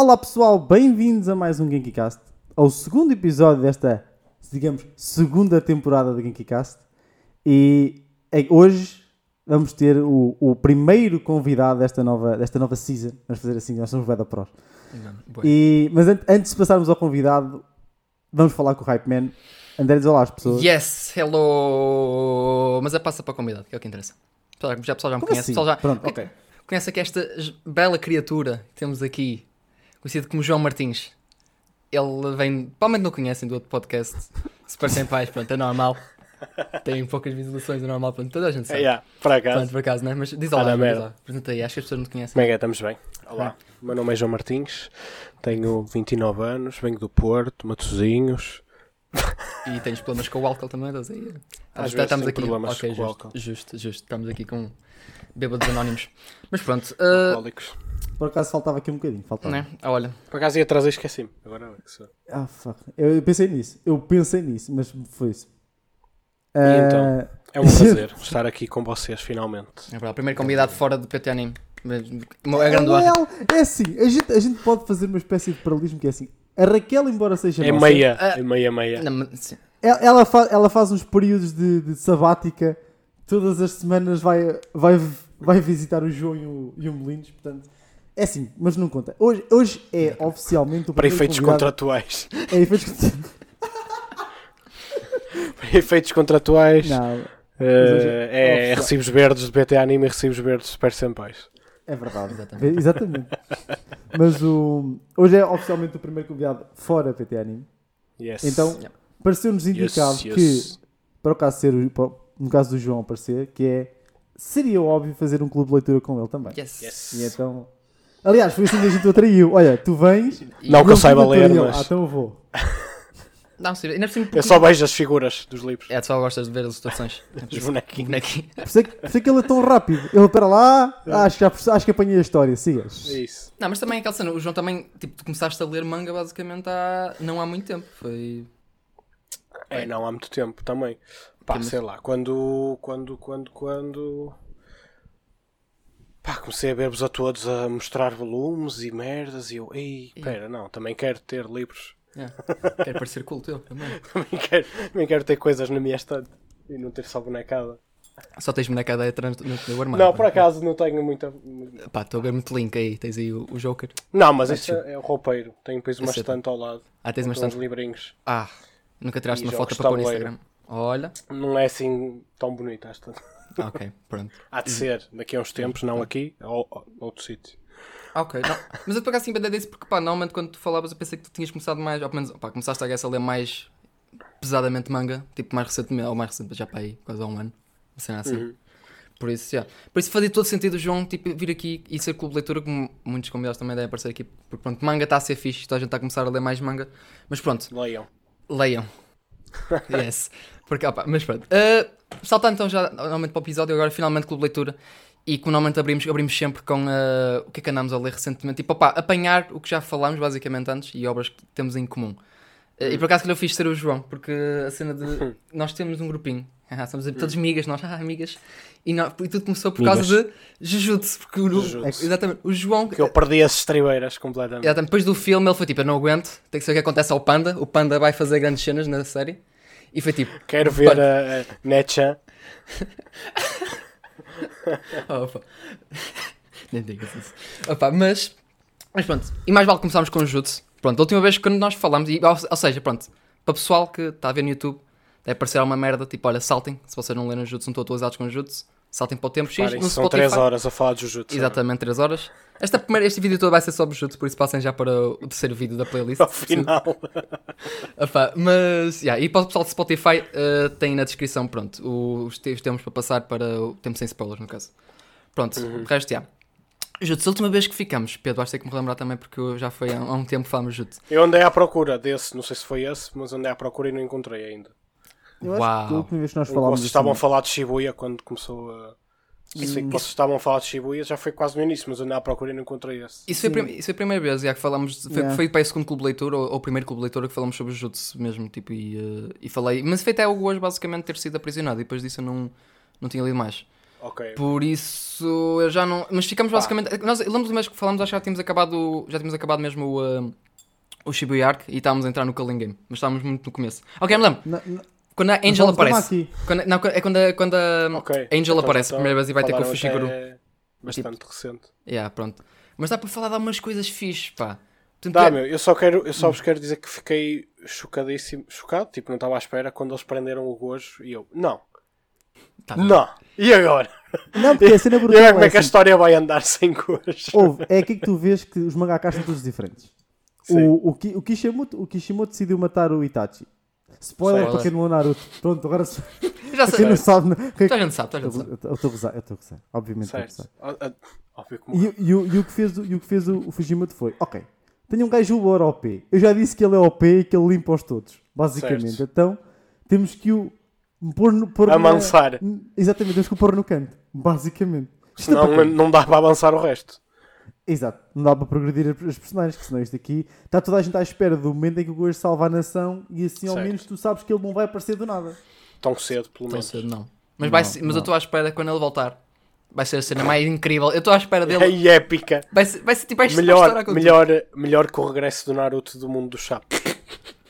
Olá pessoal, bem-vindos a mais um GenkiCast, ao segundo episódio desta, digamos, segunda temporada do GenkiCast. E é- hoje vamos ter o, o primeiro convidado desta nova, desta nova season. Vamos fazer assim, nós somos Veda Pros. E, mas an- antes de passarmos ao convidado, vamos falar com o Hype Man. André, diz olá às pessoas. Yes, hello! Mas é passa para o convidado, que é o que interessa. Pessoal, já, pessoal já me Como conhece. assim? Pessoal já Pronto, ok. conhece aqui esta bela criatura que temos aqui, conhecido como João Martins. Ele vem, provavelmente não conhecem do outro podcast, Super Sem Pais, pronto, é normal. Tem poucas visualizações, é normal, pronto, toda a gente É, sabe. yeah, por acaso. Pronto, por acaso, né? Mas diz olá, diz olá. Apresenta aí, acho que as pessoas não te conhecem. Como é que é? Estamos bem? Olá. O meu nome é João Martins, tenho 29 anos, venho do Porto, Matosinhos. E tens problemas com o álcool também, estás aí? Ah, Às vezes estamos aqui. problemas ok, com o justo, álcool. justo, justo. Estamos aqui com bêbados anónimos. Mas pronto, ah, alcoólicos. Por acaso faltava aqui um bocadinho, faltava. né? Ah, olha, Por acaso ia trazer e esqueci-me. Agora é. Ah, fuck. Eu, pensei nisso, eu pensei nisso, mas foi isso. E Ah, então? É um prazer estar aqui com vocês, finalmente. é verdade, primeiro convidado fora do PT Anime. É grande. Well, é assim, a gente, a gente pode fazer uma espécie de paralelismo que é assim. A Raquel, embora seja É nossa, meia, Ah. é meia, meia. Não, ela, ela, fa- ela faz uns períodos de, de sabática, todas as semanas vai, vai, vai visitar o João e o, e o Melinos, portanto, é assim, mas não conta. Hoje, hoje é oficialmente o Para efeitos convidado- contratuais. É efeitos Para efeitos contratuais. Não, eh, é oficial. recibos verdes de BT Anime e recibos verdes de Super Senpais. é verdade. Exatamente. Exatamente. Mas o, hoje é oficialmente o primeiro convidado fora PT Anime. Yes. Então, Yeah. pareceu-nos Yes, indicado yes. que, para o caso ser, o- no caso do João aparecer, que é, seria óbvio fazer um clube de leitura com ele também. Yes. Yes. E então, aliás, foi assim que a gente o atraiu. Olha, tu vens, E- Não que eu saiba ler, mas- Ah, então eu vou. Não, sim, ainda por cima. Eu só vejo as figuras dos livros. É, tu só gostas de ver as ilustrações. Os bonequinhos. Bonequinho. Por isso é que, por isso é que ele é tão rápido. Ele para lá, É. acho já, acho que apanhei a história. Sigas. É Isso. Não, mas também é aquela cena. O João também, tipo, tu começaste a ler manga basicamente há. não há muito tempo. Foi. É, não há muito tempo também. Pá, sei lá, quando. Quando, quando, quando. Pá, comecei a ver-vos a todos a mostrar volumes e merdas e eu, ei, pera, não, também quero ter livros. Yeah. Quero parecer culto eu também. Também quero, também quero ter coisas na minha estante e não ter só bonecada. Só tens bonecada atrás do no teu armário. Não, por acaso não tenho muita. Pá, estou a ver muito link aí. Tens aí o, o Joker. Não, mas isso é, é o roupeiro. Tenho depois uma é- estante ao lado. Ah, tens uma estante. livrinhos. Ah, nunca tiraste uma foto para pôr no. Instagram. Olha. Não é assim tão bonita esta. Ok, pronto. Há de ser daqui a uns tempos, não aqui, ou ou noutro sítio. Ok, não. Mas eu por acaso sim bem disso porque pá, normalmente quando tu falavas eu pensei que tu tinhas começado mais, ou pelo menos, pá, começaste a, guess, a ler mais pesadamente manga, tipo mais recentemente, ou mais recente, já para aí, quase há um ano, uma cena assim. Uhum. Por isso, já. Por isso fazia todo sentido João tipo, vir aqui e ser clube de leitura, como muitos convidados também devem aparecer aqui, porque pronto, manga está a ser fixe, então a gente está a começar a ler mais manga, mas pronto, Leiam. leiam. yes. Porque, opa, mas pronto. Uh, saltando então já normalmente para o episódio, agora finalmente Clube de Leitura. E que normalmente abrimos, abrimos sempre com uh, o que é que andamos a ler recentemente. Tipo, opa, apanhar o que já falámos basicamente antes e obras que temos em comum. Uh, e por acaso que eu fiz ser o João, porque a cena de. Nós temos um grupinho. Ah, somos todos amigas, nós, ah, amigas. E, não, e tudo começou por causa de Jujutsu. Porque o, Jujutsu. exatamente, o João. Que eu perdi as estribeiras completamente. Exatamente, depois do filme ele foi tipo, eu não aguento, tem que ser o que acontece ao Panda. O Panda vai fazer grandes cenas na série. E foi tipo, Quero ver a, a Netchan. Opa. Nem digas isso. Opa, mas, mas pronto. E mais vale começarmos com o Jutsu. Pronto, a última vez que nós falamos, e, ou, ou seja, pronto, para o pessoal que está a ver no YouTube, deve parecer uma merda, tipo, olha, saltem, se vocês não leram Jutsu, não estão atualizados com o Jutsu, saltem para o tempo X, Parem, no são Spotify. 3 horas a falar de Jujutsu. Exatamente, 3 horas. Esta primeira, este vídeo todo vai ser sobre Jutsu, por isso passem já para o terceiro vídeo da playlist. Ao final. Opa, mas, yeah, e para o pessoal de Spotify, eh, tem na descrição, pronto, os os termos para passar para o tempo sem spoilers, no caso. Pronto, Uhum. o resto, já. Jutsu, a última vez que ficamos, Pedro, vais ter que me relembrar também, porque já foi há, há um tempo que falamos Jutsu. Eu andei à procura desse, não sei se foi esse, mas andei à procura e não encontrei ainda. Eu acho que Uau. a última vez que nós falámos. Vocês estavam a assim, falar de Shibuya quando começou a. Pensei que vocês estavam a falar de Shibuya, já foi quase no início, mas andei à procura e não encontrei esse. Isso foi, a prim- isso foi a primeira vez, já que falamos, foi, Yeah. foi para o segundo clube de leitura, ou, ou o primeiro clube de leitura que falamos sobre Jutsu mesmo, tipo, e, eh, e falei, mas foi até o hoje basicamente ter sido aprisionado, e depois disso eu não, não tinha lido mais. Ok. Por isso eu já não. Mas ficamos basicamente. Nós eu lembro mesmo que falámos, acho que já tínhamos acabado. Já tínhamos acabado mesmo o, uh, o Shibuya Arc e estávamos a entrar no Culling Game. Mas estávamos muito no começo. Ok, me lembro. Na- na- Quando a Angel aparece. aqui. Quando, não, é quando a, quando a Ok. a Angel Então, aparece a então, primeira vez e vai ter com o Fushiguro. até Bastante recente. Yeah, pronto. Mas dá para falar de algumas coisas fixes, pá. Portanto, Dá, é- meu, eu só quero, eu só vos quero dizer que fiquei chocadíssimo, chocado, tipo, não estava à espera quando eles prenderam o Gojo e eu, não, Tá não, e agora? Não, porque a cena E brutal agora como é que a assim, história vai andar sem Gojo? É aqui que tu vês que os mangakas são todos diferentes. Sim. O, o, o, Kishimoto, o Kishimoto decidiu matar o Itachi. Spoiler Spoiler. para quem não é Naruto. Pronto, agora se- Já sei. quem não sabe. não- Toda a gente sabe, toda a gente sabe. Eu estou a gozar, eu estou a gozar. Obviamente estou a gozar. Certo. Ó- ó- Óbvio que E, e o- e o que fez, o- e o, que fez o, o Fujimoto foi: Ok, tenho um gajo Uber OP. Eu já disse que ele é OP e que ele limpa-os todos. Basicamente. Certo. Então temos que o pôr no. Pôr na-. Exatamente, temos que o pôr no canto. Basicamente. Isto é quê? não dá para avançar o resto. Exato, não dá para progredir as personagens, que senão isto aqui está toda a gente à espera do momento em que o Gojo salva a nação e assim ao Certo. menos tu sabes que ele não vai aparecer do nada. Tão cedo, pelo Tão menos. cedo, não. Mas, Não, vai mas não. eu estou à espera quando ele voltar. Vai ser a cena mais incrível. Eu estou à espera dele. E épica. Vai ser, vai ser tipo esta Melhor, melhor, melhor que o regresso do Naruto do mundo do chá.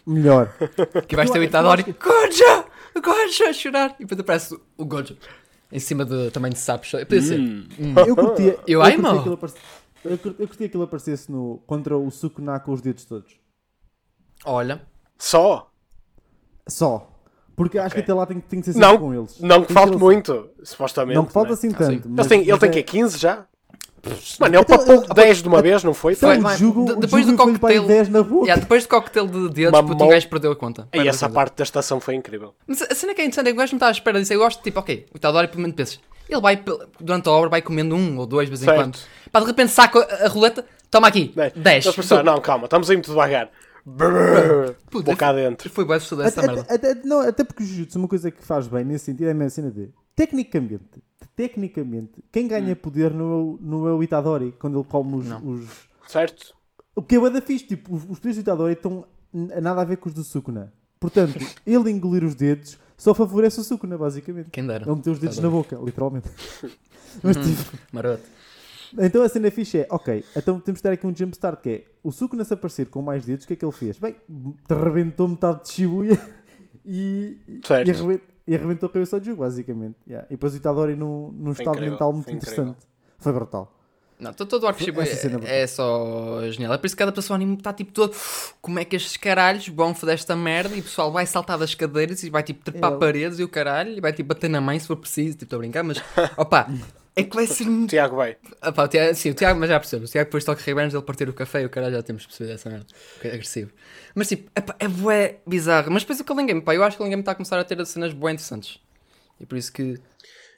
Melhor. Que vais ter o Eu- eu Itadori. Gojo! Gojo a chorar. E depois aparece o Gojo. Em cima de, também de sapos. Podia ser. Hum. Eu curtia, Eu curtia eu cur- eu curtia que ele aparecesse no, contra o Sukuna com os dedos todos. Olha. Só? Só. Porque acho que até lá tem, tem que ser sempre Não, com eles. não que Tem falte ser- muito, supostamente. Não que falta né? assim Ah, tanto. mas- Ele tem, ele mas tem é- que 15 já? Mano, ele Então, papou eu- 10 de uma vez, não foi? Então, Vai, o vai. Jugo, De- o depois do foi cocktail- 10 na boca. Yeah, depois do coquetel de dedos, Mamou. puto, um gajo perdeu a conta. E essa parte da estação foi incrível. Mas a cena que é interessante é que o gajo não está à espera disso. Eu gosto, tipo, ok, o Itadori pelo menos pensas. Ele vai, durante a obra, vai comendo um ou dois de vez em Certo. quando. Pá, de repente saca a, roleta, toma aqui, 10. Estás a pensar, não, calma, estamos aí muito devagar. Brrr, Puta, Boca adentro. Foi bem assustador essa Até, merda. até- não, até porque o Jujutsu, uma coisa que faz bem nesse sentido é a mesma cena de tecnicamente, tecnicamente, quem ganha poder não é o, não é o Itadori quando ele come os. Não. os- Certo? o que é da fixe, tipo, os, os poderes do Itadori estão nada a ver com os do Sukuna. Portanto, ele engolir os dedos só favorece o Sukuna, basicamente. Quem dera. Ele meteu os dedos na Itadori. boca, literalmente. Mas tipo, Maroto. então a cena fixe é, ok, então temos de ter aqui um jumpstart que é o Sukuna se aparecer com mais dedos, o que é que ele fez? Bem, te arrebentou metade de Shibuya e, Certo. e, arrebent- e arrebentou a cabeça ao jogo, basicamente. Yeah. E depois o Itadori num, num estado incrível, mental muito foi incrível. interessante. Foi brutal. Não, todo, todo o arco cena é, é só genial. É por isso que cada pessoa anime está tipo todo. Como é que estes caralhos vão foder esta merda e o pessoal vai saltar das cadeiras e vai tipo trepar Ele- paredes e o caralho e vai tipo bater na mãe se for preciso. Tipo, estou a brincar, mas opá, é que vai ser muito. Tiago vai. Opá, o Tiago, sim, o Tiago, mas já percebo. O Tiago depois toca Ribeirões ele partir o café e o caralho já temos percebido essa merda. É agressivo. Mas tipo, epá, é bué bizarro. Mas depois o Killing Game, pá, eu acho que o Killing Game está a começar a ter cenas bué interessantes. E por isso que.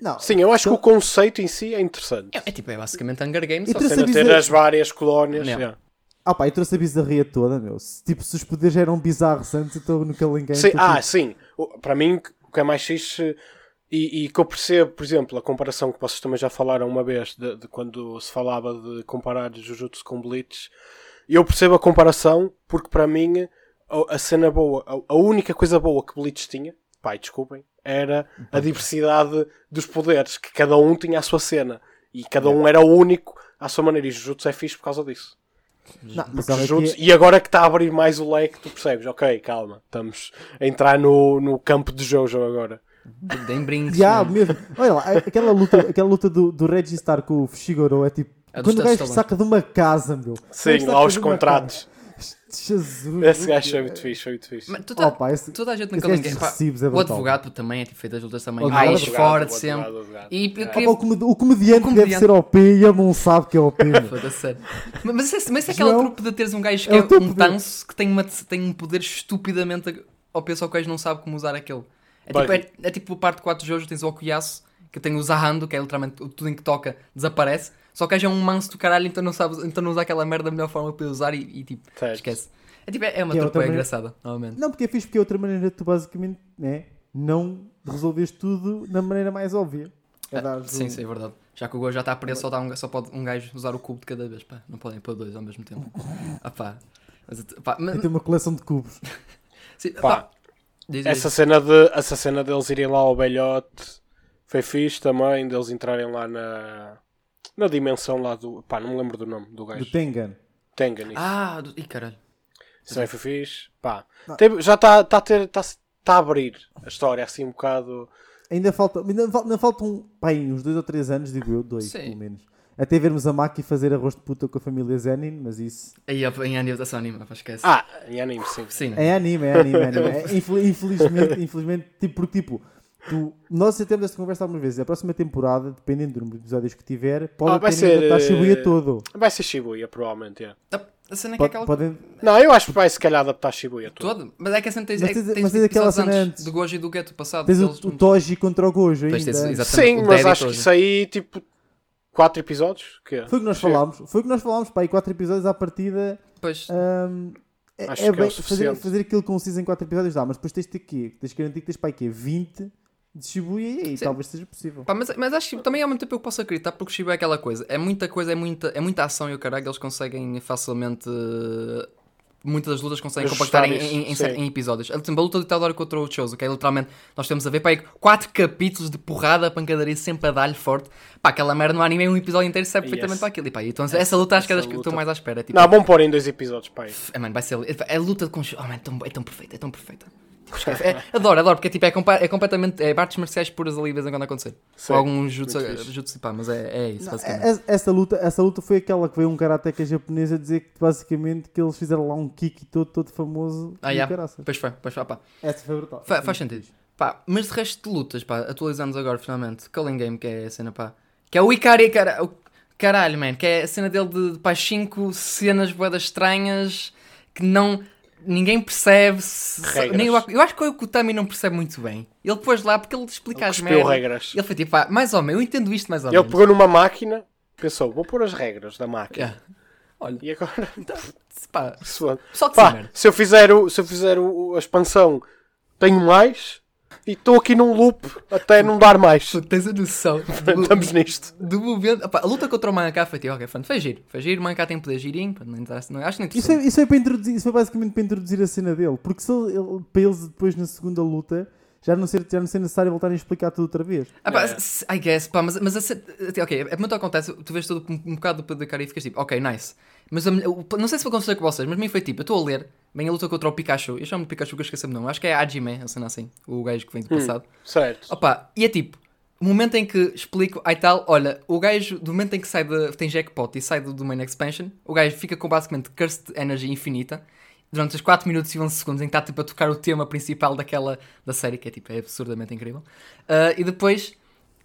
Não, Sim, eu acho que o conceito em si é interessante. É, é tipo, é basicamente Hunger Games. E só Cena de ter as várias colónias. Não. yeah. Ah pá, e trouxe a bizarria toda, meu. Se, tipo, se os poderes eram bizarros antes, eu estou no Killing Game. Sim, ah, tipo, sim. O- Para mim, o que é mais fixe. E, e que eu percebo, por exemplo, a comparação que vocês também já falaram uma vez, de, de quando se falava de comparar Jujutsu com Bleach, eu percebo a comparação porque para mim a, a cena boa, a, a única coisa boa que Bleach tinha, pai, desculpem, era a diversidade dos poderes, que cada um tinha a sua cena e cada um era único à sua maneira. E Jujutsu é fixe por causa disso. não, Jujutsu- E agora que está a abrir mais o leque, tu percebes, ok, calma, estamos a entrar no, no campo de Jojo agora. Deem brindes. Já, né? mesmo. Olha lá, aquela luta, aquela luta do, do Reggie com o Fushiguro é tipo. É quando o gajo saca de uma casa, meu. Sim, lá os contratos. Jesus. Esse gajo foi muito fixe, foi muito fixe. Mas tu tá- Opa, esse- toda a gente Game, de pá, é o advogado puto, também é tipo feito as lutas também mais é de sempre. E eu É. Opa, queria. o, comedi- o comediante O deve ser OP e ele não sabe que é OP. Mas, mas, é- mas é aquela João, trupe de teres um gajo que é é, um tanso que tem, uma, tem um poder estupidamente ao pessoal que o gajo não sabe como usar aquele. É tipo, é, é tipo a parte 4 de Jojo, tens o Okuyasu, que tem o Zahando, que é literalmente tudo em que toca desaparece. Só que o gajo é um manso do caralho, então não, sabe, então não usa aquela merda da melhor forma para usar e, e, tipo, Certo. esquece. É, tipo, é, é uma é outra é maneira- engraçada, novamente. Não, porque é fixe, porque é outra maneira de tu basicamente né, não resolves tudo na maneira mais óbvia. É Ah, sim, sim, é verdade. Já que o Gojo já está preso, só, dá um, só pode um gajo usar o cubo de cada vez, pá. Não podem pôr dois ao mesmo tempo. ah pá. Mas, pá, mas- Tem uma coleção de cubos. sim, Pá, pá. Diz, diz. Essa cena, de, essa cena deles irem lá ao velhote Foi fixe também deles entrarem lá na, na dimensão lá do. pá, não me lembro do nome do Do gajo. Tengan. Tengan, isso. Ah, do... Ih, caralho. Isso também foi fixe. Pá. Não. Já está tá a ter. Tá, tá a abrir a história assim um bocado. Ainda, falta, ainda, fal- ainda faltam bem, uns dois ou três anos, digo eu, dois Sim. pelo menos. Até vermos a Maki fazer arroz de puta com a família Zenin, mas isso Aí em anime da Sony, mas esquece. Ah, em anime, sim. Sim, né? é anime, é anime, é anime. É, infel- infelizmente, infelizmente, tipo, porque tipo, tu, nós já temos esta conversa algumas vezes. A próxima temporada, dependendo do número de episódios que tiver, pode Ah, vai ter ser, estar eh, Shibuya todo. Vai ser Shibuya, provavelmente. é. A- A cena é que é aquela podem, Não, eu acho que vai se calhar adaptar Shibuya todo. Todo? Mas é que a cena tens, Mas é tens- tens mas tens aquela cena antes do Gojo e do Gueto passado. tens o, o. Toji contra o Gojo tens- ainda. exatamente, Sim, o mas acho que isso aí, tipo, quatro episódios? Que é? Foi o que nós Chega. falámos. Foi o que nós falámos, pá, e quatro episódios à partida. Pois, hum, é, Acho é que é bem, o fazer, fazer aquilo conciso em 4 episódios dá, mas depois tens de ter quê? Tens que garantir que tens para quê? 20 de Shibuya e aí Sim. talvez seja possível. Pá, mas, mas acho que também ao mesmo tempo eu posso acreditar porque o Shiba é aquela coisa. É muita coisa, é muita, é muita ação e o caralho, eles conseguem facilmente. Muitas das lutas conseguem compactar em, em, em, em episódios. Por exemplo, a luta do Itadori contra o Chozo, que é literalmente. Nós temos a ver, pá, aí quatro capítulos de porrada, pancadaria sempre a dar-lhe forte. Pá, aquela merda no anime é um episódio inteiro serve Yes. perfeitamente para aquilo. E pá, então essa luta acho que é das essa que luta. estou mais à espera. Tipo, Não, vão pôr em dois episódios, pai. é, mano, vai ser. É a luta com. Oh, mano, é tão, é tão perfeita, é tão perfeita. É- adoro, adoro, porque tipo, é, é completamente. É artes marciais puras ali de vez em quando acontecer. Sim, Ou algum jutsu, pá, mas é, é isso, Não, basicamente. es- essa, luta, essa luta foi aquela que veio um karateka japonês a dizer que basicamente que eles fizeram lá um kick todo, todo famoso Ah, yeah. Pois foi, pois foi, pá. Essa foi brutal. Fa- faz sentido. Pá, mas de resto de lutas, pá, atualizamos agora finalmente. Culling Game, que é a cena, pá. Que é o Ikari, cara, o caralho, man. Que é a cena dele de, de pá, cinco cenas boedas estranhas que não. Ninguém percebe. se- nem o, eu acho que o Kutami não percebe muito bem. Ele pôs lá porque ele explica as Cuspiu merdas. regras. Ele foi tipo, pá, mais ou menos, eu entendo isto mais ou Ele menos. pegou numa máquina, pensou, vou pôr as regras da máquina. Yeah. Olha, E agora, pá, se- só que pá, se eu fizer, o, se eu fizer o- a expansão, tenho mais e estou aqui num loop até não dar mais. Tu tens a noção do, Estamos nisto. do momento. Opá, a luta contra o Mangaká foi tipo, ok, fã, foi giro. Foi giro, o Mangaká tem poder girinho, não interessa, não, acho que não Isso foi, isso, foi para introduzir, isso foi basicamente para introduzir a cena dele. Porque se ele, para eles depois na segunda luta já não ser, já não ser necessário voltarem a explicar tudo outra vez. Ah, pá, É. s- I guess, pá, mas, mas a ok, é muito acontece, tu vês todo um, um bocado do poder do cara e ficas tipo, ok, nice. Mas a, não sei se vai acontecer com vocês, mas a mim foi tipo, eu estou a ler, vem a luta contra o Pikachu, eu chamo de Pikachu que eu esqueci o nome, acho que é Hajime, a cena assim, o gajo que vem do passado. Certo. Opa, e é tipo, o momento em que explico, aí tal, olha, o gajo, do momento em que sai de, tem jackpot e sai do, do main expansion, o gajo fica com basicamente cursed energy infinita durante os 4 minutos e 11 segundos em que está tipo a tocar o tema principal daquela da série, que é tipo, é absurdamente incrível. Ah, e depois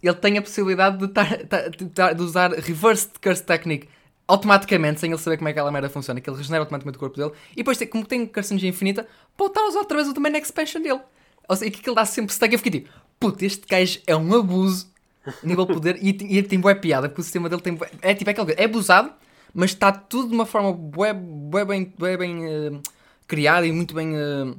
ele tem a possibilidade de, tar- ta- de tar- de usar reverse curse technique automaticamente, sem ele saber como é que aquela merda funciona, que ele regenera automaticamente o corpo dele, e depois, como tem energy infinita, pode estar a usar outra vez o do main expansion dele. Ou seja, e que ele dá sempre stack. Eu fiquei tipo, puto, este gajo é um abuso nível de poder e, e tem boa piada, porque o sistema dele tem é tipo aquele é abusado, mas está tudo de uma forma bué, bué bem, bué bem eh, criada e muito bem. eh,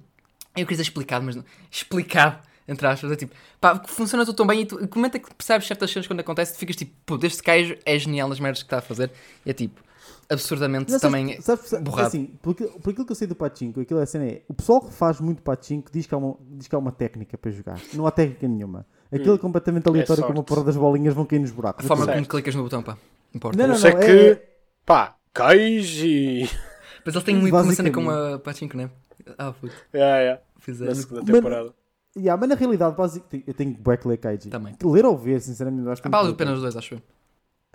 eu queria dizer explicado, mas não. Explicado, entre aspas. É tipo, pá, funciona tudo tão bem e tu comenta que percebes certas coisas quando acontece, tu ficas tipo, puto, este gajo é genial nas merdas que está a fazer. E é tipo, absurdamente Não, também. sabes- sabes- borrado. assim, por, aquilo- por aquilo que eu sei do Pachinko, aquilo é cena é, o pessoal que faz muito Pachinko diz que há uma, diz que há uma técnica para jogar. Não há técnica nenhuma. Aquilo é completamente aleatório, como a porra das bolinhas vão cair nos buracos. a forma Certo. como clicas no botão, pá. Importa. Não, não, não ser não, que, é- é- pá, Kaiji. Mas ele tem muito uma cena com a Pachinko, né? Ah, puto. É, é. Fizeram. Na segunda Mas- temporada. Yeah, mas na realidade, basic, eu tenho bué que ler Kaiji. Também. Ler ou ver, sinceramente, acho que Ah, vale curto. apenas os dois, acho eu.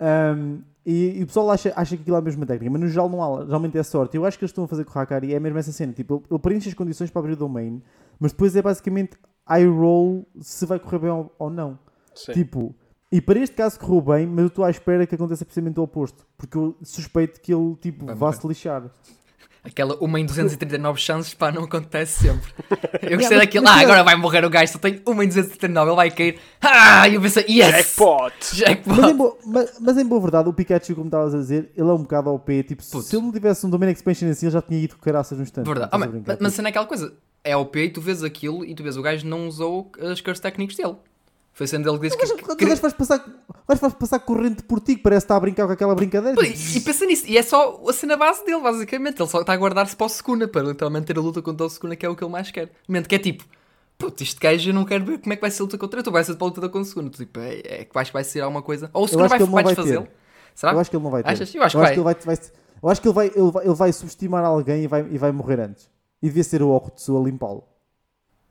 Um, e, e o pessoal acha, acha que aquilo é a mesma técnica, mas no geral não há, geralmente é sorte. Eu acho que eles estão a fazer com o Hakari é mesmo essa cena, tipo, ele, ele preenche as condições para abrir o domain, mas depois é basicamente eye roll se vai correr bem ou, ou não. Sim. Tipo, e para este caso correu bem, mas eu estou à espera que aconteça precisamente o oposto, porque eu suspeito que ele tipo, Vai vá se lixar. Aquela uma em 239 chances, pá, não acontece sempre. Eu gostei mas- daquilo, mas ah, é- agora vai morrer o gajo, só tem uma em 239, ele vai cair. Ah, e eu pensei, yes! Jackpot. Jackpot! Mas em, boa, mas, mas em boa verdade, o Pikachu, como estavas a dizer, ele é um bocado OP. Tipo, Putz. se ele não tivesse um domain expansion assim, ele já tinha ido com caraças no instante. Verdade. Não Ah, mas, brincar, mas tipo. sendo aquela coisa, é OP e tu vês aquilo e tu vês o gajo não usou as curse técnicos dele. Foi sendo ele que disse que. Mas que- o gajo faz passar, passar corrente por ti, que parece que está a brincar com aquela brincadeira. E, e pensa nisso, e é só a cena base dele, basicamente. Ele só está a guardar-se para o Sukuna, para literalmente ter a luta contra o Sukuna, que é o que ele mais quer. Mente que é tipo, puto, este gajo eu não quero ver como é que vai ser a luta contra ele. Tu vai ser para a luta com o segundo. Tipo, é, é que que vai ser alguma coisa. Ou o acho vai, que vais vai fazê-lo. Será? Eu acho que ele não vai ter. Achas? Eu acho eu que acho que ele vai, vai- eu acho que ele vai, ele vai, ele vai subestimar alguém e vai, e vai morrer antes. E devia ser o Okutsu a limpá-lo.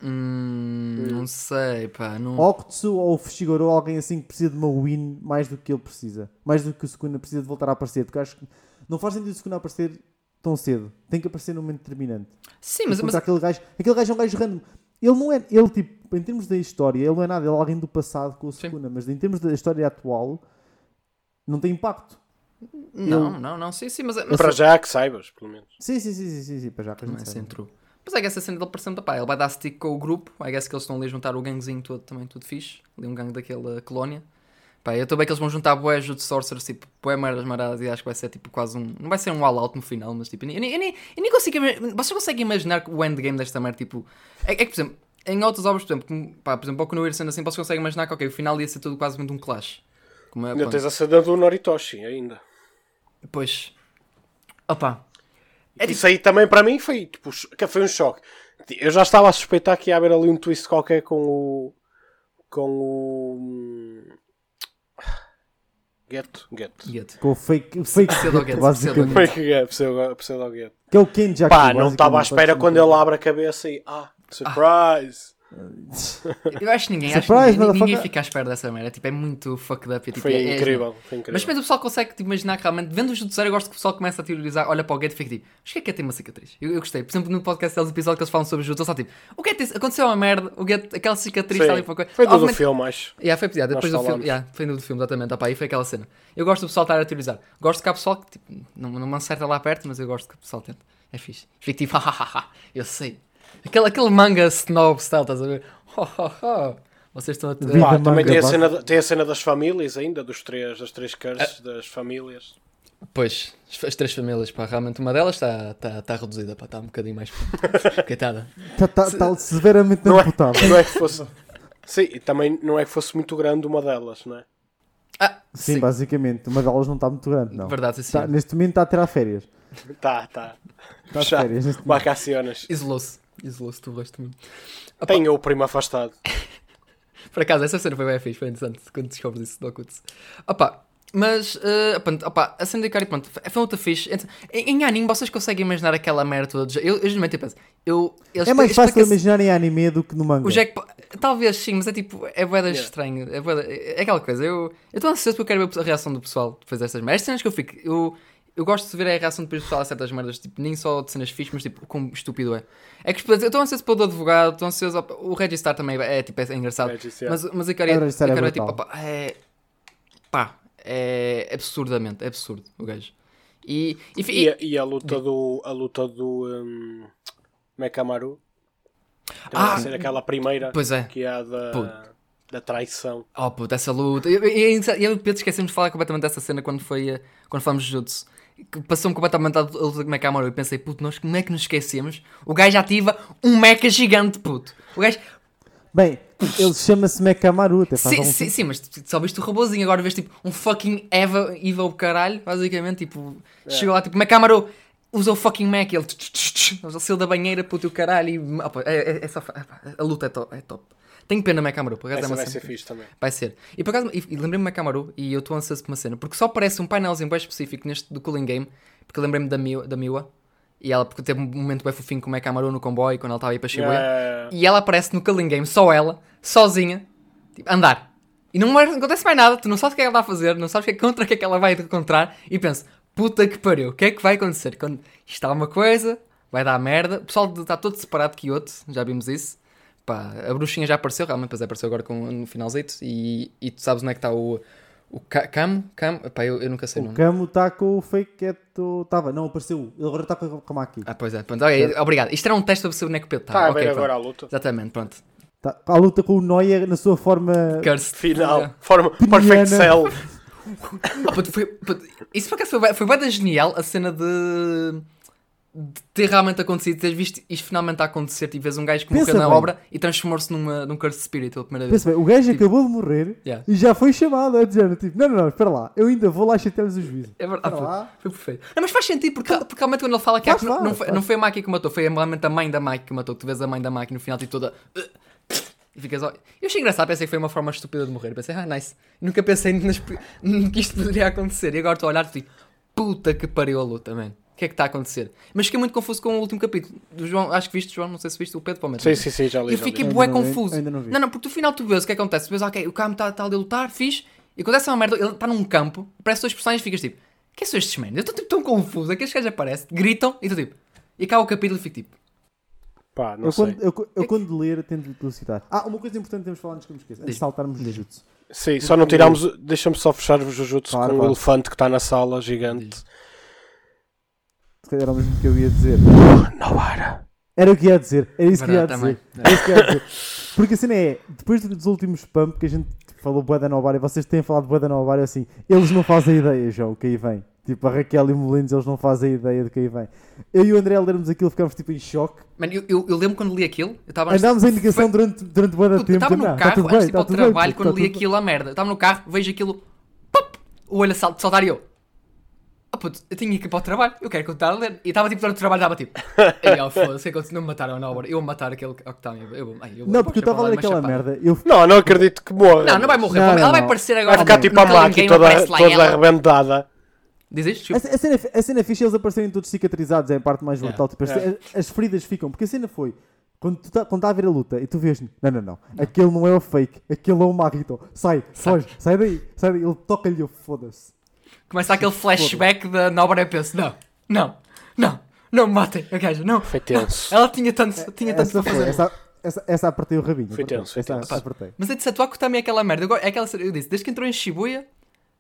Hum, não sei, pá. Não... Okutsu ou o Fushiguro, alguém assim que precisa de uma win mais do que ele precisa. Mais do que o Sukuna precisa de voltar a aparecer. Porque acho que não faz sentido o Sukuna aparecer tão cedo. Tem que aparecer num momento determinante. Sim, mas, mas aquele gajo, aquele gajo é um gajo random. Ele não é, ele tipo, em termos da história, ele não é nada, ele é alguém do passado com o Sim. Sukuna, mas em termos da história atual, não tem impacto. não, não, não, sim, sim, mas, mas Para já que saibas, pelo menos. Sim, sim, sim, sim, sim, sim para já que a Não gente é sabe. true. Mas é que essa cena dele parecendo, pá, ele vai dar stick com o grupo. I guess que eles estão ali a juntar o gangzinho todo também, tudo fixe. Ali um gangue daquela colónia. Pá, eu estou bem que eles vão juntar bué de sorcerers, tipo, bué merdas maradas e acho que vai ser tipo quase um. Não vai ser um all-out no final, mas tipo, eu nem, eu nem, eu nem consigo. Vocês conseguem imaginar o endgame desta merda? Tipo, é, é que, por exemplo, em outras obras, por exemplo, como, pá, por exemplo, ao Kuno sendo assim, vocês conseguem imaginar que ok, o final ia ser tudo quase muito um clash. Como é, Ainda tens a cena do Noritoshi ainda. Pois. Opa, É Isso aí também para mim foi, tipo, que foi um choque. Eu já estava a suspeitar que ia haver ali um twist qualquer com o. com o. Get. Get. get. Com o fake, fake Pseudo-get, basicamente. Como é que é? Pseudo, pseudo get. Que é o Kenjaku. Pá, não estava à basicamente, espera quando ele abre a cabeça e. Ah, surprise! Eu acho que ninguém, acho que Surprise, ninguém, ninguém fica à espera dessa merda. Tipo, é muito fucked up. É, tipo, Foi é- é- incrível. Foi incrível. Mas depois o pessoal consegue tipo, imaginar que realmente, vendo o judiciário, eu gosto que o pessoal começa a teorizar, olha para o Get e fica tipo, mas o que é que é ter uma cicatriz? Eu, eu gostei. Por exemplo, no podcast deles, episódio que eles falam sobre o judiciário, só tipo, o que é que tem- aconteceu uma merda, o Get, aquela cicatriz está ali para coisa. Foi do, do Obviamente- filme, acho. Yeah, foi yeah, depois do filme, yeah, foi no do filme, exatamente. Opa, aí foi aquela cena. Eu gosto do pessoal estar a teorizar. Gosto que há pessoal que tipo, não, não me acerta lá perto, mas eu gosto que o pessoal tente. É fixe. Fico tipo, hahaha, eu sei. Aquele, aquele manga snob style, estás a ver? Ho, ho, ho. Vocês estão a Vida Pá, também manga, tem a, cena, da- tem a cena das famílias ainda, dos três, das três curses Ah. das famílias. Pois, as, três famílias, pá, realmente uma delas está tá, tá reduzida, pá, está um bocadinho mais. Coitada. Está tá, tá severamente Não é, não é que fosse. Sim, e também não é que fosse muito grande uma delas, não é? Ah, Sim, sim, basicamente. Uma delas não está muito grande, não. verdade, sim. Tá- neste momento está a tirar férias. Tá, tá. Está de Já. férias. Vacaciones. Isolou-se, isolou-se, tu gosto muito. Tenho o primo afastado. Por acaso, essa cena foi bem fixe, foi interessante quando descobres isso do Okuts. Opa, mas, eh, pronto, opa, a cena do Ikari, pronto, foi uma luta fixe. Em, em anime, vocês conseguem imaginar aquela merda toda? de- Eu, eu geralmente penso, eu, eles- É mais fácil imaginar em anime do que no manga. O Jack, talvez sim, mas é tipo, é boeda Yeah. estranho. É, bué da- é aquela coisa. Eu estou ansioso porque eu quero ver a reação do pessoal depois destas merdas. As cenas que eu fico, eu, eu gosto de ver a reação depois do pessoal a certas merdas, tipo, nem só de cenas fixas, mas tipo, como estúpido é. É que eu estou ansioso pelo do advogado, estou ansioso. O Registar também é, tipo, é engraçado. Regis, yeah. Mas, mas eu quero, O eu Registar é quero tipo, opa, é. pá, é absurdamente, é absurdo o gajo. E, e, E, a- e a luta do. A luta do. Um, Mekamaru. Ah, vai ser aquela primeira pois é. que é a da, Puto. da traição. Oh puta, essa luta. E eu, eu, eu, eu Pedro, esquecemos de falar completamente dessa cena quando foi eh, quando falamos de Jutsu. Que Passou-me completamente a luta de Mechamaro. Eu pensei, puto, nós como é que nos esquecemos? O gajo ativa um mecha gigante, puto. O gajo. Bem, ele chama-se Mekamaru, até faz Sim, algum sim, sim, mas tu só viste o robôzinho. Agora vês tipo um fucking Eva, o caralho, basicamente. Tipo, chegou lá, tipo, Mechamaro usa o fucking Mech. Ele, saiu da banheira, puto, o caralho. E, opa, é, é, é só, a luta é top. É top. Tenho pena Mechamaro, por acaso é Essa uma vai cena ser fixe também. Vai ser. E por acaso, e, e lembrei-me da Kamaru e eu estou ansioso por uma cena, porque só aparece um painelzinho bem específico neste do Cooling Game, porque lembrei-me da Miwa, da Miwa e ela, porque teve um momento bem fofinho com o Kamaru no comboio quando ela estava a ir para Shibuya, É, e ela aparece no Cooling Game, só ela, sozinha, tipo, andar. E não, acontece mais nada, tu não sabes o que é que ela a fazer, não sabes o que é- contra o que é que ela vai encontrar, e penso, puta que pariu, o que é que vai acontecer? Quando isto está uma coisa, vai dar merda, o pessoal está todo separado de Kyoto, já vimos isso. Pá, a bruxinha já apareceu, realmente, depois apareceu agora com, no finalzito. E, e tu sabes onde é que está o, o Ca- Cam? Cam? Pá, eu, eu nunca sei o O nome. Camo está com o fake cat. Estava, não, apareceu. Ele agora está com a Kamaki. Ah, pois é, pronto, ok, obrigado. Isto era um teste para saber onde é que o Pedro Está está. a ver agora a luta. Exatamente, pronto. Tá à luta com o Noia na sua forma. Cursed. Final. Yeah. Forma. Perfect Cell. Ah, puto, foi, puto, isso por acaso foi, foi bem da genial a cena de, de ter realmente acontecido, teres visto isto finalmente a acontecer. Tipo, vês um gajo que morreu na bem. obra e transformou-se numa, num Cursed Spirit pela primeira vez. Pensa bem, o gajo Tipo- acabou de morrer Yeah. e já foi chamado a dizer, tipo, não, não, não, espera lá, eu ainda vou lá chatear-lhes o juízo. É verdade. Foi, foi perfeito. Não, mas faz sentido, porque, porque realmente quando ele fala que Faz, não, não, faz, foi, faz. não foi a Maki que matou, foi realmente a mãe da Maki que matou. Tu vês a mãe da Maki no final, tipo toda. E ficas. ó- Eu achei engraçado, pensei que foi uma forma estúpida de morrer. Pensei, ah, nice. Nunca pensei nas... que isto poderia acontecer. E agora estou a olhar e digo, puta que pariu a luta, man. O que é que está a acontecer? Mas fiquei muito confuso com o último capítulo. Do João, acho que viste, João, não sei se viste o Pedro Palmeiras. Sim, sim, sim, já li. Eu já fiquei bué confuso. ainda não vi. Não, não, porque no final tu vês o que é que acontece. Tu vês, ok, o campo está tá ali a lutar, fixe. E acontece uma merda, ele está num campo, parece dois personagens e ficas tipo, que são estes man? Eu estou tipo tão confuso, aqueles gajos aparecem, gritam e tu tipo, e acaba o capítulo e fico tipo, Pá, não Eu sei. quando, eu, eu quando ler tento felicitar. Ah, uma coisa importante que temos de falar antes que eu me esqueça. Antes de Diz. saltarmos no Diz. Jujutsu. Sim, só não tiramos. Deixa-me só fechar o Jujutsu Claro, com o claro. elefante que está na sala gigante. Se calhar era o mesmo que eu ia dizer. Não era. Era o que ia dizer. Era isso que eu ia dizer. Era isso que eu ia dizer. Porque a cena é, depois dos últimos pump que a gente falou bué da Novário, vocês têm falado bué da Novário assim, eles não fazem ideia, João, o que aí vem. Tipo, a Raquel e o Molinos, eles não fazem ideia do que aí vem. Eu e o André ao lermos aquilo ficámos tipo em choque. mano, eu, eu, eu lembro quando li aquilo, eu estava Andámos em negação Foi- durante, durante Puta, tempo. estava Não, no tá carro, antes de ir tá para o tudo bem, trabalho, puto, quando tá li tudo aquilo a merda. Estava no carro, vejo aquilo, pop, o olho a sal- saltar e eu, puto, eu tinha que ir para o trabalho, eu quero continuar a ler. E estava tipo durante o trabalho, estava tipo, ó, foda-se, é que não me mataram na hora, eu vou matar aquele Octavio. Eu, vou- ai, eu vou- Não, porque eu estava a ler aquela merda. Eu Não, não acredito que morra. Não, não vai morrer, Não, ela não, vai não. aparecer agora. Vai ficar tipo a Game, toda, toda ela. arrebentada. Diz isto? A, a cena, é- a cena é fixe eles aparecerem todos cicatrizados, é a parte mais Yeah. brutal. Tipo, as, Yeah. as feridas ficam, porque a cena foi quando tu tá, quando está a ver a luta e tu vês, não, não, não, aquele não é o fake, aquele é o Marito, sai, foge, sai daí, sai daí, ele toca-lhe, eu foda-se. Começa aquele flashback da Nobra e eu penso, não, não, não, não me matem, a gaja, não. Foi tenso. Ela tinha tanto, tinha tanto Essa para fazer. essa, essa, essa apertei o rabinho. Foi tenso, foi Essa- tenso. apertei. Mas é de Satuaco também é aquela merda. Eu, go- é aquela, eu disse, desde que entrou em Shibuya,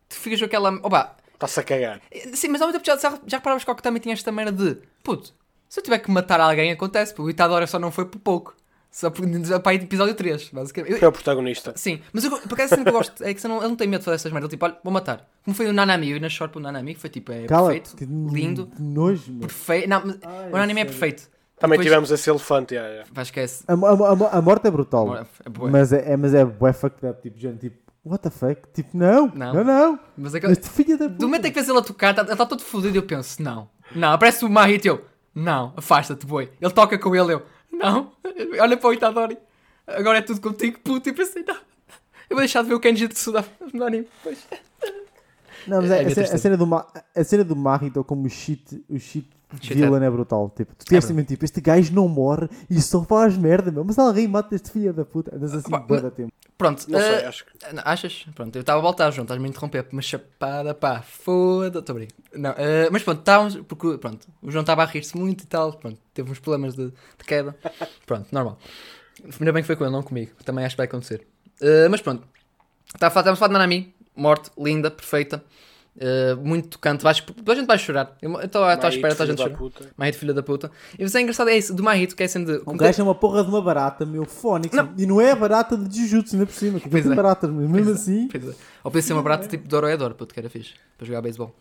tu ficas com aquela. Opa, Está-se a cagar. sim, mas ao mesmo tempo já, já, já reparavas que o também tinha esta merda de puto, se eu tiver que matar alguém, acontece. porque O Itadora só não foi por pouco. Só por para aí episódio 3, basicamente. Eu- Foi o protagonista. Sim, mas eu, porque a cena que eu gosto é que você não, ele não tem medo de fazer essas merdas. Tipo, olha, vou matar. Como foi o Nanami, eu na short pro Nanami, que foi tipo, é Cala, perfeito, que lindo, que nojo, perfeito. Não, mas Ai, o anime é sério. perfeito. Também Depois- tivemos esse elefante. yeah, yeah. Vai, esquece. A, a, a, a morte é brutal, É bué. mas é, é, mas é bué fucked up, tipo, gente, tipo, what the fuck? Tipo, não, Não. não, não, Mas aquela- este filho da puta. Do momento em que vês ele a tocar, tá- ele está todo fodido e eu penso, não, não, aparece o Mahito e eu, não, afasta-te, boi. Ele toca com ele, eu, não, olha para o Itadori, agora é tudo contigo, puto, e pensei, não, eu vou deixar de ver o Kenji de Suda no anime, pois. Não, mas É é, a a, cena, a, cena do Ma, a cena do Mahito como o shit, o shit, Shit villain é brutal. Tipo, tu tens É também tipo, este gajo não morre e só faz merda, meu. Mas alguém mata este filho da puta. Andas assim, mas- da tempo. Pronto, Não sei, eh, acho que. achas? Pronto, eu estava a voltar, João, estás-me a interromper, uma chapada, pá, foda estou a brincar. Não, eh, mas pronto, estávamos, porque, pronto, o João estava a rir-se muito e tal, pronto, teve uns problemas de, de queda, pronto, normal. Ainda bem que foi com ele, não comigo, também acho que vai acontecer. Eh, mas pronto, Tá, estávamos a falar de Nanami, morte, linda, perfeita, eh, muito tocante, vais, toda a gente vai chorar, eu estou à estou à Mahito, espera, toda a gente filho da chorar. puta. Mahito, filho da puta. E mas é engraçado, é isso, do Mahito, que é sendo... O como gajo é uma porra de uma barata, meu, fónix. Não. E não é a barata de Jujutsu, ainda por cima. Que tem é. baratas, mas mesmo Pois é, assim. é. Ou podia ser uma barata tipo Doroedor, puto, que era fixe, para jogar beisebol.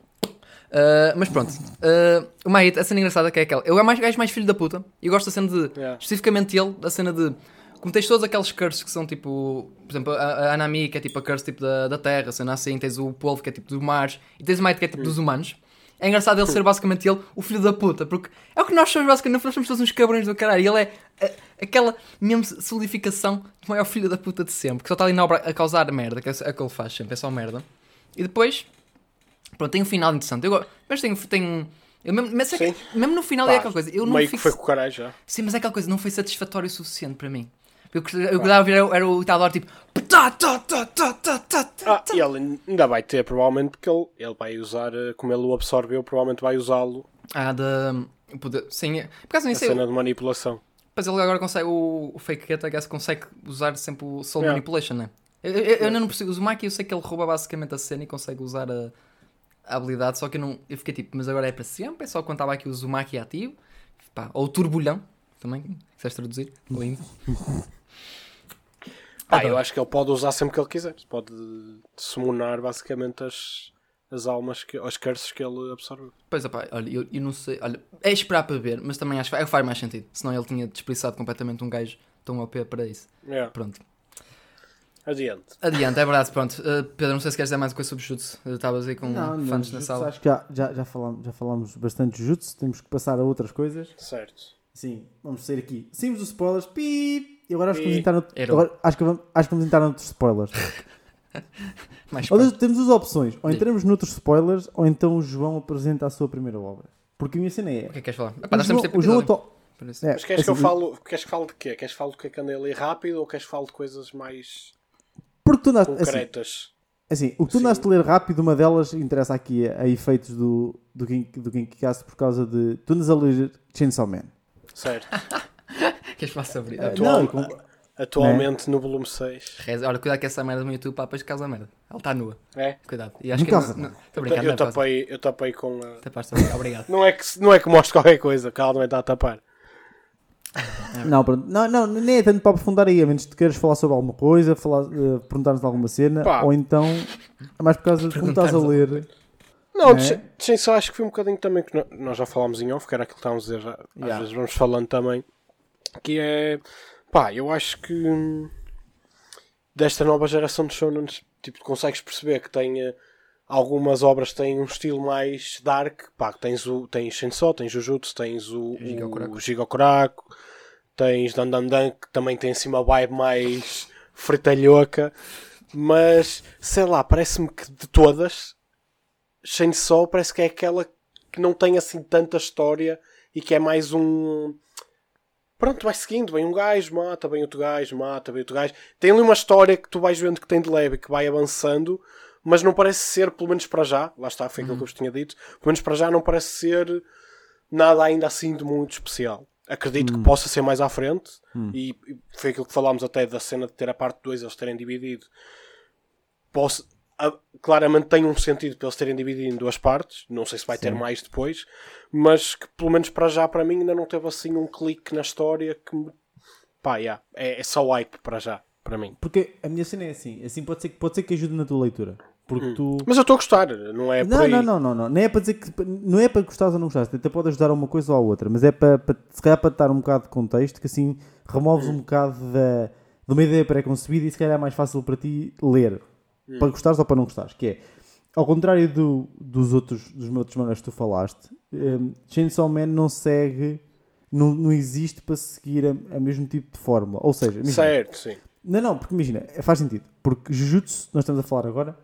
Uh, mas pronto, uh, o Mahito, a cena engraçada que é aquela. Eu é mais gajo mais filho da puta. E eu gosto da cena de. Yeah. Especificamente ele, da cena de. Como tens todos aqueles curses que são tipo. Por exemplo, a, a Anami, que é tipo a curse tipo da, da terra, cena assim. Tens o Polvo, que é tipo dos mares. E tens o Mahito, que é tipo dos humanos. É engraçado ele ser basicamente ele, o filho da puta, porque é o que nós somos basicamente, nós somos todos uns cabrões do caralho. E ele é a- aquela mesmo solidificação do maior filho da puta de sempre, que só está ali na obra a causar merda, que é é o que ele faz sempre, é só merda. E depois, pronto, tem um final interessante. Eu, mas tem, tem eu mesmo, mas é que- mesmo no final é Pá, aquela coisa, eu não meio que fico, foi com o caralho já. sim, mas é aquela coisa, não foi satisfatório o suficiente para mim. Eu, eu, eu gostava de ver era, o Itador tipo, tá, tá, tá, Ah, e ele ainda vai ter, provavelmente, porque ele, ele vai usar, eh, como ele o absorveu, provavelmente vai usá-lo Ah, da. Poder, sim, é- por acaso nem a sei. cena de manipulação. Mas ele agora consegue. O, o Fake I guess, consegue usar sempre o Soul Yeah. Manipulation, né? Eu, eu, eu ainda não percebo. O Maki, eu sei que ele rouba basicamente a cena e consegue usar a, a habilidade, só que eu não. Eu fiquei tipo, mas agora é para sempre? É só quando estava aqui o Uzumaki ativo? Pá, ou o Turbulhão, também, quiseres traduzir? Lindo. Ah, eu acho que ele pode usar sempre que ele quiser. Pode summonar basicamente as, as almas, que, as curses que ele absorveu. Pois é, pá, olha, eu, eu não sei. Olha, é esperar para ver, mas também acho que faz- faz mais sentido. Senão ele tinha desperdiçado completamente um gajo tão OP para isso. Yeah. Pronto. Adiante. Adiante, é verdade, pronto. Uh, Pedro, não sei se queres dizer mais uma coisa sobre Jutsu. Uh, Estavas aí com Não, não, fãs na sala. Acho que já, já, já, falamos, já falamos bastante de Jujutsu. Temos que passar a outras coisas. Certo. Sim, vamos sair aqui. Saímos dos spoilers. Pi! E agora acho que vamos entrar, no, agora acho que vamos, acho que vamos entrar noutros spoilers. Mais Ou temos duas opções. Ou Sim. entramos noutros spoilers, ou então o João apresenta a sua primeira obra. Porque a minha cena é. O que é que queres falar? Epá, o nós João, o João é, Mas queres que eu assim, falo, queres que fale de quê? Queres que fale do que é que andei ali rápido ou queres que fale de coisas mais Porque tu andaste, assim, concretas? assim, o que tu andaste a ler rápido, uma delas interessa aqui a, a efeitos do, do, King, do Kinkcast por causa de. Tu andas a ler Chainsaw Man. Certo. Queres falar sobre isso? Ah, Atual- não, Atualmente no volume 6. Reza, olha, cuidado que essa merda no YouTube, pá, depois causa merda. Ela está nua. É? Cuidado. E acho Não que causa não- não- Estou brincando, eu, não é tapei, eu tapei com a... Tapaste, obrigado. Obrigado. Não é, que, não é que mostre qualquer coisa, que ela também está a tapar. Não, pronto. Não, não, nem é tanto para aprofundar aí, a menos que queiras falar sobre alguma coisa, falar, eh, perguntar-nos de alguma cena, Pá. ou então é mais por causa de como estás a ler. Não, É? de Chain- só acho que foi um bocadinho também que nós já falámos em off, que era aquilo que estávamos a dizer, já, às Yeah. vezes vamos falando também, que é, pá, eu acho que desta nova geração de shonens, tipo, consegues perceber que tem algumas obras que têm um estilo mais dark, pá, tens o tens Chainsaw, tens Jujutsu, tens o, Jigokuraku. o Jigokuraku, tens Dan Dan Dan, que também tem assim uma vibe mais fritalhoca, mas, sei lá, parece-me que de todas, Chainsaw parece que é aquela que não tem assim tanta história e que é mais um. Pronto, vai seguindo, vem um gajo, mata, vem outro gajo, mata, vem outro gajo. Tem ali uma história que tu vais vendo que tem de leve, que vai avançando, mas não parece ser, pelo menos para já, lá está, foi aquilo que eu vos tinha dito, pelo menos para já não parece ser nada ainda assim de muito especial. Acredito que possa ser mais à frente, e, e foi aquilo que falámos até da cena de ter a parte 2, eles terem dividido posso, a- claramente tem um sentido para eles terem dividido em duas partes. Não sei se vai ter mais depois, mas que pelo menos para já, para mim, ainda não teve assim um clique na história que me. pá, yeah, é, é só hype para já, para mim. Porque a minha cena é assim, assim pode ser, que- pode ser que ajude na tua leitura. Porque tu. Mas eu estou a gostar, não é Não, não, não, não, não. Nem é para dizer que. Não é para gostares ou não gostares. Até pode ajudar a uma coisa ou a outra. Mas é para, para se calhar para dar um bocado de contexto que assim removes um bocado da, de uma ideia pré-concebida e se calhar é mais fácil para ti ler. Para gostares ou para não gostares. Que é. Ao contrário do, dos outros dos outros manuais que tu falaste, um, Chainsaw Man não segue. Não, não existe para seguir a, a mesmo tipo de fórmula. Ou seja, imagina, Certo, sim. não, não, porque imagina, faz sentido. Porque Jujutsu, nós estamos a falar agora,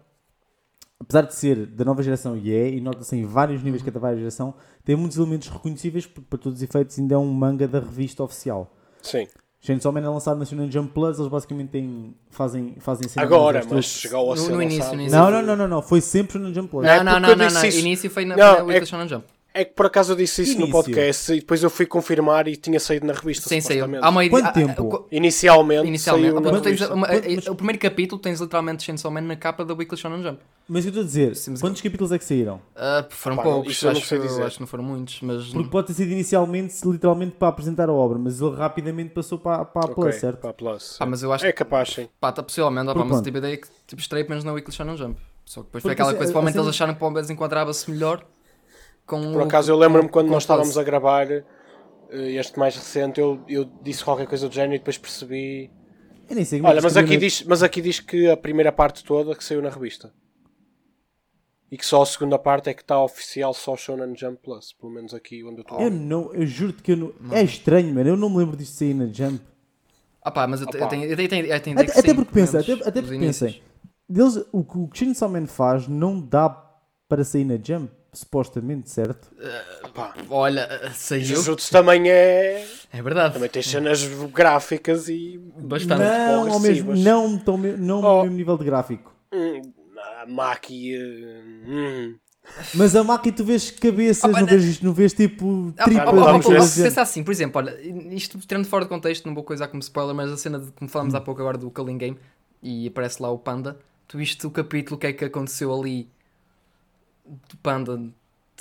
apesar de ser da nova geração e é, e nota-se em vários níveis que é da várias geração, tem muitos elementos reconhecíveis, porque para todos os efeitos ainda é um manga da revista oficial. Sim. Chainsaw Man é lançado na Shonen Jump Plus, eles basicamente têm, fazem, fazem cenas Agora, mas chegou a No- ser no início, no início. Não, não, não, não, não, foi sempre Shonen Jump Plus. É Não, não, porque não, não, não. isso. Início foi na, Não, na é Shonen Jump. É que por acaso eu disse isso Início. no podcast e depois eu fui confirmar e tinha saído na revista. Sim, saiu. Há uma Quanto tempo? Inicialmente, Inicialmente. saiu Ah, mas tens uma- mas- O primeiro capítulo tens literalmente Chainsaw Man na capa da Weekly Shonen Jump. Mas eu estou a dizer, Sim, quantos capítulos é que saíram? Ah, foram Pá, poucos, acho, acho que não foram muitos, mas Porque pode ter sido inicialmente, literalmente, para apresentar a obra, mas ele rapidamente passou para, para a Plus, certo? para a Plus. Pá, mas eu acho É capaz, sim. pá, tá, possivelmente, ah, Porque mas tipo, a ideia é que tipo, estreia menos na Weekly Shonen Jump. Só que depois foi aquela coisa, provavelmente eles acharam que o Bombas enquadrava-se melhor com Por acaso eu lembro-me quando nós estávamos a gravar eh, este mais recente, eu, eu disse qualquer coisa do género e depois percebi. Eu nem sei como é Olha, que mas aqui, na- diz, mas aqui diz que a primeira parte toda que saiu na revista. E que só a segunda parte é que está oficial só Shonen Jump Plus. Pelo menos aqui onde eu estou. Eu não, eu juro-te que eu não. É estranho, mano. Eu não me lembro disto sair na Jump. Ah pá, mas eu, te- eu tenho, eu tenho, eu tenho Até, até sim, porque pensa, até, até porque pensem, deles, o que o Chainsaw Man faz não dá para sair na Jump, supostamente, certo? Pá, Olha, saiu. Jujutsu também é. É verdade. Também tem cenas gráficas e. Bastante. Não, ao mesmo, não, tão, não Oh. no mesmo nível de gráfico. Hum, a Maki. eh, hum. Mas a Maki tu vês cabeças, pá, não, não- vês, não vês tipo Ah, tripas. ah, Vamos ah, nem ah, coisas ver. do género. Pensa assim, por exemplo, olha, isto tirando fora de contexto, não vou coisar como spoiler, mas a cena de como falamos há pouco agora do Culling Game e aparece lá o Panda, tu viste o capítulo, o que é que aconteceu ali do Panda?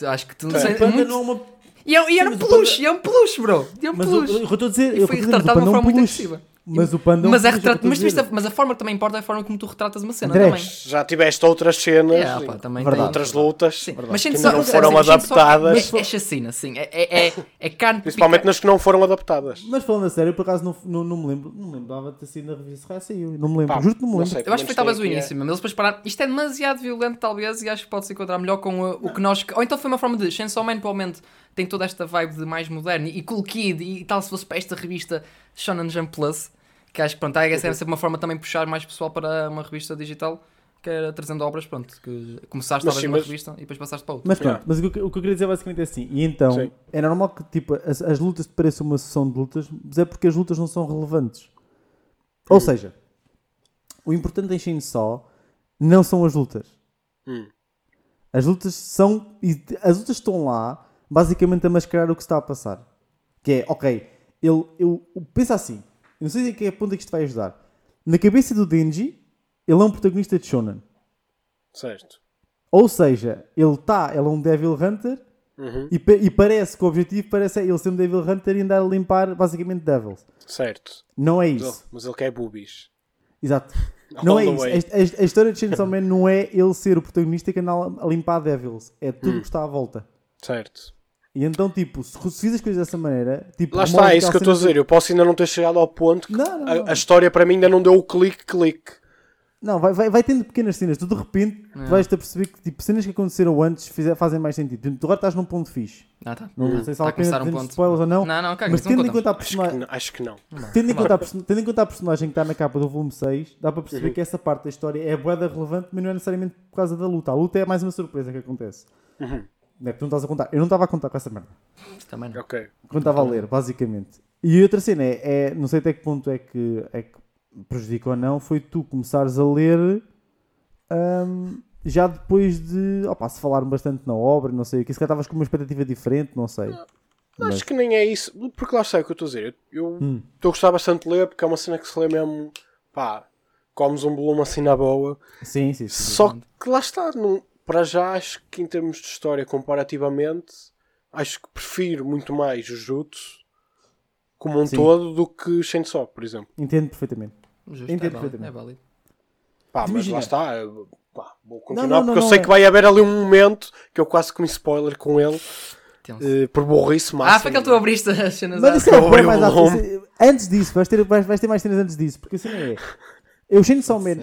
Acho que tu não É. sei. Panda muito- não é uma. E é, e era Sim, um peluche, Panda- é um peluche, bro. É um peluche. eu estou a dizer, E eu foi retratado de uma é forma muito agressiva. Mas o Panda é Mas, é peluche, eu retrat... estou a mas, mas a forma que também importa é a forma como tu retratas uma cena André, também. Já tiveste outras cenas. É, e pá, também Verdade. tem. outras lutas. Sim, Verdade. mas Que só, não foram só- adaptadas. É, é chacina, sim. É, é, é, é carne Principalmente pica- nas que não foram adaptadas. Mas falando a sério, eu por acaso não, não, não me lembro. Não me lembrava de ter sido na revista Serra saiu. Não me lembro. Pá, Juro que não me não lembro. sei. Eu acho que foi talvez o início mesmo. Eles depois pararam. Isto é demasiado violento, talvez, e acho que pode se encontrar melhor com uh, o que nós. Ou então foi uma forma de. Chainsaw Man, provavelmente, tem toda esta vibe de mais moderno e cool kid e tal, se fosse para esta revista Shonen Jump Plus. Que acho que pronto, a essa é sempre uma forma também de puxar mais pessoal para uma revista digital, que era trazendo obras, pronto, que começaste Mas talvez sim, numa mas- revista e depois passaste para outra. Mas pronto, Yeah. mas o que, o que eu queria dizer basicamente é assim. E então, Sim. é normal que tipo, as, as lutas te pareçam uma sessão de lutas, mas é porque as lutas não são relevantes. Ou Hum. seja, o importante em Chainsaw não são as lutas. Hum. As lutas são. e As lutas estão lá basicamente a mascarar o que está a passar. Que é, ok, ele, eu, pensa assim, não sei em que ponto é que isto vai ajudar. Na cabeça do Denji, ele é um protagonista de Shonen. Certo. Ou seja, ele está, ele é um Devil Hunter Uhum. e, e parece que o objetivo parece é ele ser um Devil Hunter e andar a limpar basicamente Devils. Certo. Não é Mas ele, isso. mas ele quer boobies. Exato. Não é isso. way. A, a- a história de Chainsaw Man não é ele ser o protagonista que anda a a limpar Devils. É tudo o Hum. que está à volta. Certo. E então, tipo, se fiz as coisas dessa maneira, tipo, Lá está, é isso que eu estou a dizer. Eu posso ainda não ter chegado ao ponto que de- Não, não, a, não. a história para mim ainda não deu o clique-clique. Não, vai, vai, vai tendo pequenas cenas. Tu de repente É. vais-te a perceber que tipo, cenas que aconteceram antes fizer- fazem mais sentido. Tu agora estás num ponto fixe. Ah, tá. Não Tá. sei se Tá a a pena um ponto. spoilers ou não. Não, não, caga, mas não tendo em, conta a Acho que, personagem, não- acho que não. tendo, em conta a person- tendo em conta a personagem que está na capa do volume 6, dá para perceber Uhum. que essa parte da história é boeda relevante, mas não é necessariamente por causa da luta. A luta é mais uma surpresa que acontece. Uhum. Não é tu não estás a contar. Eu não estava a contar com essa merda. Também não. Ok. Quando estava a ler, basicamente. E outra cena é, é- não sei até que ponto é que, é que prejudica ou não, foi tu começares a ler hum, já depois de, opá, se falaram bastante na obra, não sei o que, se calhar estavas com uma expectativa diferente, não sei. Mas- Acho que nem é isso. Porque lá está o que eu estou a dizer. Eu Hum. estou a gostar bastante de ler porque é uma cena que se lê mesmo. Pá, comes um volume assim na boa. Sim, sim, sim. Só que lá está. Não, para já, acho que em termos de história, comparativamente, acho que prefiro muito mais Jujutsu como um Sim. todo do que Chainsaw, por exemplo. Entendo perfeitamente. Justo, Entendo é válido, perfeitamente. é válido. Pá, mas Imagina. lá está. eu- pá, vou continuar não, não, porque eu não sei é. que vai haver ali um momento que eu quase comi spoiler com ele eh, por burrice máxima. Ah, foi que tu abriste as cenas Mas isso é mais frente. Antes disso, vais ter, vais, vais ter mais cenas antes disso, porque assim é. Eu,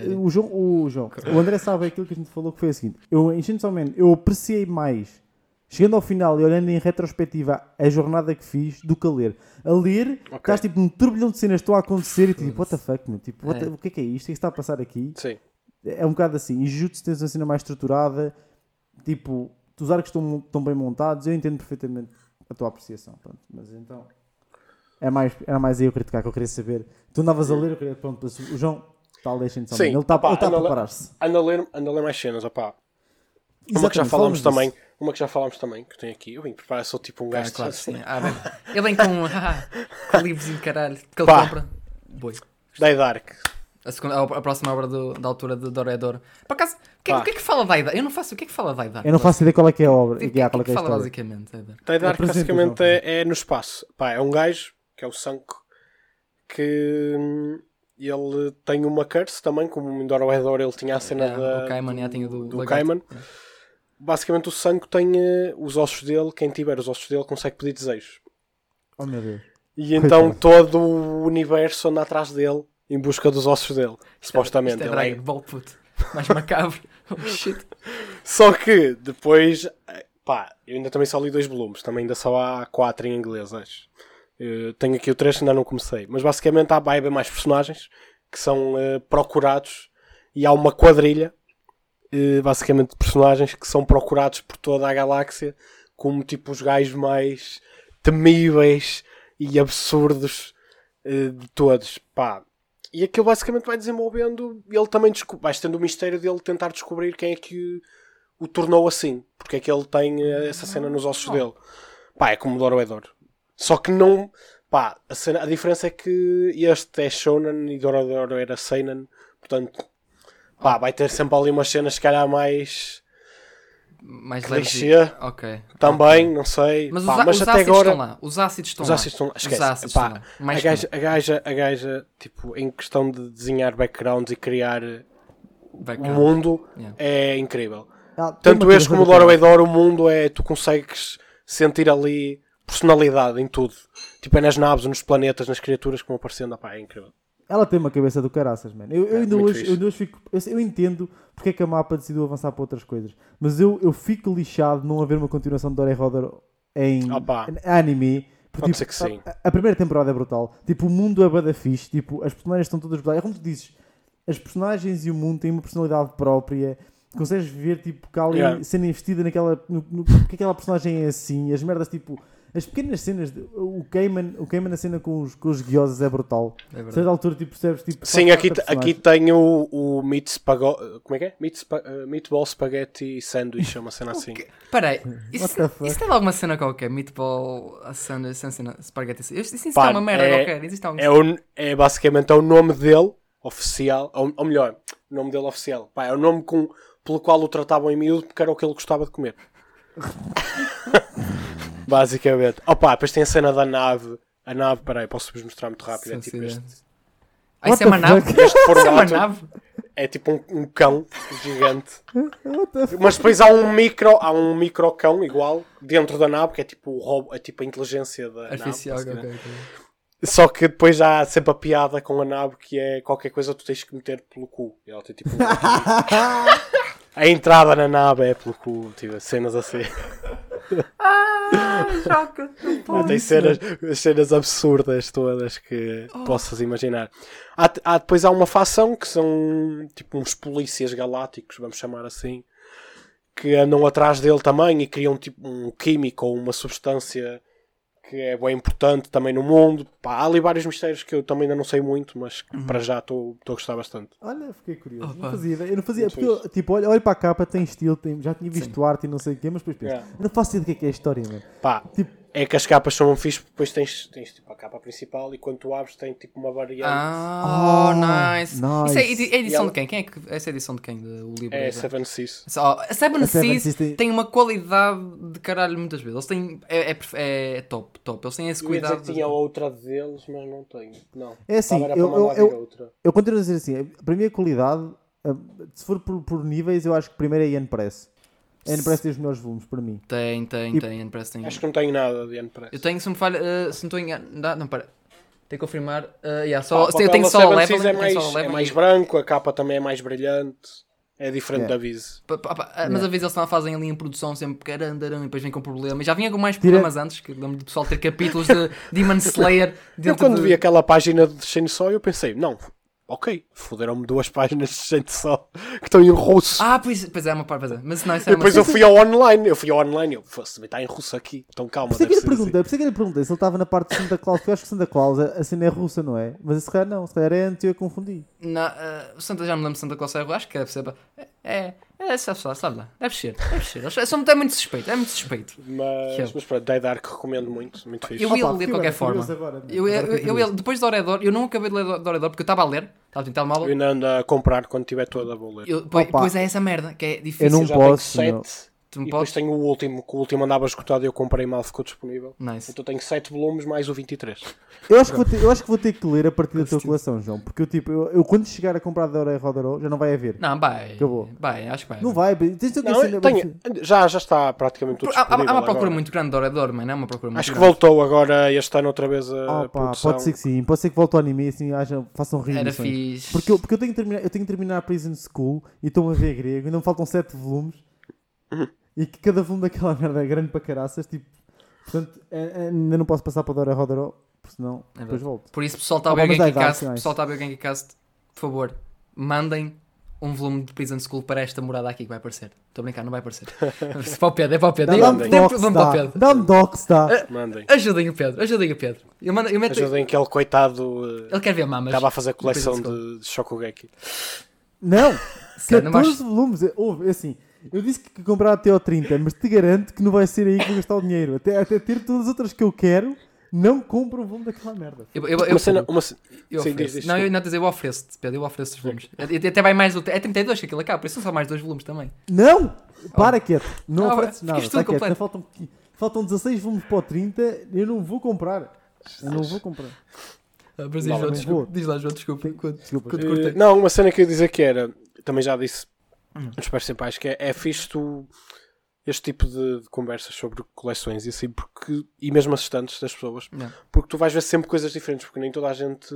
Sério? o João, o João, o André sabe aquilo que a gente falou que foi o seguinte: eu, Man, eu apreciei mais, chegando ao final e olhando em retrospectiva a jornada que fiz, do que a ler. A ler, estás tipo num turbilhão de cenas que estão a acontecer e tu tipo, what the fuck, meu? Tipo, the- É. o que é que é isto? O que é que está a passar aqui? Sim. É um bocado assim. E Jujutsu tens uma cena mais estruturada, tipo, os arcos estão, estão bem montados, eu entendo perfeitamente a tua apreciação. Pronto. Mas então. É mais, era mais aí eu criticar que eu queria saber. Tu andavas a ler, eu queria. Pronto, o João a ler Chainsaw Sim. Ele está está a preparar-se. Anda a ler, anda a ler mais cenas, opá. Uma que já falámos falamos também, disso. uma que já falámos também, que eu tenho aqui. Eu vim preparar, sou tipo um Ah, gajo claro, de sim. Ah, bem. Ele vem com, ah, com livros de caralho que ele Pá. compra. Boi. Die Dark. A, segunda, a, próxima obra do- da altura de Doredor. Por acaso, o que, é- o que é que fala da Dark? Eu não faço o que é que fala da Dark. Eu não faço ideia qual é que é a obra. O que, e que, há que, qual é que que é fala basicamente? da Dark? Die Dark Apresenta, basicamente é, é no espaço. Pá, é um gajo, que é o Sanko, que hum, ele tem uma curse também, como em Dorohedor ele tinha a cena É, da, o Cayman já tinha do, do lagarto. Cayman. Basicamente o Sanko tem eh, os ossos dele, quem tiver os ossos dele consegue pedir desejos. Oh meu Deus. E então todo o universo anda atrás dele em busca dos ossos dele, supostamente. Isto é é- Dragon Ball, puto. Mais macabro. Oh, shit. Só que depois, eh, pá, eu ainda também só li dois volumes, também ainda só há quatro em inglês, acho. Eh, tenho aqui o que ainda não comecei, mas basicamente há haver mais personagens que são eh, procurados e há uma quadrilha, eh, basicamente de personagens que são procurados por toda a galáxia como tipo os gajos mais temíveis e absurdos de todos, pá. E aquilo basicamente vai desenvolvendo e ele também vai tendo o mistério dele tentar descobrir quem é que o tornou assim. Porque é que ele tem essa cena nos ossos dele. Pá, é como Dorohedor. Só que não. Pá, a, cena- a diferença é que este é Shonen e Dorohedor era Seinen. Portanto, pá, vai ter sempre ali umas cenas, se calhar, mais. Mais Clichê. leve. Ok. Também, Ok. não sei. Mas, Pá, os, mas os até ácidos agora. estão lá. Os ácidos estão Os lá. ácidos estão lá. Esquece. Os ácidos Pá, estão lá. Mais a, gaja, a, gaja, a gaja, tipo, em questão de desenhar backgrounds e criar o mundo, Yeah. é incrível. Ah, Tanto este como o eu- Dorohedor, o mundo é. Tu consegues sentir ali personalidade em tudo. Tipo, é nas naves, nos planetas, nas criaturas que vão aparecendo. Ah, pá, é incrível. Ela tem uma cabeça do caraças, mano. Eu, eu É, ainda hoje, eu ainda hoje fico. Eu, eu entendo porque é que a mapa decidiu avançar para outras coisas. Mas eu, eu fico lixado de não haver uma continuação de Dora Rodder em em anime. Porque, Pode ser que sim. A, a primeira temporada é brutal. Tipo, o mundo é bada fixe. Tipo, as personagens estão todas brutais. É como tu dizes, as personagens e o mundo têm uma personalidade própria. Consegues ver, tipo, que há ali Yeah. cena investida naquela. No, no, porque aquela personagem é assim. As merdas, tipo. As pequenas cenas. de- o Cayman, o Cayman na cena com os, com os guiosos é brutal. É A certa verdade. altura, tipo, percebes, tipo. Sim, aqui, aqui tem o, o meat spago... Como é que é? Meat spa... uh, Meatball Spaghetti Sandwich, é uma cena assim. Espera aí, What isso, isso tem alguma cena qualquer? Meatball, a cena, spaghetti. Isso, isso, isso Pá, é uma merda é- qualquer. Existe algum... É, o, é basicamente é o nome dele, oficial, ou, ou melhor, o nome dele oficial. Pá, é o nome com, pelo qual o tratavam em miúdo porque era o que ele gostava de comer. basicamente. Opa, depois tem a cena da nave. A nave, peraí, posso-vos mostrar muito rápido. É tipo sim, este, Ah, isso What é uma nave? este Isso é uma formato. nave? É tipo um, um cão gigante. Mas depois há um micro, há um micro cão igual dentro da nave, que é tipo o robô, é tipo a inteligência da Artificial, nave. ok, basicamente. ok, ok. Só que depois há sempre a piada com a nave que é qualquer coisa tu tens que meter pelo cu. E Ela tem tipo um- A entrada na nave é pelo cu, tipo, cenas assim. Ah, choca. tem cenas, as cenas absurdas todas que possas imaginar. Há, há- depois há uma facção que são tipo uns polícias galácticos, vamos chamar assim, que andam atrás dele também e criam tipo um químico ou uma substância que é bem importante também no mundo. Pá, há ali vários mistérios que eu também ainda não sei muito, mas que para já estou estou a gostar bastante. Olha, fiquei curioso. Opa. Não fazia. Eu não fazia. Porque eu, tipo, olho, olho para a capa, tem estilo, tem, já tinha visto Sim. arte e não sei o quê, mas depois penso. Eu não faço ideia do que é, que é a história, mano. Pá, Tipo, é que as capas são fixe, depois tens, tens tipo a capa principal e quando tu abres tem tipo uma variante. Ah, Oh, nice. nice. Isso é, é edição ela- de quem? Quem é que. Essa é a edição de quem? De- O livro? é da- Seven Seas. A Seven A Seven Seas Seas tem- tem uma qualidade de caralho muitas vezes. Eles têm. É, é, é top, top. Eles têm esse Eu ia dizer cuidado. que tinha outra deles, mas não tenho. Não. É assim, eu- eu- eu- outra. eu continuo a dizer assim. Para mim, a qualidade, ah, se for por, por níveis, eu acho que primeiro é a Ian Press. A Ian Press tem os melhores volumes, para mim. Tem, tem, E- tem. Tem. Acho que não tenho nada de Press. Eu tenho, se me falha. eh, se não estou enganado. Não, para. Tenho que confirmar. eh, yeah, só, o eu tenho só a Seven level. É mais, só a é level mais e- branco, a capa também é mais brilhante. É diferente Yeah. da Viz. Pa- Mas às vezes eles não fazem ali em produção sempre carandarão e depois vem com problema. E já vinha com mais Tira- problemas antes, que lembro do pessoal ter capítulos de Demon Slayer Eu quando de... vi aquela página de Chainsaw eu pensei, não, ok, foderam-me duas páginas de Chainsaw que estão em russo. Ah, pois, pois é, uma parte, pois é. Mas não, isso E é uma depois eu fui ao online, eu fui ao online e eu, fosse, está em russo aqui, então calma, Por isso é ser assim. perguntei, por é que eu lhe perguntei se ele estava na parte de Santa Claus, porque eu acho que Santa Claus, a, a cena é russa, não é? Mas se calhar não, se calhar é antes eu confundi. Na, eh, Santa, já me lembro de Santa Claus, acho que deve ser. É, é, sabe, sabe, sabe lá, deve ser, deve ser. Eles são- É muito suspeito, é muito suspeito. Mas, é- mas pronto, Die Dark recomendo muito, muito fixe. Eu ia Opa, ler de qualquer forma. agora, Eu, eu, eu, eu, depois de Oredor, eu não acabei de ler de Oredor porque eu estava a ler, estava a tentar mal. Eu ainda ando a comprar quando tiver toda, vou ler. Eu, pois, pois é essa merda, que é Eu difícil. não posso, tenho não. 7 Tu e não depois podes? tenho o último, que o último andava esgotado e eu comprei mal, ficou disponível. Nice. Então tenho 7 volumes mais o 23. Eu acho, que vou ter, eu acho que vou ter que ler a partir da tua coleção, João. Porque eu, tipo, eu, eu quando chegar a comprar da Hora Rodaró, já não vai haver. Não, vai. Acabou. Vai, acho que vai. Não vai, tens Não, cena- tenho- já, já está praticamente tudo Há, há- uma procura agora. muito grande de Oredor, mano. É uma procura muito Acho que grande. voltou agora este ano outra vez a Ah, pá, produção. pode ser que sim, pode ser que volte ao anime e assim haja, façam Era reedições. fixe. Porque eu, porque eu tenho que terminar, eu tenho que terminar a Prison School e estou a ver grego, ainda me faltam 7 volumes. e que cada volume daquela merda é grande para caraças, tipo, portanto, é- é- ainda não posso passar para Dora Rodaró, porque senão É depois volto. Por isso, pessoal está a Ah, ver o idade, pessoal está a ver o por favor, mandem um volume de Prison School para esta morada aqui que vai aparecer. Estou a brincar, não vai aparecer. é para o Pedro, é para o Pedro. Dá-me. Pedro. Dá-me docs, dá. Mandem. Ajudem o Pedro, ajudem o Pedro. Eu, mando, eu meto... Ajudem aquele coitado eh, Ele quer ver mamas. estava a fazer coleção de, de Shokugeki. Não, Sério, não 14 volumes, é- houve, é assim, eu disse que ia comprar até ao 30, mas te garanto que não vai ser aí que vou gastar o dinheiro. Até, até ter todas as outras que eu quero, não compro um volume daquela merda. Eu, eu, eu, Uma cena, uma, eu sim, ofereço. diz, diz, não, eu não dizer, eu ofereço-te, Pedro, eu ofereço os volumes. E- e Até vai mais. É 32 que aquilo acaba, por isso são só mais dois volumes também. Não! Para quieto, não Ah, ofereces nada. isto Está tudo quieto, ainda faltam, faltam 16 volumes para o 30, eu não vou comprar. Eu não vou comprar. Ah, mas diz Não, lá, não desculpa. Diz lá, João, desculpa. Quando- Desculpa. quando cortei. não, uma cena que eu ia dizer que era, também já disse Hum. nos principais, que é, é fixe tu, este tipo de, de conversas sobre coleções e assim, porque, e mesmo assistentes das pessoas, Não. porque tu vais ver sempre coisas diferentes, porque nem toda a gente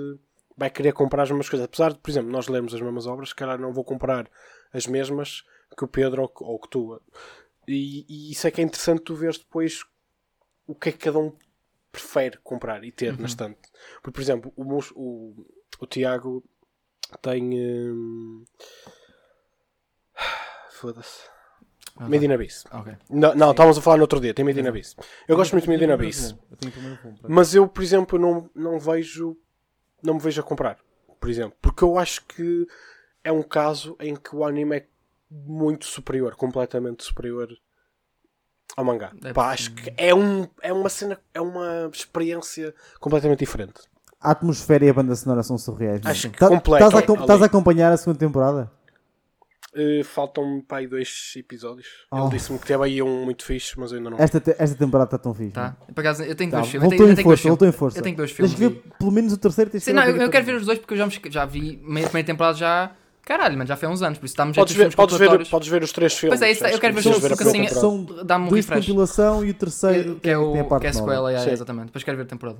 vai querer comprar as mesmas coisas. Apesar de, por exemplo, nós lermos as mesmas obras, se calhar não vou comprar as mesmas que o Pedro ou, que- ou que tu. E, e isso é que é interessante tu veres depois o que é que cada um prefere comprar e ter Uhum. na estante. Porque, por exemplo, o, o, o Tiago tem. hum, Foda-se. Ah, tá. Made in Abyss. Ok. Não, não estávamos a falar no outro dia. Tem Made in Abyss. Eu gosto muito de Made in Abyss. Mas eu, por exemplo, não, não vejo. Não me vejo a comprar. Por exemplo. Porque eu acho que é um caso em que o anime é muito superior. Completamente superior ao mangá. É Pá, acho que é, um, é uma cena. É uma experiência completamente diferente. A atmosfera e a banda sonora são surreais. Acho que Tá- completa Estás a, a acompanhar a segunda temporada? Uh, Faltam-me para aí dois episódios. Oh. Ele disse-me que teve aí um muito fixe, mas eu ainda não. Esta, te- esta temporada está tão fixe. Tá. Por acaso, eu tenho Tá, dois filmes. Eu voltou tenho, eu em tenho dois força, filmes. voltou em força. Eu tenho dois Tens filmes. que ver pelo menos o terceiro. Tens que Sim, não, eu, eu quero ver os dois porque eu já, me- já vi meia primeira temporada já. Caralho, mano, já foi há uns anos, por isso estamos Podes ver, podes, ver, podes ver os três filmes. Pois é, isso, eu acho quero que ver os a porque assim. São dá-me um dois refresh. compilação e o terceiro Que é, o, tem a parte que é a sequela, Sim. exatamente. Depois quero ver a temporada.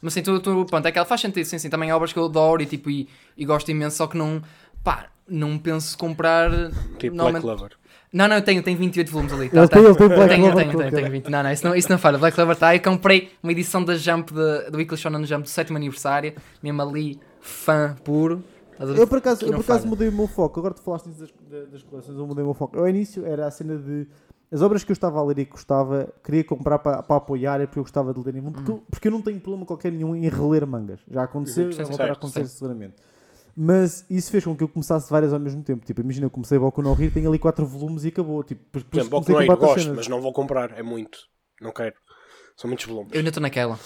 Mas assim, tu, tu, pronto, é que ela faz sentido, sim, sim. Também há obras que eu adoro e, tipo, e, e gosto imenso, só que não, pá, não penso comprar. Tipo Black Clover. Não, não, eu tenho, tenho 28 volumes ali. Tá, Ele tá. tem- ele tem Black Eu tenho, eu Clover tenho, tenho, tenho cara. 20. Não, não, isso não, isso não falha. Black Clover está. Eu comprei uma edição da Jump, de, do Weekly Shonen Jump do sétimo aniversário, mesmo ali, fã puro. Eu por acaso, eu por acaso mudei o meu foco. Agora tu falaste das, da- das coleções, eu mudei o meu foco. Ao início era a cena de. As obras que eu estava a ler e que gostava, queria comprar para, para apoiar, é porque eu gostava de ler em porque, eu- porque eu não tenho problema qualquer nenhum em reler mangas. Já aconteceu, Uhum, já sim, voltar a acontecer seguramente. Mas isso fez com que eu começasse várias ao mesmo tempo. Tipo, imagina, eu comecei Boku no Hero, tenho ali quatro volumes e acabou. Tipo, Por depois exemplo, Boku no Hero gosto, cenas. mas não vou comprar. É muito. Não quero. São muitos volumes. Eu ainda estou naquela.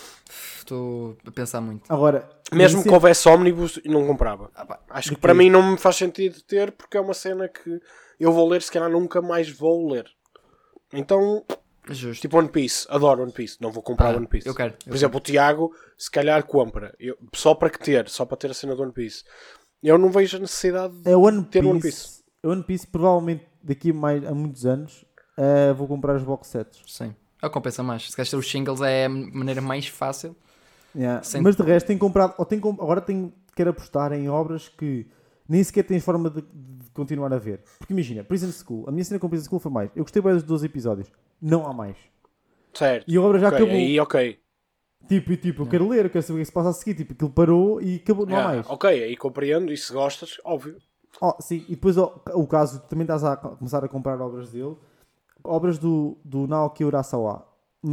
Estou a pensar muito. Agora, Mesmo que é- houvesse ómnibus, não comprava. Ah, pá, Acho que para mim não me faz sentido ter, porque é uma cena que eu vou ler, se calhar nunca mais vou ler. Então, justo. tipo One Piece, adoro One Piece, não vou comprar Ah, One Piece. eu quero, eu Por exemplo, o Tiago, se calhar compra, Eu- só para que ter, só para ter a cena do One Piece. Eu não vejo a necessidade de É One ter Piece. One Piece. One Piece, provavelmente daqui a, mais, a muitos anos, eh, vou comprar os box sets. Sim. É o que compensa mais. Se queres ter os singles é a maneira mais fácil. Yeah. Sim. Mas de resto, tenho comprado, ou tenho, agora tenho, quero apostar em obras que nem sequer tens forma de, de continuar a ver. Porque imagina, Prison School, a minha cena com Prison School foi mais. Eu gostei bem dos 12 episódios, não há mais. Certo. E a obra já Ok, acabou. aí ok. Tipo, e tipo, eu quero ler, eu quero saber o que se passa a seguir. Tipo, aquilo parou e acabou, não há Yeah, mais. Ok, aí compreendo, e se gostas, óbvio. Oh, sim, e depois ó, o caso, também estás a co- começar a comprar obras dele, obras do, do Naoki Urasawa.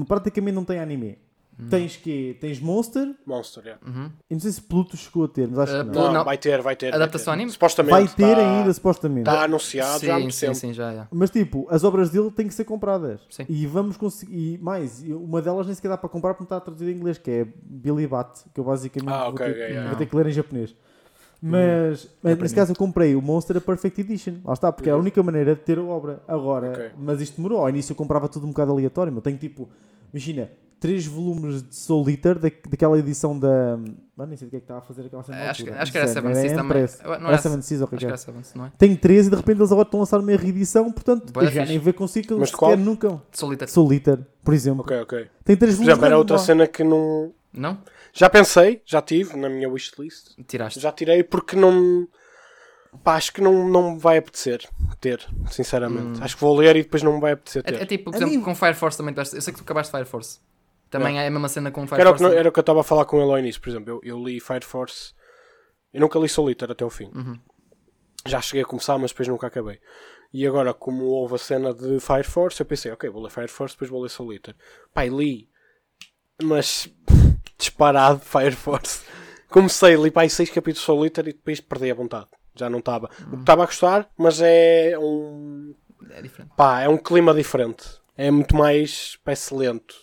Praticamente não tem anime. Hum. Tens que Tens Monster, Monster, yeah. e não sei se Pluto chegou a ter, mas acho Uh, que não. Não, não. vai ter, vai ter. vai Adaptação ter. anime? Supostamente. Vai ter tá- ainda, supostamente. Está anunciado já há sim, muito sim, tempo. sim, já, já. Mas tipo, as obras dele têm que ser compradas. Sim. E vamos conseguir. E mais, uma delas nem sequer dá para comprar porque está traduzida em inglês, que é Billy Bat, que eu basicamente Ah, vou, ok, ter, ok, yeah. vou ter que ler em japonês. Mas, mas nesse caso eu comprei o Monster a Perfect Edition. Lá está, porque era a única maneira de ter a obra. Agora, Ok. mas isto demorou. Ao início eu comprava tudo um bocado aleatório. Eu tenho tipo, imagina, três volumes de Soul Eater da, daquela edição da. Ah, nem sei do que é que estava a fazer aquela cena. na Acho, altura. acho que era Não sei, Seven Seas era também. Não Era Seven Seas, o é Acho que que era? Seven Seas, não é? Tenho três e de repente eles agora estão a lançar uma reedição, portanto, da eu já fixe. nem ver consigo que Mas eles sequer nunca. Soul Eater, por exemplo. Ok, ok. Tem três volumes. exemplo, era outra cena que não. Não? Já pensei, já tive na minha wishlist. Tiraste. Já tirei porque não. Pá, acho que não, não me vai apetecer ter, sinceramente. Acho que vou ler e depois não me vai apetecer ter. É, é tipo, por exemplo, mim- com Fire Force também. Eu sei que tu acabaste Fire Force. Também é a mesma cena com Fire era, o que, Force. não- era o que eu estava a falar com ele ao início, por exemplo. Eu, eu li Fire Force. Eu nunca li Solitaire até o fim. Uhum. Já cheguei a começar, mas depois nunca acabei. E agora, como houve a cena de Fire Force, eu pensei, ok, vou ler Fire Force, depois vou ler Solitaire. Pai, li. Mas disparado Fire Force. Comecei, li pai seis capítulos de Solitaire e depois perdi a vontade. Já não estava. Estava a gostar, mas é um. É diferente. Pá, é um clima diferente. É muito mais parece lento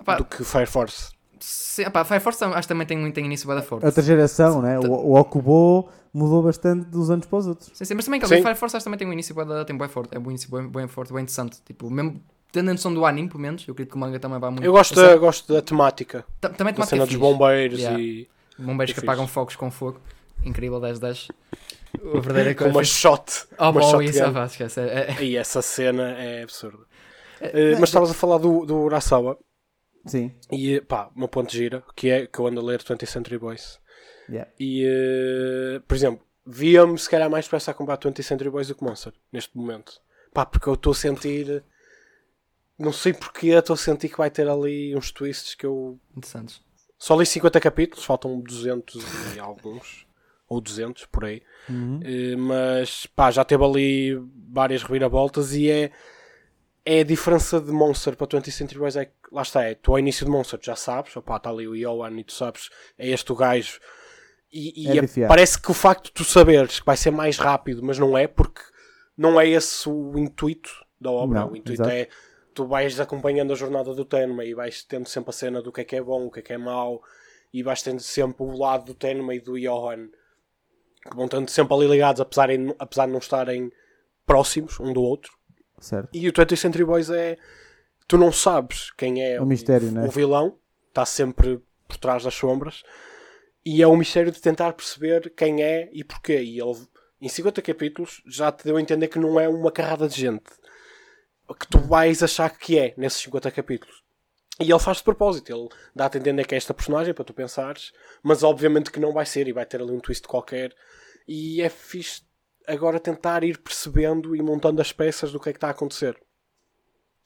Epá, do que Fire Force. se, epá, Fire Force acho que também tem, um- tem início bem da forte. Outra geração, né? O, o Okubo mudou bastante dos anos para os outros. Sim, sim, mas também que. Fire Force acho que também tem um início da- tem bem forte. É um início bem, bem forte, bem interessante. Tipo, mesmo tendo a noção do anime, pelo menos, eu acredito que o manga também vai muito. Eu gosto, da, gosto da temática. Ta- Também Da temática cena fixe. dos bombeiros Yeah. e Bombeiros É que fixe. apagam fogos com fogo. Incrível 10-10. A verdadeira com coisa. uma shot. Oh, uma bom, shotgun. isso, ah, esquece. É, é- E essa cena é absurda. Eh, mas estavas a falar do, do Urasawa Sim. e pá, uma ponte gira que é que eu ando a ler 20th Century Boys. Yeah. E eh, por exemplo, via-me se calhar mais depressa a comprar 20th Century Boys do que Monster neste momento. Pá, porque eu estou a sentir não sei porque estou a sentir que vai ter ali uns twists que eu Interessantes. só li 50 capítulos, faltam 200 e alguns, ou 200 por aí. Uhum. Eh, mas pá, já teve ali várias reviravoltas e é, é a diferença de Monster para 20th Century Boys é que, lá está, é, tu ao início de Monster já sabes, opá, está ali o Johan e tu sabes, é este o gajo. E, e É é- parece que o facto de tu saberes que vai ser mais rápido, mas não é porque não é esse o intuito da obra, Não, o intuito exato. é tu vais acompanhando a jornada do Tenma e vais tendo sempre a cena do que é que é bom, o que é que é mau e vais tendo sempre o lado do Tenma e do Johan que vão estando sempre ali ligados apesar, em- apesar de não estarem próximos um do outro Certo. e o 20th Century Boys é tu não sabes quem é É um mistério, o, não é? o vilão está sempre por trás das sombras e é o mistério de tentar perceber quem é e porquê e ele em 50 capítulos já te deu a entender que não é uma carrada de gente que tu vais achar que é nesses 50 capítulos e ele faz de propósito, ele dá-te a entender que é esta personagem para tu pensares, mas obviamente que não vai ser e vai ter ali um twist qualquer. E é fixe agora tentar ir percebendo e montando as peças do que é que está a acontecer.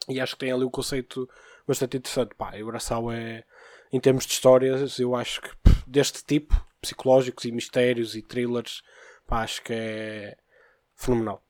E acho que tem ali um conceito bastante interessante. Pá, o Braçal é, em termos de histórias, eu acho que deste tipo, psicológicos e mistérios e thrillers, pá, acho que é fenomenal.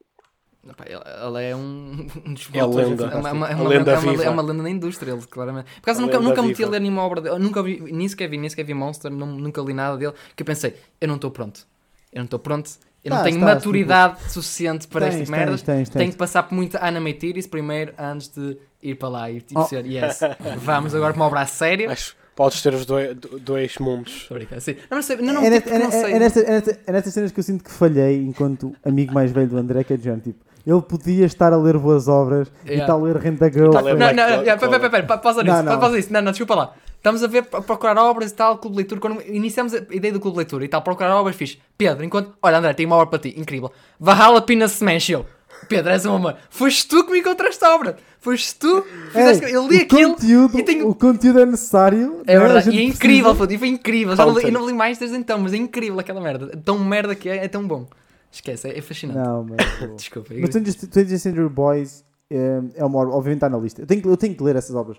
Ele é um, um dos É lenda. é uma, é uma, é uma lenda é uma- é lenda da indústria, ele, claramente. Por acaso nunca, nunca meti a ler nenhuma obra dele, nunca vi, nem sequer vi, nem sequer vi Monster, não, nunca li nada dele, que eu pensei, eu não estou pronto. Eu não estou pronto, eu não tenho maturidade suficiente para Tens, estas merdas. tens, tens. Tenho que passar por muita animatiris primeiro antes de ir para lá e tipo, Oh. ser, yes, vamos agora para uma obra a sério. Acho que podes ter os dois, dois mundos. Sim. Não, não sei, não, não, é, tipo, nesta- é- não sei. é- é nesta- é nesta- é nestas cenas que eu sinto que falhei enquanto amigo mais velho do André, que é género, tipo, ele podia estar a ler boas obras e Yeah. está a ler Rent a Girl. Ler Não, não, pera, pera, pa- pausa Não, nisso, não. pausa nisso. Não, não, desculpa lá. Estamos a ver, a procurar obras e tal, clube de leitura. Quando iniciamos a ideia do clube de leitura e tal, procurar obras, fiz. Pedro, enquanto. Olha, André, tenho uma obra para ti, incrível. Valhalla Pina Smash. Eu. Pedro, és um amor. Foste tu que me encontraste a obra. Foste tu. Fizeste, Ei, eu li aquilo conteúdo, tenho. O conteúdo é necessário. É A verdade, e é incrível, precisa- e foi incrível. Já não li, eu não li mais desde então, mas é incrível aquela merda. É Tão merda que é, é tão bom. Esquece, é, é fascinante. Não, mas... Desculpa. Mas 20th Century Boys é, é uma obra, obviamente está na lista. Eu tenho, eu tenho que ler essas obras.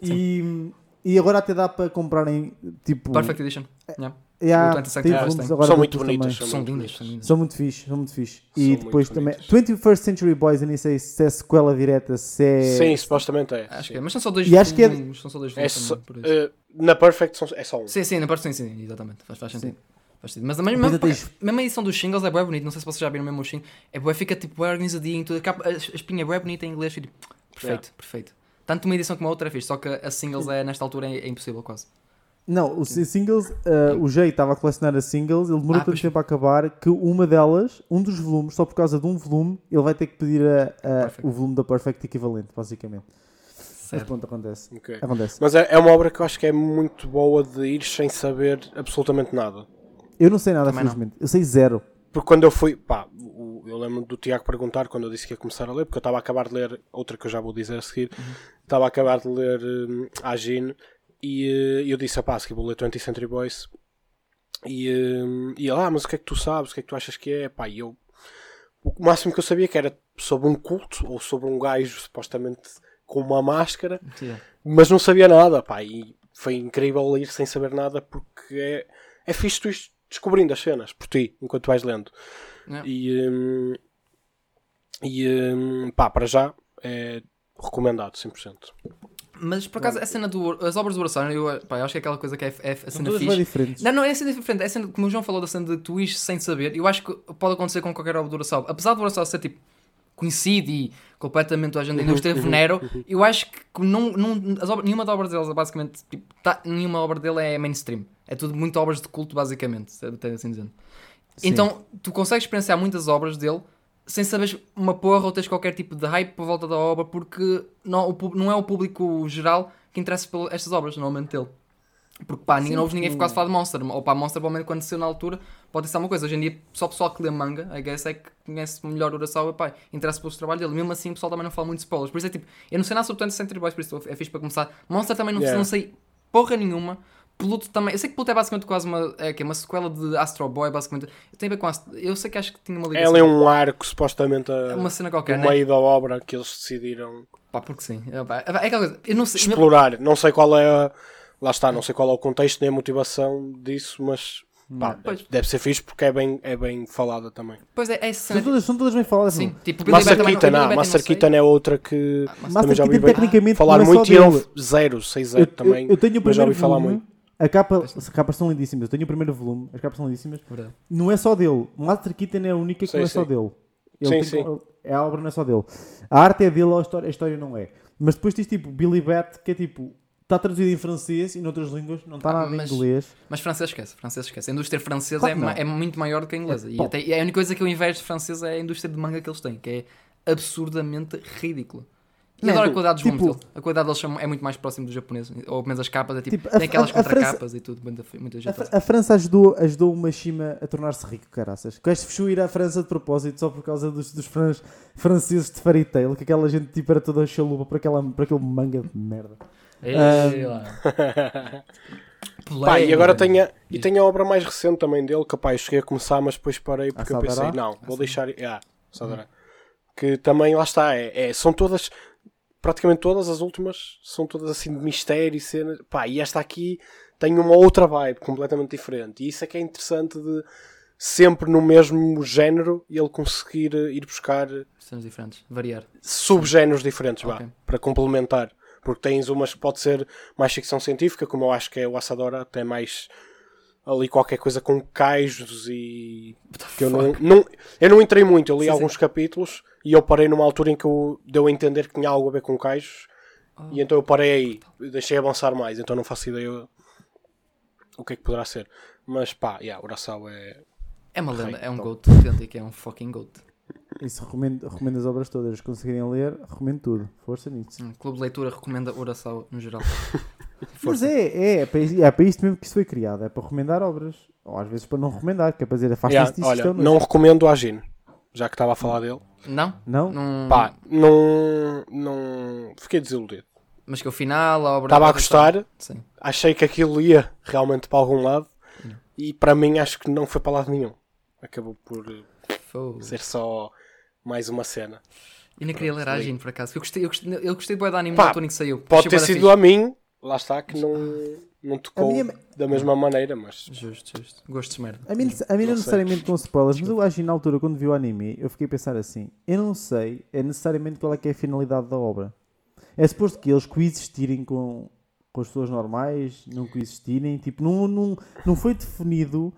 E, e agora até dá para comprarem tipo. Perfect Edition. Yeah. Yeah, o 20th Century tem Boys volumes tem. agora São muito bonitas. São São muito lindas, são muito fixe, são muito fixe. E São depois muito também. bonitas. 21st Century Boys, eu nem sei se é sequela direta, se é. Sim, supostamente é. Acho sim. que é, mas são só dois E acho que é- são só dois É só- também, por isso. eh, na Perfect são- é só um. Sim, sim, na parte sim, sim, exatamente. Faz, faz sentido. Sim. Mas a mesma, Depois mesma, edição dos singles é bem bonito. Não sei se vocês já viram mesmo o single. É bué, fica tipo bué organizadinho. Tudo. A, capa- a espinha é bem bonita em inglês. Tipo, perfeito, Yeah. perfeito. Tanto uma edição como a outra é fixe. Só que a singles é, nesta altura é, é impossível quase. Não, os singles, uh, o Jay estava a colecionar as singles, ele demorou Ah, tanto pois. tempo a acabar que uma delas, um dos volumes, só por causa de um volume, ele vai ter que pedir a- a- o volume da Perfect equivalente, basicamente. Mas Certo. pronto, acontece. Ok. Acontece. Mas é, é uma obra que eu acho que é muito boa de ir sem saber absolutamente nada. Eu não sei nada, Também não. felizmente. Eu sei zero. Porque quando eu fui, pá, eu lembro do Tiago perguntar quando eu disse que ia começar a ler, porque eu estava a acabar de ler outra que eu já vou dizer a seguir, estava a acabar de ler hum, a Jean e eh, eu disse, pá, a seguir vou ler 20th Century Boys e, hum, e ele, ah, mas o que é que tu sabes, o que é que tu achas que é? Pá, e eu, o máximo que eu sabia que era sobre um culto ou sobre um gajo supostamente com uma máscara Yeah. mas não sabia nada, pá, e foi incrível ir sem saber nada porque é, é fixe tu ires descobrindo as cenas por ti, enquanto vais lendo. Yeah. E, hum, e hum, pá, para já é recomendado 100%. Mas por acaso a cena do. As obras do oração, eu, pá, eu acho que é aquela coisa que é, é a cena fixe. diferentes. Não, não, é a cena diferente. É a cena, como o João falou da cena de tu ires sem saber, eu acho que pode acontecer com qualquer obra do Urasawa. Apesar do Urasawa ser tipo conhecido e completamente a gente da indústria venero, eu acho que não, não, as obras, nenhuma das obras deles é basicamente tipo, tá, nenhuma obra dele é mainstream. É tudo muito obras de culto, basicamente, até assim dizendo. Sim. Então tu consegues experienciar muitas obras dele sem saberes uma porra ou teres qualquer tipo de hype por volta da obra porque não, o não é o público geral que interessa por estas obras, normalmente dele. Porque pá, ninguém, Sim, não ouves ninguém a falar de Monster. Ou pá, Monster provavelmente quando saiu na altura pode ser uma coisa. Hoje em dia só o pessoal que lê manga, I guess, é que conhece melhor o Urasawa, pá, interessa pelo trabalho dele. Mesmo assim o pessoal também não fala muito de spoilers. Por isso é tipo, eu não sei nada sobre tanto Century Boys, por isso é fixe para começar. Monster também não, Yeah. não sei porra nenhuma. Pluto também. Eu sei que Pluto é basicamente quase uma. É, que é uma sequela de Astro Boy, basicamente. Tem a ver com. Ast- Eu sei que acho que tinha uma ligação. Ela é um arco, supostamente, É a, uma cena no qualquer, né? meio da obra que eles decidiram Pá, porque sim. É, pá, é aquela coisa. Eu não sei. explorar. Não sei qual é a... Lá está, não sei qual é o contexto nem a motivação disso, mas pá, Pois. deve ser fixe porque é bem, é bem falada também. Pois é, é essa São todas, são todas bem faladas. Sim, tipo, Master Keaton, ah, Master. Keaton é outra que Master também já ouvi bem tecnicamente falar é muito e ele zero, 6 Eu, 0 eu- também. eu tenho o mas já primeiro ouvi falar muito. A capa, as capas são lindíssimas. Eu tenho o primeiro volume, as capas são lindíssimas. Verdade. Não é só dele. Master Keaton é a única que Sim, não é sim. só dele. Sim, tem- sim. É a obra não é só dele. A arte é dele, a história, a história não é. Mas depois tens tipo Billy Bat, que é tipo. Está traduzido em francês e noutras línguas, não está Ah, nada em mas- inglês. Mas francês esquece, francês esquece. A indústria francesa Claro é, ma- é muito maior do que a inglesa. E, Pô. até- e a única coisa que eu invejo de francês é a indústria de manga que eles têm, que é absurdamente ridícula. E Não, adoro a qualidade dos tipo-. A qualidade deles é muito mais próximo do japonês. Ou pelo menos as capas é tipo. Tipo, a- tem aquelas a- a França- contracapas e tudo. Muita, muita A, gente. Fr- a França ajudou, ajudou o Mashima a tornar-se rico, caraças. Queres fechou ir à França de propósito só por causa dos, dos fran- franceses de Fairy Tail, que aquela gente tipo era toda chalupa por, aquela, por aquele manga de merda. Ei, lá. Pá, e agora tenho, a- e tenho a obra mais recente também dele, que pá, eu cheguei a começar, mas depois parei porque A eu pensei, não, vou deixar. Ah, Sadará. Que também lá está, é, é- são todas, praticamente todas as últimas, são todas assim de mistério e cenas. Pá, e esta aqui tem uma outra vibe completamente diferente. E isso é que é interessante de sempre no mesmo género ele conseguir eh, ir buscar Cenas diferentes. Variar. subgéneros diferentes, vá, para complementar. Porque tens umas que pode ser mais ficção científica, como eu acho que é o Assadora, até mais ali qualquer coisa com caijos e. Que eu, não, não, eu não entrei muito, eu li Sim, alguns capítulos e eu parei numa altura em que eu deu a entender que tinha algo a ver com caijos e então eu parei aí, deixei avançar mais, então não faço ideia o que é que poderá ser. Mas pá, yeah, Urasawa é. É uma lenda, Rei, é um top. goat autêntico, é um fucking goat. Isso recomendo, recomendo as obras todas. Se conseguirem ler, recomendo tudo. Força nisso. Hum, Clube de Leitura recomenda Urasawa no geral. Mas é, é, é, para, isso- é para isto mesmo que isso foi criado. É para recomendar obras. Ou às vezes para não recomendar, que é para dizer afasta-se Yeah, disso. olha, isto é não recomendo a Agin, já que estava a falar dele. Não? Não? Não. Pá, não. não fiquei desiludido. Mas que o final, a obra. Estava a gostar, Sim. achei que aquilo ia realmente para algum lado Não. e para mim acho que não foi para lado nenhum. Acabou por eh, Fogo. ser só mais uma cena. E nem queria ler a Agin, por acaso. Eu gostei, eu gostei, eu gostei bué da anime Pá, que saiu. Pode Achei ter sido fixe. a mim, lá está, que não, não tocou minha- da mesma maneira, mas Justo, justo. Gostos de merda. A mim, a mim não Não necessariamente com spoilers, mas eu acho que na altura, quando vi o anime, eu fiquei a pensar assim: eu não sei é necessariamente qual é que é a finalidade da obra. É suposto que eles coexistirem com, com as pessoas normais, não coexistirem, tipo, não, não, não foi definido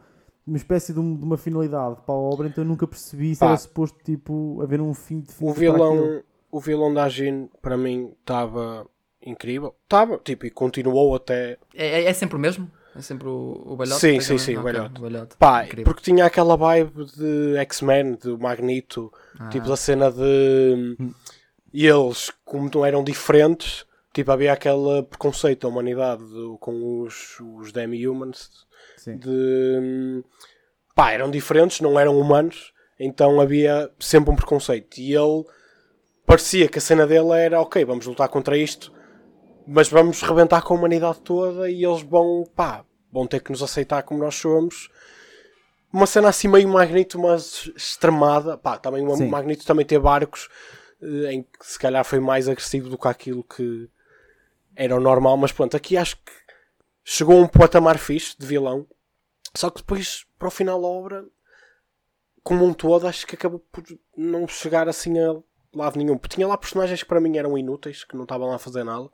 uma espécie de, um- de uma finalidade para a obra, então eu nunca percebi se Pá. era suposto tipo, haver um fim definido. o vilão, o vilão da Agin para mim estava incrível. Estava, tipo, e continuou até É, é, é sempre o mesmo? É sempre o, o balhote? Sim, sim, sim, o balhote. o balhote. Pá, Incrível. porque tinha aquela vibe de X-Men, do Magneto, Ah. tipo da cena de. E eles, como não eram diferentes, tipo havia aquele preconceito da humanidade do- com os, os demi-humans de. pá, eram diferentes, não eram humanos, então havia sempre um preconceito. E ele parecia que a cena dele era ok, vamos lutar contra isto, mas vamos rebentar com a humanidade toda e eles vão, pá, vão ter que nos aceitar como nós somos. Uma cena assim meio Magneto, mas extremada. Pá, também o. Magneto também teve arcos eh, em que se calhar foi mais agressivo do que aquilo que era o normal, mas pronto, aqui acho que chegou a um patamar fixe de vilão. Só que depois, para o final da obra, como um todo, acho que acabou por não chegar assim a lado nenhum. Porque tinha lá personagens que para mim eram inúteis, que não estavam lá a fazer nada.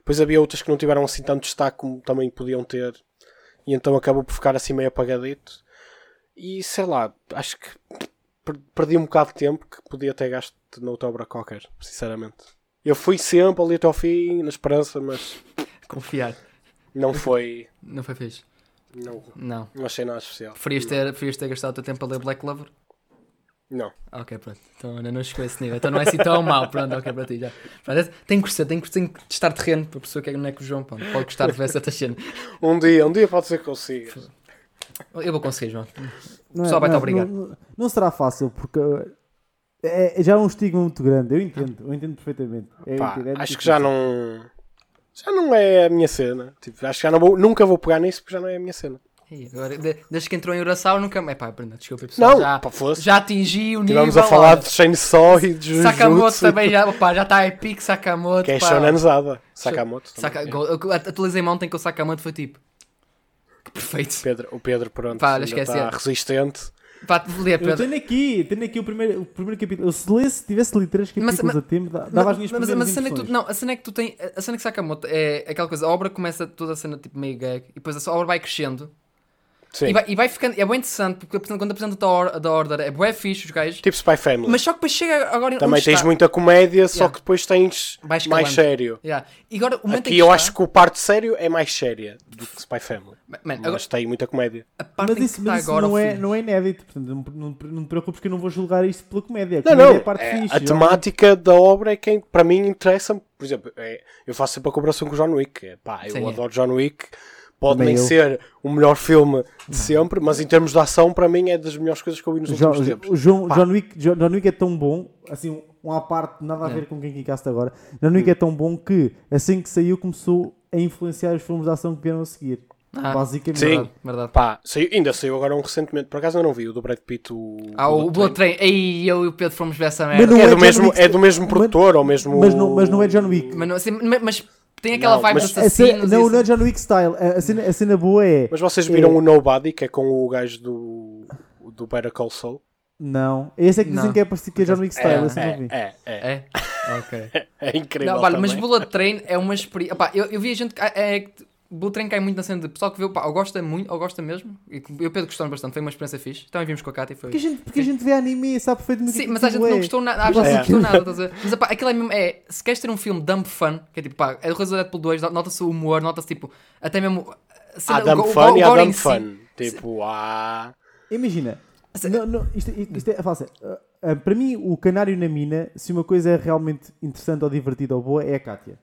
Depois havia outras que não tiveram assim tanto destaque como também podiam ter. E então acabou por ficar assim meio apagadito. E sei lá, acho que per- perdi um bocado de tempo que podia ter gasto noutra obra qualquer, sinceramente. Eu fui sempre ali até ao fim, na esperança, mas Confiar. não foi. Não foi fixe. Não, Não. não achei nada especial. Preferias ter, preferias ter gastado o teu tempo a ler Black Clover? Não. Ok, pronto. Então ainda não chegou a esse nível. Então não é assim tão mal. Pronto, ok, para ti já. Pronto, é- tem que gostar, tem que, tem que testar terreno para a pessoa que é, não é que o João pronto, pode gostar de ver certas cenas. Um dia, um dia pode ser que consiga. Eu vou conseguir, João. Não, Só vai-te não, obrigar. Não, não- não será fácil, porque é, é já um estigma muito grande. Eu entendo, eu entendo perfeitamente. Eu Pá, entendo, é acho que já não. Já não é a minha cena. Tipo, acho que já não vou, nunca vou pegar nisso porque já não é a minha cena. Agora, de- desde que entrou em oração, nunca mais. Pá, Brenda, desculpa, pessoal. Não, já, pá, já atingi o nível. Estivemos a falar olha. de Chainsaw e de Jujutsu. Sakamoto também já, pá, já está epic Sakamoto. Que é pá. Shonanzada. Sakamoto. Saka, também, é. eu atualizei Mountain com o Sakamoto foi tipo. Que perfeito. Pedro, o Pedro, pronto, Pá, está é. resistente. Pá, lê, Eu Pedro. tenho aqui, tenho aqui o primeiro, o primeiro capítulo. Eu, se lesse, se tivesse lido três capítulos mas- a tempo, dava as minhas mas, mas, a cena é que tu, não, a cena é que tu tem, a cena que Sakamoto é aquela coisa, a obra começa toda a cena tipo meio gag e depois a obra vai crescendo Sim. e vai, e vai ficando, é bem interessante porque quando apresenta a or- da Order é bué fixe os gajos, Tipo Spy Family. mas só que depois chega agora Também tens está, muita comédia, só Yeah. que depois tens mais sério. Yeah. E agora o momento Aqui eu que acho que o parte sério é mais séria do que Spy Family. está, man, Mas agora, tem muita comédia. a parte Mas isso, que está mas isso agora não, é, não é inédito, portanto não, não, não te preocupes que eu não vou julgar isto pela comédia. A Não, comédia não. é a parte é- fixe. a temática da obra é quem, para mim, interessa. Por exemplo, é- eu faço sempre a comparação com o John Wick. É, pá, eu Sim, é. adoro John Wick. Pode Também nem eu. ser o melhor filme de sempre, mas em termos de ação, para mim, é das melhores coisas que eu vi nos O últimos tempos. o John, Pá. John, Wick, John, John Wick é tão bom, assim, um à parte, nada a ver É. com quem Cast agora. John Wick é tão bom que, assim que saiu, começou a influenciar os filmes de ação que vieram a seguir. Ah, Basicamente. Sim. verdade, verdade. Pá, saiu- ainda saiu agora um recentemente, por acaso eu não vi, o do Brad Pitt. O, Ah, o Blood Train. Ei, eu e o Pedro fomos ver essa Mas merda. não É, é do John mesmo, Wick, é do mesmo mas- produtor, ou mesmo. Mas não, mas não é John Wick. Mas, não, assim, mas- mas tem aquela Não, vibe mas- de A cena- assassinos. não, não é assim. John Wick style. A, a cena, a cena boa é. Mas vocês viram É. o Nobody, que é com o gajo do, do Better Call Saul? Não. Esse é que dizem Não. que é parecido que é John Wick style. é, eu não vi. é, é, é, É? Ok. é incrível. Não, vale, mas também. Bullet Train é uma experiência. Opá, eu, eu vi a gente. que- É, que Bullet Train cai muito na cena de pessoal que vê, opá, ou gosta muito, ou gosta mesmo. E eu o Pedro gostamos bastante, foi uma experiência fixe. Também vimos com a Cátia. Foi... Porque a gente, porque a gente vê anime e sabe perfeitamente Sim, o que mas a gente não é. gostou nada. A gente É. não gostou nada, estás a ver? Mas opá, aquilo é mesmo. É, se queres ter um filme dumb fun, que é tipo, pá, é o do Deadpool 2, nota-se o humor, nota-se tipo. Até mesmo. a cena- Há o- fun e há si. fun. Tipo, há. Imagina. Se- Não, não, isto, isto- isto é, fala assim, ah, ah, para mim, o canário na mina, se uma coisa é realmente interessante ou divertida ou boa, é a Kátia.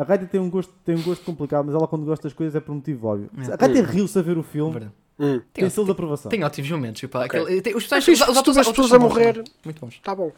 A Kátia tem um gosto, tem um gosto complicado, mas ela quando gosta das coisas é por um motivo óbvio. É. A Kátia riu-se a ver o filme, Verdade. Hum, tem selo de aprovação. Tem ótimos momentos. Pá, Ok. aquele- tem- os É pessoas a morrer. Muito bons. tá bom.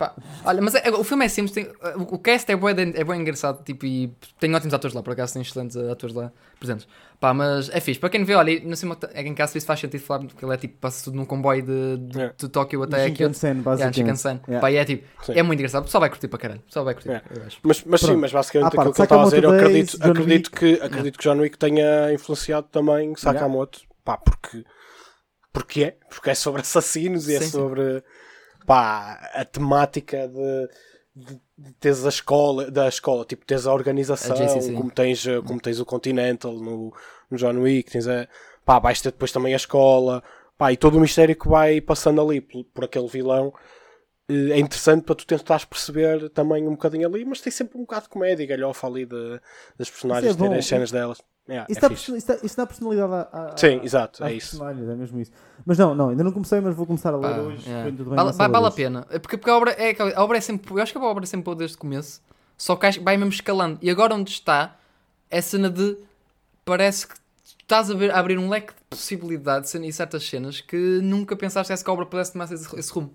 Pá, olha, mas é- o filme é simples, tem- o, o cast é bem, é bem engraçado tipo, e tem ótimos atores lá, por acaso tem excelentes atores lá presentes. Pá, mas é fixe, para quem vê, olha, não sei é que em casa isso faz sentido falar, porque ele é tipo, passa tudo num comboio de, de, É. de Tóquio até aqui. Shinkansen, Yeah, basicamente. Shinkansen. Yeah. Pá, e é tipo, Sim. é muito engraçado, o pessoal vai curtir para caralho, o pessoal vai curtir, É. eu acho. Mas, mas sim, mas basicamente aquilo que eu estava a dizer, eu acredito, John acredito, que, acredito que John Wick tenha influenciado também Sakamoto. Pá, porque. Porque é. Porque é sobre assassinos e é Sim, sim. Pá, a temática de. de, de teres a escola, da escola, tipo, tens a organização, A como tens, eh, como tens o Continental no, no John Wick, tens a, pá, vais ter depois também a escola, pá, e todo o mistério que vai passando ali por, por aquele vilão eh, é interessante para tu tentares perceber também um bocadinho ali, mas tem sempre um bocado de comédia e galhofa ali de, das personagens, é terem as cenas delas. Yeah, Isso, é dá, isso, dá, isso dá personalidade à, à, Sim, exato, é isso. é mesmo isso. Mas não, não, ainda não comecei, mas vou começar a ler Pá, hoje. yeah. bem, tudo bem, Vale, a pena, É porque, porque a, obra é, a obra é sempre, eu acho que a obra é sempre boa desde o começo, só que vai mesmo escalando. E agora onde está, é cena de, parece que estás a, ver, a abrir um leque de possibilidades e certas cenas que nunca pensaste que a obra pudesse tomar esse, esse rumo.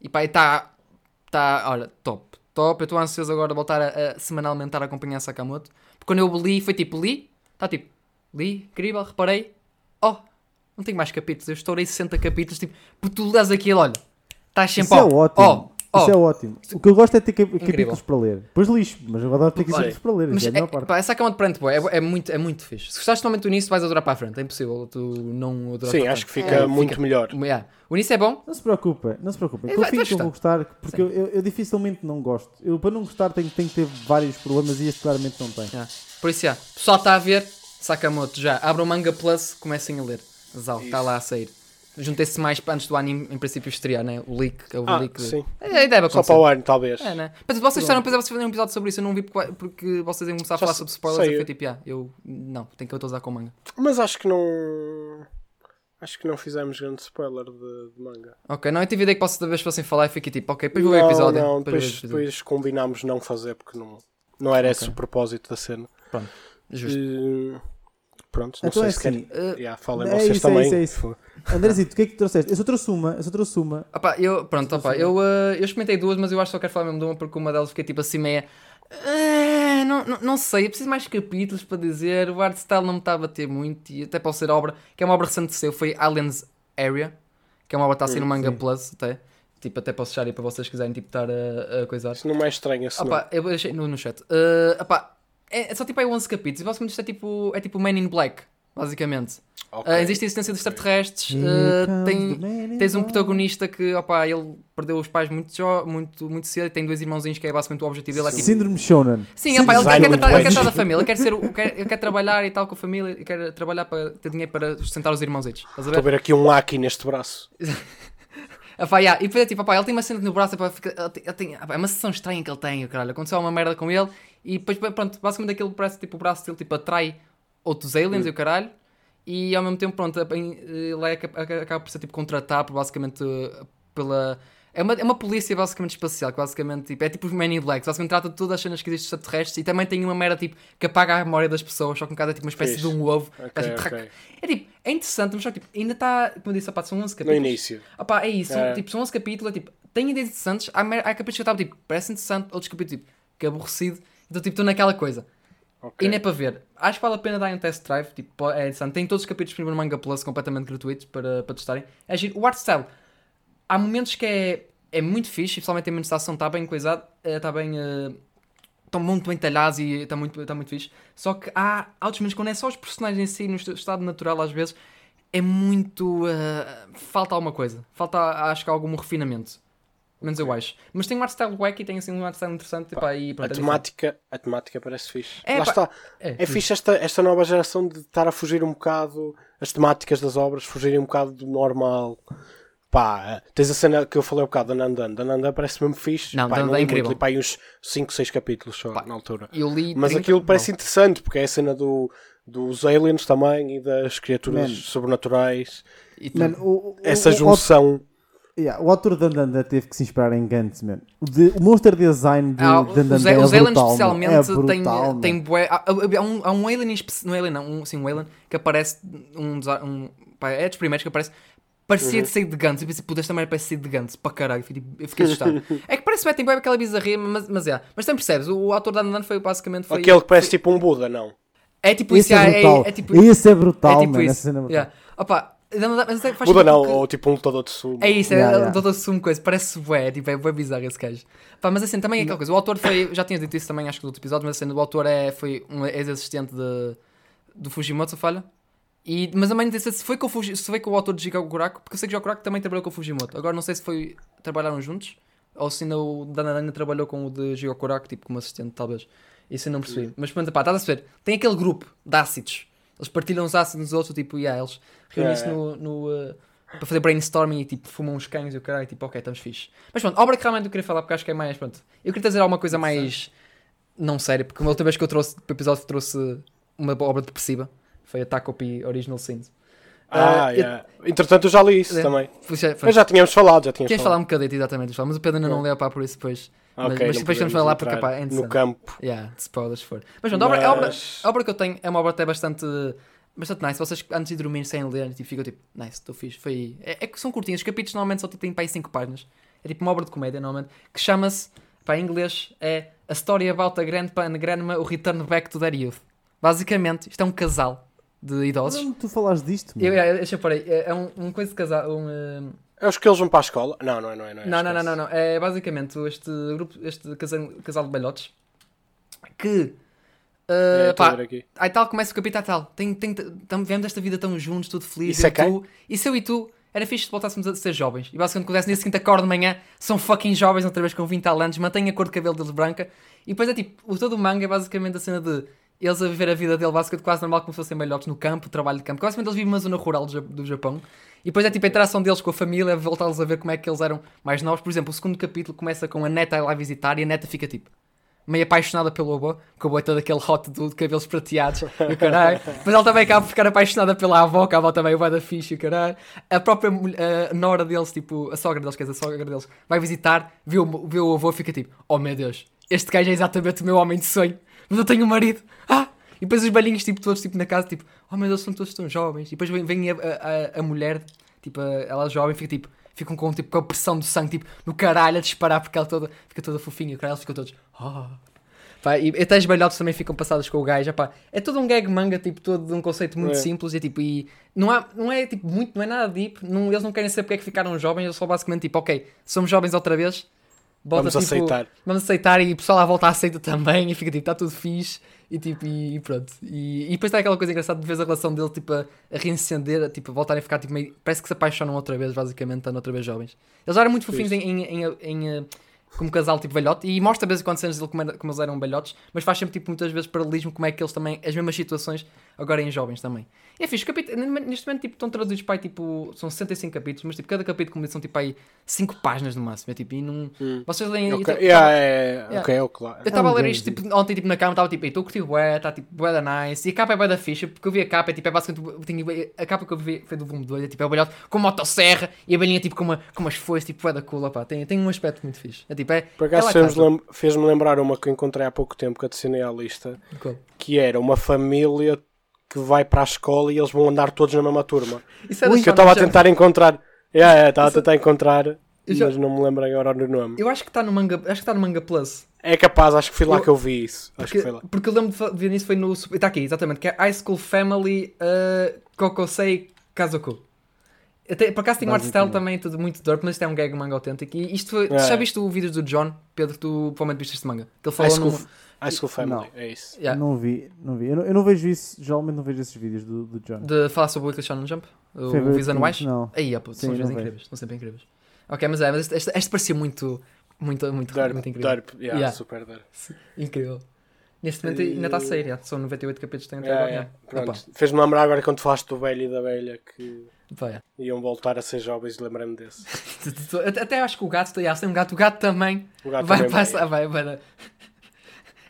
E pá, está, está, olha, top, top. Eu estou ansioso agora de voltar a, a semanalmente estar a acompanhar Sakamoto. Porque quando eu li, foi tipo, li, está tipo, li, incrível, reparei, oh, não tenho mais capítulos, eu estourei 60 capítulos, tipo, porque tu lês aquilo, olha, estás sempre, Isso é ó, ótimo. Ó. Isso é ótimo. O que eu gosto é ter cap- capítulos para ler. Depois lixo, mas eu adoro ter capítulos para ler. Mas isso é é, pá, essa cama de pranto, boy, é, é muito, é muito fixe. Se gostaste somente do início, vais adorar para a frente. É impossível tu não adorar Sim, para a acho que fica É, muito melhor. Yeah. O início é bom, Não se preocupa, não se preocupa. É, Confio que eu vou gostar, porque eu, eu- eu dificilmente não gosto. Eu, para não gostar, tenho, tenho que ter vários problemas e este claramente não tem. Yeah. Por isso, já. Pessoal está a ver, Sakamoto já. Abra o Manga Plus, comecem a ler. Zal, está lá a sair. Juntei-se mais para antes do anime, em princípio, estrear, né? O leak. O Ah, leak sim. É, deve Só acontecer. para o ano, talvez. É, né? Mas vocês disseram depois vocês fazerem um episódio sobre isso. Eu não vi porque, porque vocês iam começar a Já falar sobre spoilers. Eu fui tipo, ah, eu. Não, tenho que atualizar com o manga. Mas acho que não. Acho que não fizemos grande spoiler de, de manga. Ok, não, eu tive a ideia que posso da vez fossem falar e fiquei tipo, ok, depois vou ver o episódio. não, depois depois, depois combinámos não fazer porque não, não era esse Ok. o propósito da cena. Justo. Eh, pronto, não Então sei é se assim, Uh, Yeah, falem É vocês isso, é também. isso, é isso. Andrezito, o que é que tu trouxeste? Eu só trouxe uma, eu só trouxe uma. Opá, eu, pronto, opá, eu, uh, eu experimentei duas, mas eu acho que só quero falar mesmo de uma porque uma delas fiquei tipo assim meia. "Ah, Ah, não, não, não sei, eu preciso mais capítulos para dizer. O art style não me está a bater muito. E até pode ser obra, que é uma obra recente saiu, foi Aliens Area, que é uma obra que está a sair no Manga sim. Plus até. Tipo, até posso deixar aí para vocês quiserem tipo, estar a, a coisar. Isso não é estranho assim. Opa, eu deixei no, no chat. Uh, opá, é, é só tipo aí 11 capítulos. E basicamente isto é tipo, é tipo Man in Black, basicamente. Ok. Uh, existe a existência de extraterrestres. Uh, tem, tens um protagonista que, opá, ele perdeu os pais muito, jo- muito, muito cedo e tem dois irmãozinhos que é basicamente o objetivo dele. É, tipo, Síndrome Shonen. Sim, opá, ele, quer, tratar, ele quer tratar da família, ele quer, ser, o- quer, ele quer trabalhar e tal com a família, e quer trabalhar para ter dinheiro para sustentar os irmãozitos. Estás a Estou a ver? ver aqui um Aki neste braço. Epá, yeah, E depois é tipo, opá, ele tem uma cena no braço, epá, fica- ele tem, ele tem- epá, é uma sessão estranha que ele tem, caralho. Aconteceu uma merda com ele e depois, pronto, basicamente aquilo parece tipo o braço dele tipo, atrai outros aliens e o caralho. E ao mesmo tempo, pronto, ele é, acaba por ser tipo contratado basicamente pela. É uma, é uma polícia basicamente espacial, que basicamente tipo, é tipo os Men in Black, basicamente trata de todas as cenas que existem extraterrestres e também tem uma mera tipo que apaga a memória das pessoas, só que um bocado é tipo uma espécie de um ovo. Ok, É, tipo, ok. é tipo, é interessante, mas só que tipo, ainda está, como eu disse, opá, são 11 No capítulos. início. Opá, é isso, são, É. tipo, são 11 capítulos, é, tipo, tem ideias interessantes, há, há capítulos que eu estava tipo, parece interessante, outros capítulos tipo, que aborrecido, então tipo, estou naquela coisa. Ok. E não é para ver. Acho que vale a pena dar um test drive, tipo, é interessante. Tem todos os capítulos disponíveis no Manga Plus completamente gratuitos para, para testarem. É giro. O art style, há momentos que é, é muito fixe, principalmente em momentos de ação, está bem coisado, eh, está bem. eh, Estão muito bem talhados e está muito, está muito fixe. Só que há outros momentos quando é só os personagens em si, no est- estado natural, às vezes, é muito. eh, falta alguma coisa. Falta, acho que, algum refinamento. Menos eu acho. Mas tem um art style wacky, tem assim um art style interessante. Epá, e A pronto, é temática, a temática parece fixe. É, Lá pá, está. diferente. É fixe esta, esta nova geração de estar a fugir um bocado as temáticas das obras, fugirem um bocado do normal. Pá, tens a cena que eu falei um bocado da Nandan. Da Nandan parece mesmo fixe. Não, pá, Dandan é li incrível. Muito, li pá, aí uns 5, 6 capítulos só na altura. Eu li. Mas 30 aquilo parece não. interessante porque é a cena do, dos aliens também e das criaturas Man. sobrenaturais. E tu- Man, o, o- Essa o- o- junção. Yeah, o autor da Dandanda teve que se inspirar em Gantz, man. O, de, o monster design de Ah, Dandanda os, é os aliens brutal, especialmente man. É têm, brutal, têm man. bué, há, há um, há um alien, espe- não é alien não, um, sim, um alien que aparece, um, um pá, é dos primeiros que aparece, parecia Uhum. de sair de Gantz, eu pensei, puta, esta merda parece sair de Gantz, para caralho, eu fiquei, eu fiquei assustado. é que parece bem, tem bué aquela bizarria, mas, mas é, mas também percebes, o, o autor da Andan foi basicamente, foi, Aquele que parece tipo um Buda, não. é tipo Esse isso, é é, brutal. é, é tipo, Esse é brutal, é tipo man. isso, é brutal. yeah. Opa, mas é que faz Buda sentido não, ou tipo um lutador de sumo. É isso, Yeah, é yeah. um todo assumo coisa, parece bué, tipo, é bué bizarro esse gajo. Pá, mas assim, também é aquela coisa, o autor foi, já tinha dito isso também, acho que no outro episódio, mas assim, o autor é, foi um ex-assistente de, do Fujimoto, se falha. E, mas também disse se foi com o, Fuji, se foi com o autor de Jigokuraku, porque eu sei que o Jigokuraku também trabalhou com o Fujimoto. Agora não sei se foi, trabalharam juntos, ou se ainda o Danadana trabalhou com o de Jigokuraku, tipo, como assistente, talvez. Isso eu não percebi. Mas pronto, pá, estás a perceber, tem aquele grupo de ácidos. Eles partilham os ácidos uns aos outros, tipo, yeah, eles reúnem-se Yeah. no, no, uh, para fazer brainstorming e tipo fumam uns cães e o caralho, tipo, ok, estamos fixe. Mas pronto, obra que realmente eu queria falar porque acho que é mais, pronto. Eu queria trazer alguma coisa mais não séria, porque uma outra vez que eu trouxe para o episódio trouxe uma obra depressiva, foi a Takopi Original Sins. Ah, Ah, eu- yeah. Entretanto, eu já li isso É. também. Foi, foi, Mas já tínhamos falado, já tínhamos Tinhas falar falado. um bocadinho, exatamente, mas o Pedro ainda não leu pá, por isso depois. Ok, mas- mas não depois vamos falar porque, pá, é no campo. Yeah, de spoilers se for. Mas pronto, a obra, a obra- Mas- a obra que eu tenho é uma obra até bastante, bastante nice. Vocês antes de dormir sem ler, tipo, ficam tipo, nice, estou fixe. Foi... É, é que são curtinhos, os capítulos normalmente só têm para aí 5 páginas. É tipo uma obra de comédia, normalmente, que chama-se, para em inglês, é A Story About a Grandpa and Grandma, o Return Back to Their Youth. Basicamente, isto é um casal de idosos. Não, tu falaste disto, man. Eu, eu, deixa eu parar aí, é é um, um coisa de casal, um... eh, É os que eles vão para a escola? Não, não é, não é. Não, é, não, não, não, não, não. É basicamente este grupo, este casal, casal de balhotes que. É, Uh, a pá, aí tal começa o capítulo tal. Tem, tem, tam, vivemos esta vida tão juntos, tudo feliz. Isso eu é quem? tu, isso eu e tu. Era fixe se voltássemos a ser jovens. E basicamente acontece nesse seguinte acordo de manhã, são fucking jovens, outra vez com 20 tal anos, mantêm a cor de cabelo deles branca. E depois é tipo, o todo o manga é basicamente a cena de eles a viver a vida dele basicamente quase normal, como se fossem melhores no campo, trabalho de campo. Basicamente eles vivem numa zona rural do, Ja- do Japão. E depois é tipo a interação deles com a família, voltá-los a ver como é que eles eram mais novos. Por exemplo, o segundo capítulo começa com a neta lá visitar e a neta fica tipo meio apaixonada pelo avô, que o avô é todo aquele hot do de cabelos prateados e o caralho. Mas ela também acaba por ficar apaixonada pela avó, que a avó também vai da fixe e o caralho. A própria mulher- a nora deles, tipo, a sogra deles, quer dizer, a sogra deles, vai visitar, vê o, vê o avô e fica tipo, oh meu Deus, este gajo é exatamente o meu homem de sonho, mas eu tenho um marido. Ah! E depois os velhinhos, tipo, todos tipo, na casa, tipo, oh meu Deus, são todos tão jovens. E depois vem, vem a, a, a mulher, tipo, a- ela jovem, fica tipo, ficam com, tipo, com a pressão do sangue, tipo, no caralho a disparar, porque ela toda, fica toda fofinha, e o caralho, eles ficam todos, oh. Pá, e até as balhotes também ficam passadas com o gajo. Epá, é todo um gag manga, tipo, todo de um conceito muito É. simples e tipo, e não, há, não é tipo muito, não é nada deep. Não, eles não querem saber porque é que ficaram jovens, eles só basicamente tipo, ok, somos jovens outra vez. Bota, Vamos tipo, aceitar. Vamos aceitar e o pessoal à volta aceita também e fica tipo, está tudo fixe e tipo, e, e pronto. E, e depois está aquela coisa engraçada de ver a relação dele tipo a, a reacender, a, tipo, a voltarem a ficar tipo meio. Parece que se apaixonam outra vez, basicamente, estando outra vez jovens. Eles já eram muito fofinhos em, em, em, em, eh, como casal tipo velhote e mostra de vez em quando cenas dele como, como eles eram velhotes, mas faz sempre tipo muitas vezes paralelismo como é que eles também, as mesmas situações agora em jovens também. E é fixe, capítulo, neste momento tipo, estão traduzidos para aí, tipo, são 65 capítulos, mas tipo, cada capítulo como são tipo aí 5 páginas no máximo. É tipo, e não. Vocês leem. e, Ok, tipo, yeah, é, Yeah. ok, é claro. eu estava a ler isto tipo, ontem tipo, na cama, estava tipo, estou a curtir bué, está tipo bué da nice, e a capa é bué da ficha, porque eu vi a capa, é tipo, é basicamente, eu tinha- a capa que eu vi foi do volume 2, é tipo, é o balhote com motosserra e a belinha tipo com, uma, com umas foices, tipo, bué da cool, pá, tem, tem um aspecto muito fixe. É tipo, é... Por acaso é lem- fez-me lembrar uma que eu encontrei há pouco tempo que adicionei à lista. Cool. que era uma família que vai para a escola e eles vão andar todos na mesma turma. Isso é da que eu estava a tentar encontrar. Yeah, yeah, estava a Isso- tentar encontrar, já- mas não me lembro agora do nome. Eu acho que está no manga, acho que está no Manga Plus. É capaz, acho que foi lá Eu- que eu vi isso. Acho Porque, que foi lá. porque eu lembro de ver nisso foi no. Está aqui, exatamente, que é High School Family uh, Kokosei Kazoku. Até, por acaso tem um art style também, tudo muito dope, mas isto é um gag manga autêntico. E isto foi, É. Já viste o vídeo do John? Pedro, tu provavelmente viste este manga. Que ele falou num. High School Family, Não. é isso. Yeah, Não vi, não vi. Eu não, eu não vejo isso, geralmente não vejo esses vídeos do, do John. de falar sobre o Weekly Shonen Jump? O things, Wise? Não. Aí, ah, pô, Sim, são os não vezes vejo. incríveis. São sempre incríveis. Ok, mas é, mas este, este, este parecia muito. Muito, muito, Derp, muito incrível. derp, yeah, Yeah. super derp. Incrível. Neste momento ainda está a sair, yeah. são 98 capítulos que tem até Yeah, agora. yeah. yeah. Pronto. Fez-me lembrar agora quando falaste do velho e da velha que yeah. iam voltar a ser jovens, lembrei-me desse. Até até acho que o gato, yeah, tem um gato, o gato também O gato vai também passar, vai, vai.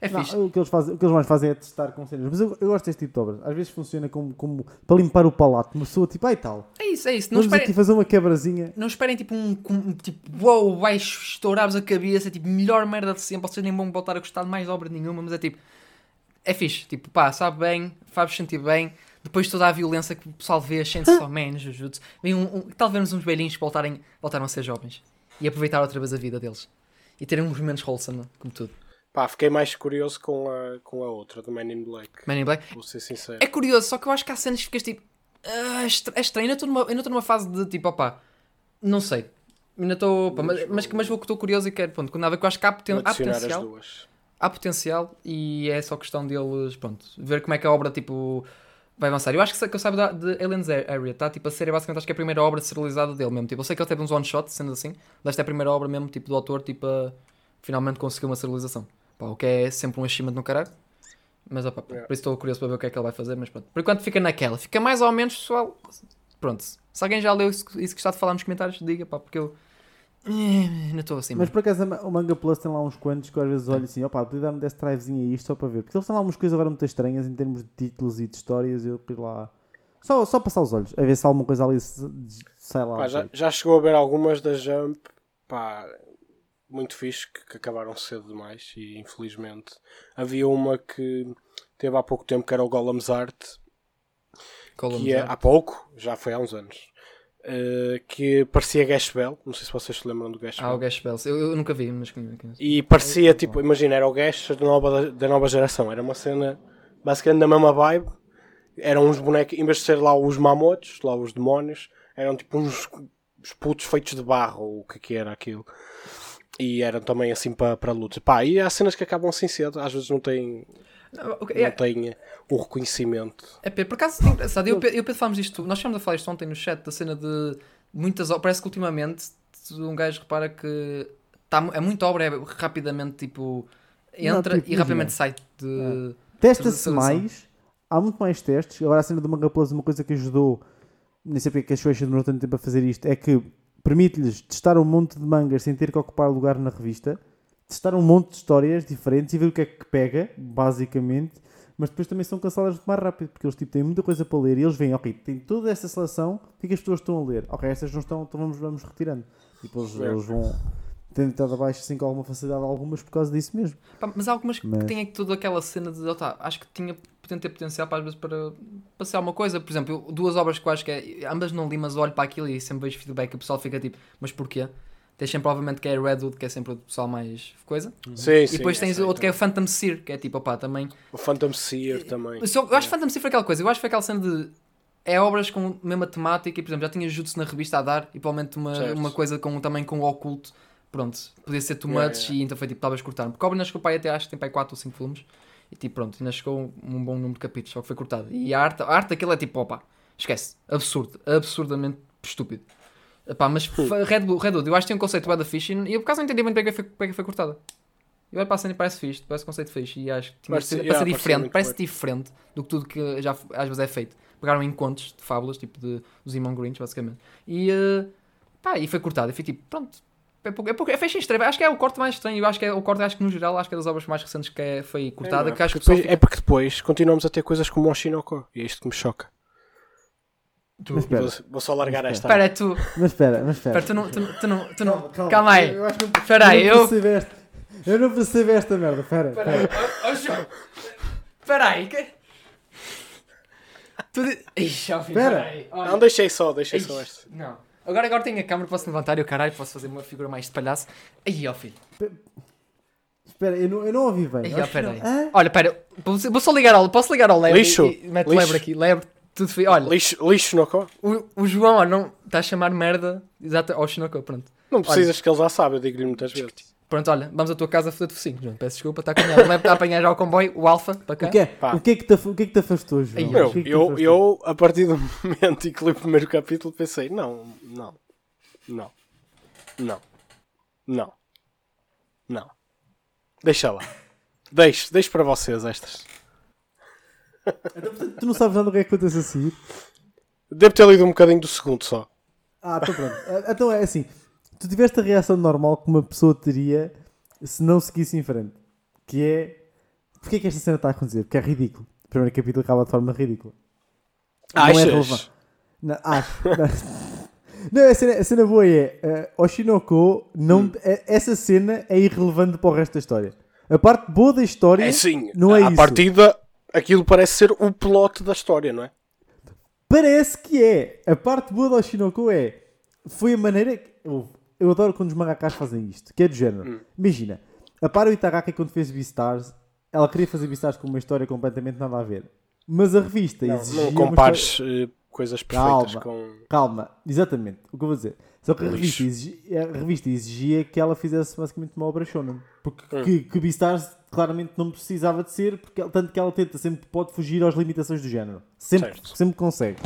É Não, fixe. o, que eles fazem, o que eles mais fazem é testar com cenas. Mas eu, eu gosto deste tipo de obras. Às vezes funciona como, como para limpar o palato. Uma pessoa tipo, ai tal. É isso, é isso. Não Vamos esperem, aqui fazer uma quebrazinha. não esperem tipo um, um- tipo, uou, vai estourar-vos a cabeça, tipo, melhor merda de sempre. Vocês nem vão voltar a gostar de mais obra nenhuma, mas é tipo, é fixe. Tipo, pá, sabe bem, faz-vos sentir bem. Depois de toda a violência que o pessoal vê, sente só man, Jujutsu. Vem um, um, talvez uns velhinhos que voltarem, voltaram a ser jovens e aproveitar outra vez a vida deles e terem uns momentos wholesome, como tudo. Pá, fiquei mais curioso com a, com a outra, do Man in Black. Man in Black. Vou ser sincero. É curioso, só que eu acho que há cenas que ficas tipo. Ah, é estra- estranho. Ainda estou numa fase de tipo, opá, não sei. Ainda estou. Mas, mas, mas vou que estou curioso e quero. Pronto, quando nada que eu acho que há, poten há potencial. duas. Há potencial e é só questão deles, pronto, ver como é que a obra tipo. Vai avançar. Eu acho que, que eu saiba da, de Aliens Area, tá? Tipo, a série basicamente acho que é a primeira obra serializada dele mesmo. Tipo, eu sei que ele teve uns one-shot, sendo assim, mas esta é a primeira obra mesmo, tipo, do autor, tipo, a finalmente conseguiu uma serialização. Pá, o que é sempre um achievement no caralho. Mas, opá, Yeah. por isso estou curioso para ver o que é que ele vai fazer, mas pronto. Por enquanto fica naquela. Fica mais ou menos, pessoal. Pronto. Se alguém já leu isso, isso que está a falar nos comentários, diga, pá, porque eu... eh, Ainda estou assim, Mas por acaso o Manga Plus tem lá uns quantos que eu às vezes olho assim, opá, podia dar-me desse drivezinho a isto só para ver. Porque eles têm lá umas coisas agora muito estranhas em termos de títulos e de histórias. Eu fui lá. Só, só passar os olhos, a ver se há alguma coisa ali se- sai lá. Pá, já, já chegou a ver algumas da Jump, pá, muito fixe, que, que acabaram cedo demais e infelizmente. Havia uma que teve há pouco tempo que era o Golem's Art, que é, há pouco, já foi há uns anos, eh, que parecia Gash Bell, não sei se vocês se lembram do Gash Ah, o Bell. Gash Bells. Eu, eu nunca vi, mas. E parecia tipo, imagina, era o Gash da nova, da nova geração, era uma cena basicamente da mesma vibe. Eram uns bonecos, em vez de ser lá os mamotes, lá os demónios, eram tipo uns, uns putos feitos de barro, ou o que que era aquilo. E eram também assim para para lutas. Pá, e há cenas que acabam assim cedo, às vezes não têm, Não, ok, não é, têm eh, o reconhecimento. é, Pedro, por acaso, é engraçado, eu, eu Pedro falámos disto, nós estamos a falar isto ontem no chat, da cena de muitas obras, parece que ultimamente um gajo repara que tá, é muita obra, é rapidamente tipo, entra Não, tipo, e rapidamente sai de... Testa-se Serialização. mais, há muito mais testes. Agora a cena do Manga Plus, uma coisa que ajudou, nem sei porque é que a Shueisha demorou tanto tempo a fazer isto, é que permite-lhes testar um monte de mangas sem ter que ocupar lugar na revista, testar um monte de histórias diferentes e ver o que é que pega, basicamente. Mas depois também são canceladas muito mais rápido, porque eles tipo, têm muita coisa para ler e eles veem, ok, tem toda essa seleção, o que é que as pessoas estão a ler? Ok, estas não estão, então vamos, vamos retirando. E depois É. eles vão tendo estado abaixo assim com alguma facilidade algumas por causa disso mesmo. Pá, mas há algumas que Mas- têm aqui toda aquela cena de, oh, tá, acho que tinha, ter potencial para às vezes para, para ser alguma coisa. Por exemplo, eu- duas obras que eu acho que é, ambas não li, mas olho para aquilo e sempre vejo feedback e o pessoal fica tipo, mas porquê? Tens sempre, obviamente, que é Redwood, que é sempre o pessoal mais coisa. Sim, e sim. depois tens aí outro que é. Phantom Seer, que é tipo, opá, também. O Phantom Seer também. Eu, eu acho que Phantom Seer foi aquela coisa, eu acho que foi aquela cena de. É obras com a mesma temática, e por exemplo, já tinha Jutsu na revista a dar, e provavelmente uma, Certo. uma coisa com, também com o oculto. Pronto, podia ser too Yeah, much, yeah. e então foi tipo, talvez cortar. Porque ainda chegou para aí até acho que tem para aí 4 ou 5 volumes, e tipo, pronto, ainda chegou um bom número de capítulos, só que foi cortado. E a arte, a arte daquilo é tipo, opa, esquece, absurdo, absurdamente estúpido. Epá, mas Red Bull, Red Bull, eu acho que tem um conceito bem da fixe e eu por acaso não entendi muito bem porque foi, porque foi cortada. Eu olho para a cena e parece fixe, parece um conceito fixe e acho que tinha Parece- yeah, parece diferente, parece bem. diferente do que tudo que já às vezes é feito. Pegaram em contos de fábulas, tipo de, dos Imon Grinch, basicamente. E, eh, pá, e foi cortado. E foi tipo, pronto. É, pouco, é, é fecha estranho. Acho que é o corte mais estranho. Eu acho que é o corte, acho que no geral, acho que é das obras mais recentes que é, foi cortada. É, que acho que porque depois- é porque depois continuamos a ter coisas como o Oshinoko. E é isto que me choca. Mas espera, Vou, vou só largar Mas esta. Espera, tu, mas espera, mas espera. espera, tu não, tu, não- tu não, tu não, Calma, calma, aí. Eu que não- Espera aí, eu não eu, percebo esta. Eu não percebo esta merda. Espera, espera. João. Espera aí, que... Tu Ixi, ó, filho, aí. Olha. Não, deixei só, deixei só Ixi, este. Não. Agora, agora tenho a câmera, posso levantar e o caralho, posso fazer uma figura mais de palhaço. Aí, ó filho. Espera, eu não, eu não ouvi bem. Aí, ó, espera não. aí. Olha, pera, vou, só ligar ao, posso ligar ao lebre Lixo, e, e mete lixo. lebre aqui, lebre, tudo feio. Olha, Lixo, lixo no co? o, o João, ó, não, está a chamar merda, exato, ao Shinoko, pronto. Não precisas que ele já sabe, eu digo-lhe muitas vezes. Pronto, olha, vamos à tua casa foder de focinho, João, peço desculpa, está a caminhar, leve a apanhar já o comboio, o Alfa, para cá. O que, é, Pá. o, que é que te, o que é que te afastou, João? Aí, O Meu, que é que te eu, afastou? eu, a partir do momento em que li o primeiro capítulo, pensei: não, não, não, não, não, não. Deixa lá. Deixe, deixe para vocês estas. Então, portanto, tu não sabes nada do que é que acontece a seguir? Devo ter lido um bocadinho do segundo só. Ah, então pronto. Ah, Então é assim. Tu tiveste a reação normal que uma pessoa teria se não seguisse em frente. Que é... Porquê é que esta cena está a acontecer? Porque é ridículo. O primeiro capítulo acaba de forma ridícula. Não é Achas? relevante. Não, acho. Não, a, cena, a cena boa é... Uh, Oshinoko, não, Hum. é- essa cena é irrelevante para o resto da história. A parte boa da história É sim, não é à isso. partida, aquilo parece ser o plot da história, não é? Parece que é. A parte boa do Oshinoko é. Foi a maneira. que- eu adoro quando os mangakas fazem isto, que é do género. Hum. Imagina, a Paro Itagaki quando fez Beastars, ela queria fazer Beastars com uma história completamente nada a ver. Mas a revista Não, exigia. não compares eh, coisas perfeitas Calma. com. Calma, exatamente. O que eu vou dizer. Só que a revista, exigia, a revista exigia que ela fizesse basicamente uma obra shonen. Porque Hum. que, que Beastars claramente não precisava de ser, porque, tanto que ela tenta sempre pode fugir às limitações do género. Sempre, Certo. sempre consegue.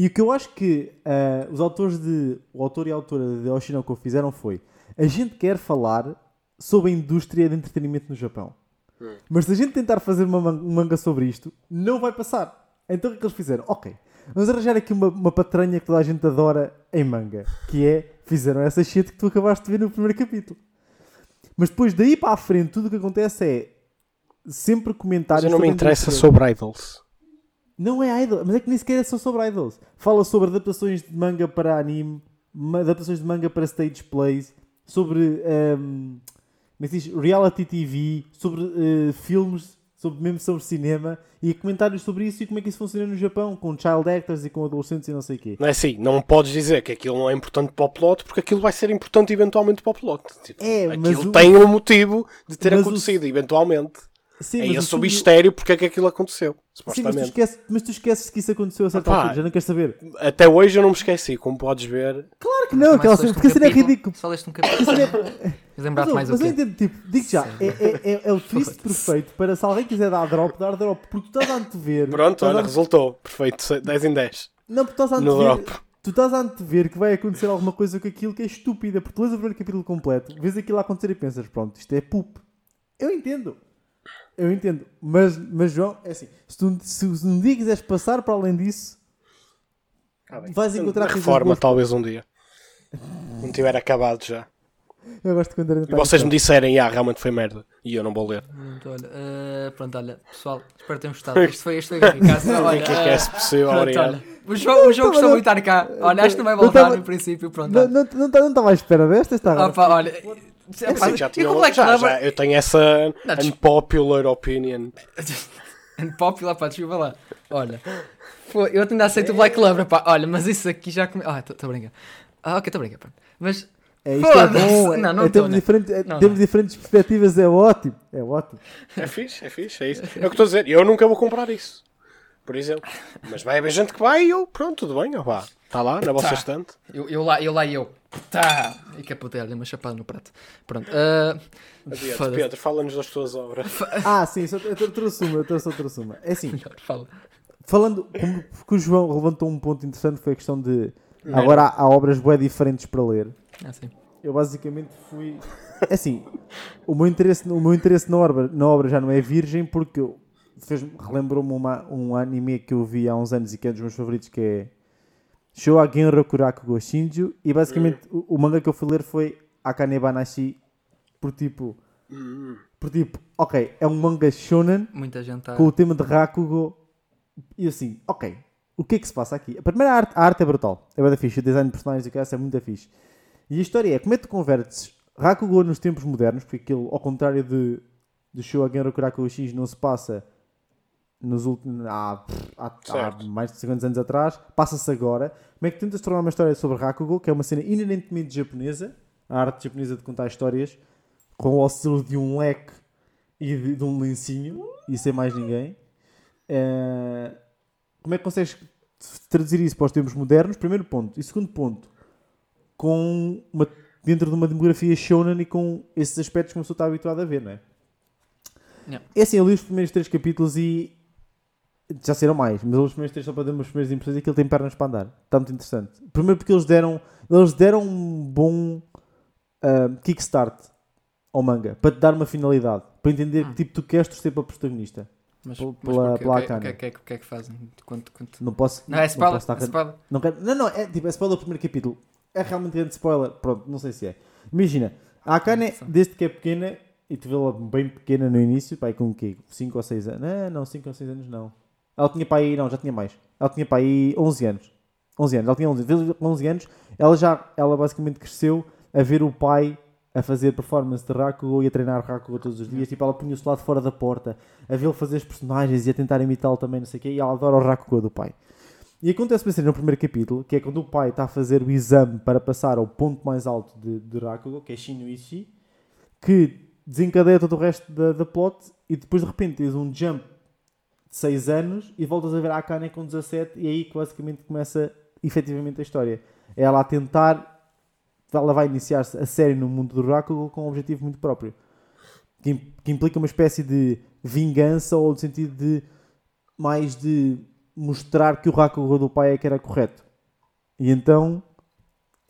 E o que eu acho que ah, os autores de. O autor e a autora de Oshinoko fizeram foi. A gente quer falar sobre a indústria de entretenimento no Japão. Hum. Mas se a gente tentar fazer uma man- um manga sobre isto, não vai passar. Então o que é que eles fizeram? Ok, vamos arranjar aqui uma, uma patranha que toda a gente adora em manga. Que é, fizeram essa shit que tu acabaste de ver no primeiro capítulo. Mas depois daí para a frente, tudo o que acontece é sempre Mas comentários. eu não me interessa sobre idols. Não é idol, mas é que nem sequer é só sobre idols. Fala sobre adaptações de manga para anime, adaptações de manga para stage plays, sobre ehm, como é diz? reality TV, sobre eh, filmes, sobre mesmo sobre cinema e comentários sobre isso e como é que isso funciona no Japão, com child actors e com adolescentes e não sei o quê. Não é assim, não podes dizer que aquilo não é importante para o plot, porque aquilo vai ser importante eventualmente para o plot. Tipo, É, mas aquilo o- tem um motivo de ter mas o- acontecido, eventualmente. Sim, é mas esse o mistério porque é que aquilo aconteceu, Sim, mas tu, esqueces, mas tu esqueces que isso aconteceu a certa Opá. altura, já não queres saber. Até hoje eu não me esqueci, como podes ver. Claro que não, aquela cena, porque a cena é ridículo. Só leste um capítulo. Mas lembrar-te Mas, mais eu- o mas eu entendo, tipo, digo já, é, é, é, é o twist perfeito para se alguém quiser dar drop, dar drop, porque tu estás a antever. Pronto, olha, ante- resultou. Perfeito, 10 em 10. Não, porque estás a No antever. drop. Tu estás a antever que vai acontecer alguma coisa com aquilo que é estúpida, porque tu lês o primeiro capítulo completo, vês aquilo a acontecer e pensas, pronto, isto é poop. Eu entendo. Eu entendo. Mas, mas João, é assim, se, tu, se, se um dia quiseres passar para além disso, vais encontrar Na coisas reforma, talvez um dia. Não tiver acabado já. Eu gosto de quando era E vocês me disserem, ah, realmente foi merda. E eu não vou ler. Pronto, olha, eh, pronto, olha, pessoal, espero que tenham gostado. Isto foi, isto foi O olha, que é que é eh, possível, pronto, obrigado. olha. O João, o João gostou não- muito de estar cá. Olha, acho que não vai voltar tava- no princípio, pronto. Não olha. estava não, não, não estava à espera desta, está agora. Opa, olha. Eu sei que já e tinha Black já, Clover- já, eu tenho essa Não, des- unpopular opinion. Unpopular, pá, desculpa lá. Olha, foi- eu ainda aceito o Black Clover, pá. Olha, mas isso aqui já. Come... Ah, estou a brincar. Ah, ok, estou a brincar, pronto. Mas É, isto é bom. É, Não, não é, temos, né? diferente, é, Não, temos diferentes perspectivas, é ótimo. É ótimo. É fixe, é fixe, é isso. É o que estou a dizer. Eu nunca vou comprar isso. Por exemplo. Mas vai haver gente que vai e eu, pronto, tudo bem, ó vá. Está lá, na vossa Tá. estante. Eu, eu lá, eu lá e eu. Tá! E capotei-lhe uma chapada no prato. Pronto. ah, Adiante. Pedro, fala-nos das tuas obras. Ah, sim, só, eu trou- trouxe uma, eu trouxe, trouxe uma. É assim, Melhor, fala. falando, como, porque o João levantou um ponto interessante, foi a questão de agora há, há obras bem diferentes para ler. Ah, sim. Eu basicamente fui. É assim, o meu interesse, o meu interesse na, obra, na obra já não é virgem porque eu- fez, relembrou-me um anime que eu vi há uns anos e que é dos meus favoritos, que é Showa Genro Kuraku go Shinju. E basicamente o, o manga que eu fui ler foi Akane Banashi. Por tipo, por tipo, ok, é um manga shonen Muita gente está. com o tema de Rakugo. E assim, ok, o que é que se passa aqui? A primeira arte, a arte é brutal, é bem fixe, o design de personagens e o que é muito fixe. E a história é como é que tu convertes Rakugo nos tempos modernos, porque aquilo, ao contrário de, de Showa Genro Kurakugo X, não se passa nos últimos, há, há, há mais de 50 anos atrás, passa-se agora. Como é que tentas tornar uma história sobre Rakugo, que é uma cena inerentemente japonesa, a arte japonesa de contar histórias, com o auxílio de um leque e de, de um lencinho, e sem mais ninguém. Eh, como é que consegues traduzir isso para os tempos modernos? Primeiro ponto. E segundo ponto, com uma, dentro de uma demografia shonen e com esses aspectos que uma pessoa está habituada a ver, não é? Yeah. É assim, eu li os primeiros três capítulos e já serão mais, mas os primeiros três só para dar umas primeiras impressões e aquilo tem pernas para andar. Está muito interessante. Primeiro porque eles deram, eles deram um bom ah, kickstart ao manga para te dar uma finalidade, para entender que tipo tu queres torcer para o protagonista. Mas, Pela- mas pela- o, que, Akane. o, que, o, que, é que- o que é que fazem? Quanto, quanto... Não posso. Não, é spoiler. estar- é spoiler. Não, quero- não, não, é tipo, é spoiler do primeiro capítulo. É realmente grande spoiler. Pronto, não sei se é. Imagina, a Akane, desde que é pequena, e tu vê-la bem pequena no início, pai, com o quê? 5 ou 6 anos? Não, não, 5 ou 6 anos não. Ela tinha para aí, não, já tinha mais. Ela tinha para aí 11 anos. 11 anos, ela tinha 11, vê-la com 11 anos. Ela já, ela basicamente cresceu a ver o pai a fazer performance de Rakugo e a treinar Rakugo todos os dias. Tipo, ela punha-se lá de fora da porta a vê-lo fazer os personagens e a tentar imitá-lo também, não sei o quê. E ela adora o Rakugo do pai. E acontece uma cena no primeiro capítulo, que é quando o pai está a fazer o exame para passar ao ponto mais alto de, de Rakugo, que é Shinoichi, que desencadeia todo o resto da, da plot e depois de repente tens um jump 6 anos e voltas a ver a Akane com 17 e aí que basicamente começa efetivamente a história. É ela a tentar, ela vai iniciar-se a série no mundo do Rakugo com um objetivo muito próprio. Que, que implica uma espécie de vingança ou no sentido de mais de mostrar que o Rakugo do pai é que era correto. E então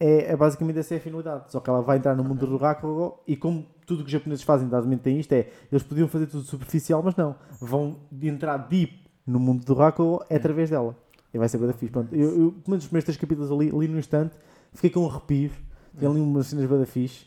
é, é basicamente essa é a finalidade. Só que ela vai entrar no mundo do Rakugo e como tudo que os japoneses fazem, basicamente tem isto, é eles podiam fazer tudo superficial, mas não. Vão entrar deep no mundo do Rakugo é através dela. E vai ser bem fixe. Pronto, eu, eu, pelo menos os primeiros três capítulos ali, ali no instante, fiquei com um arrepio. Tem ali umas cenas bem fixe.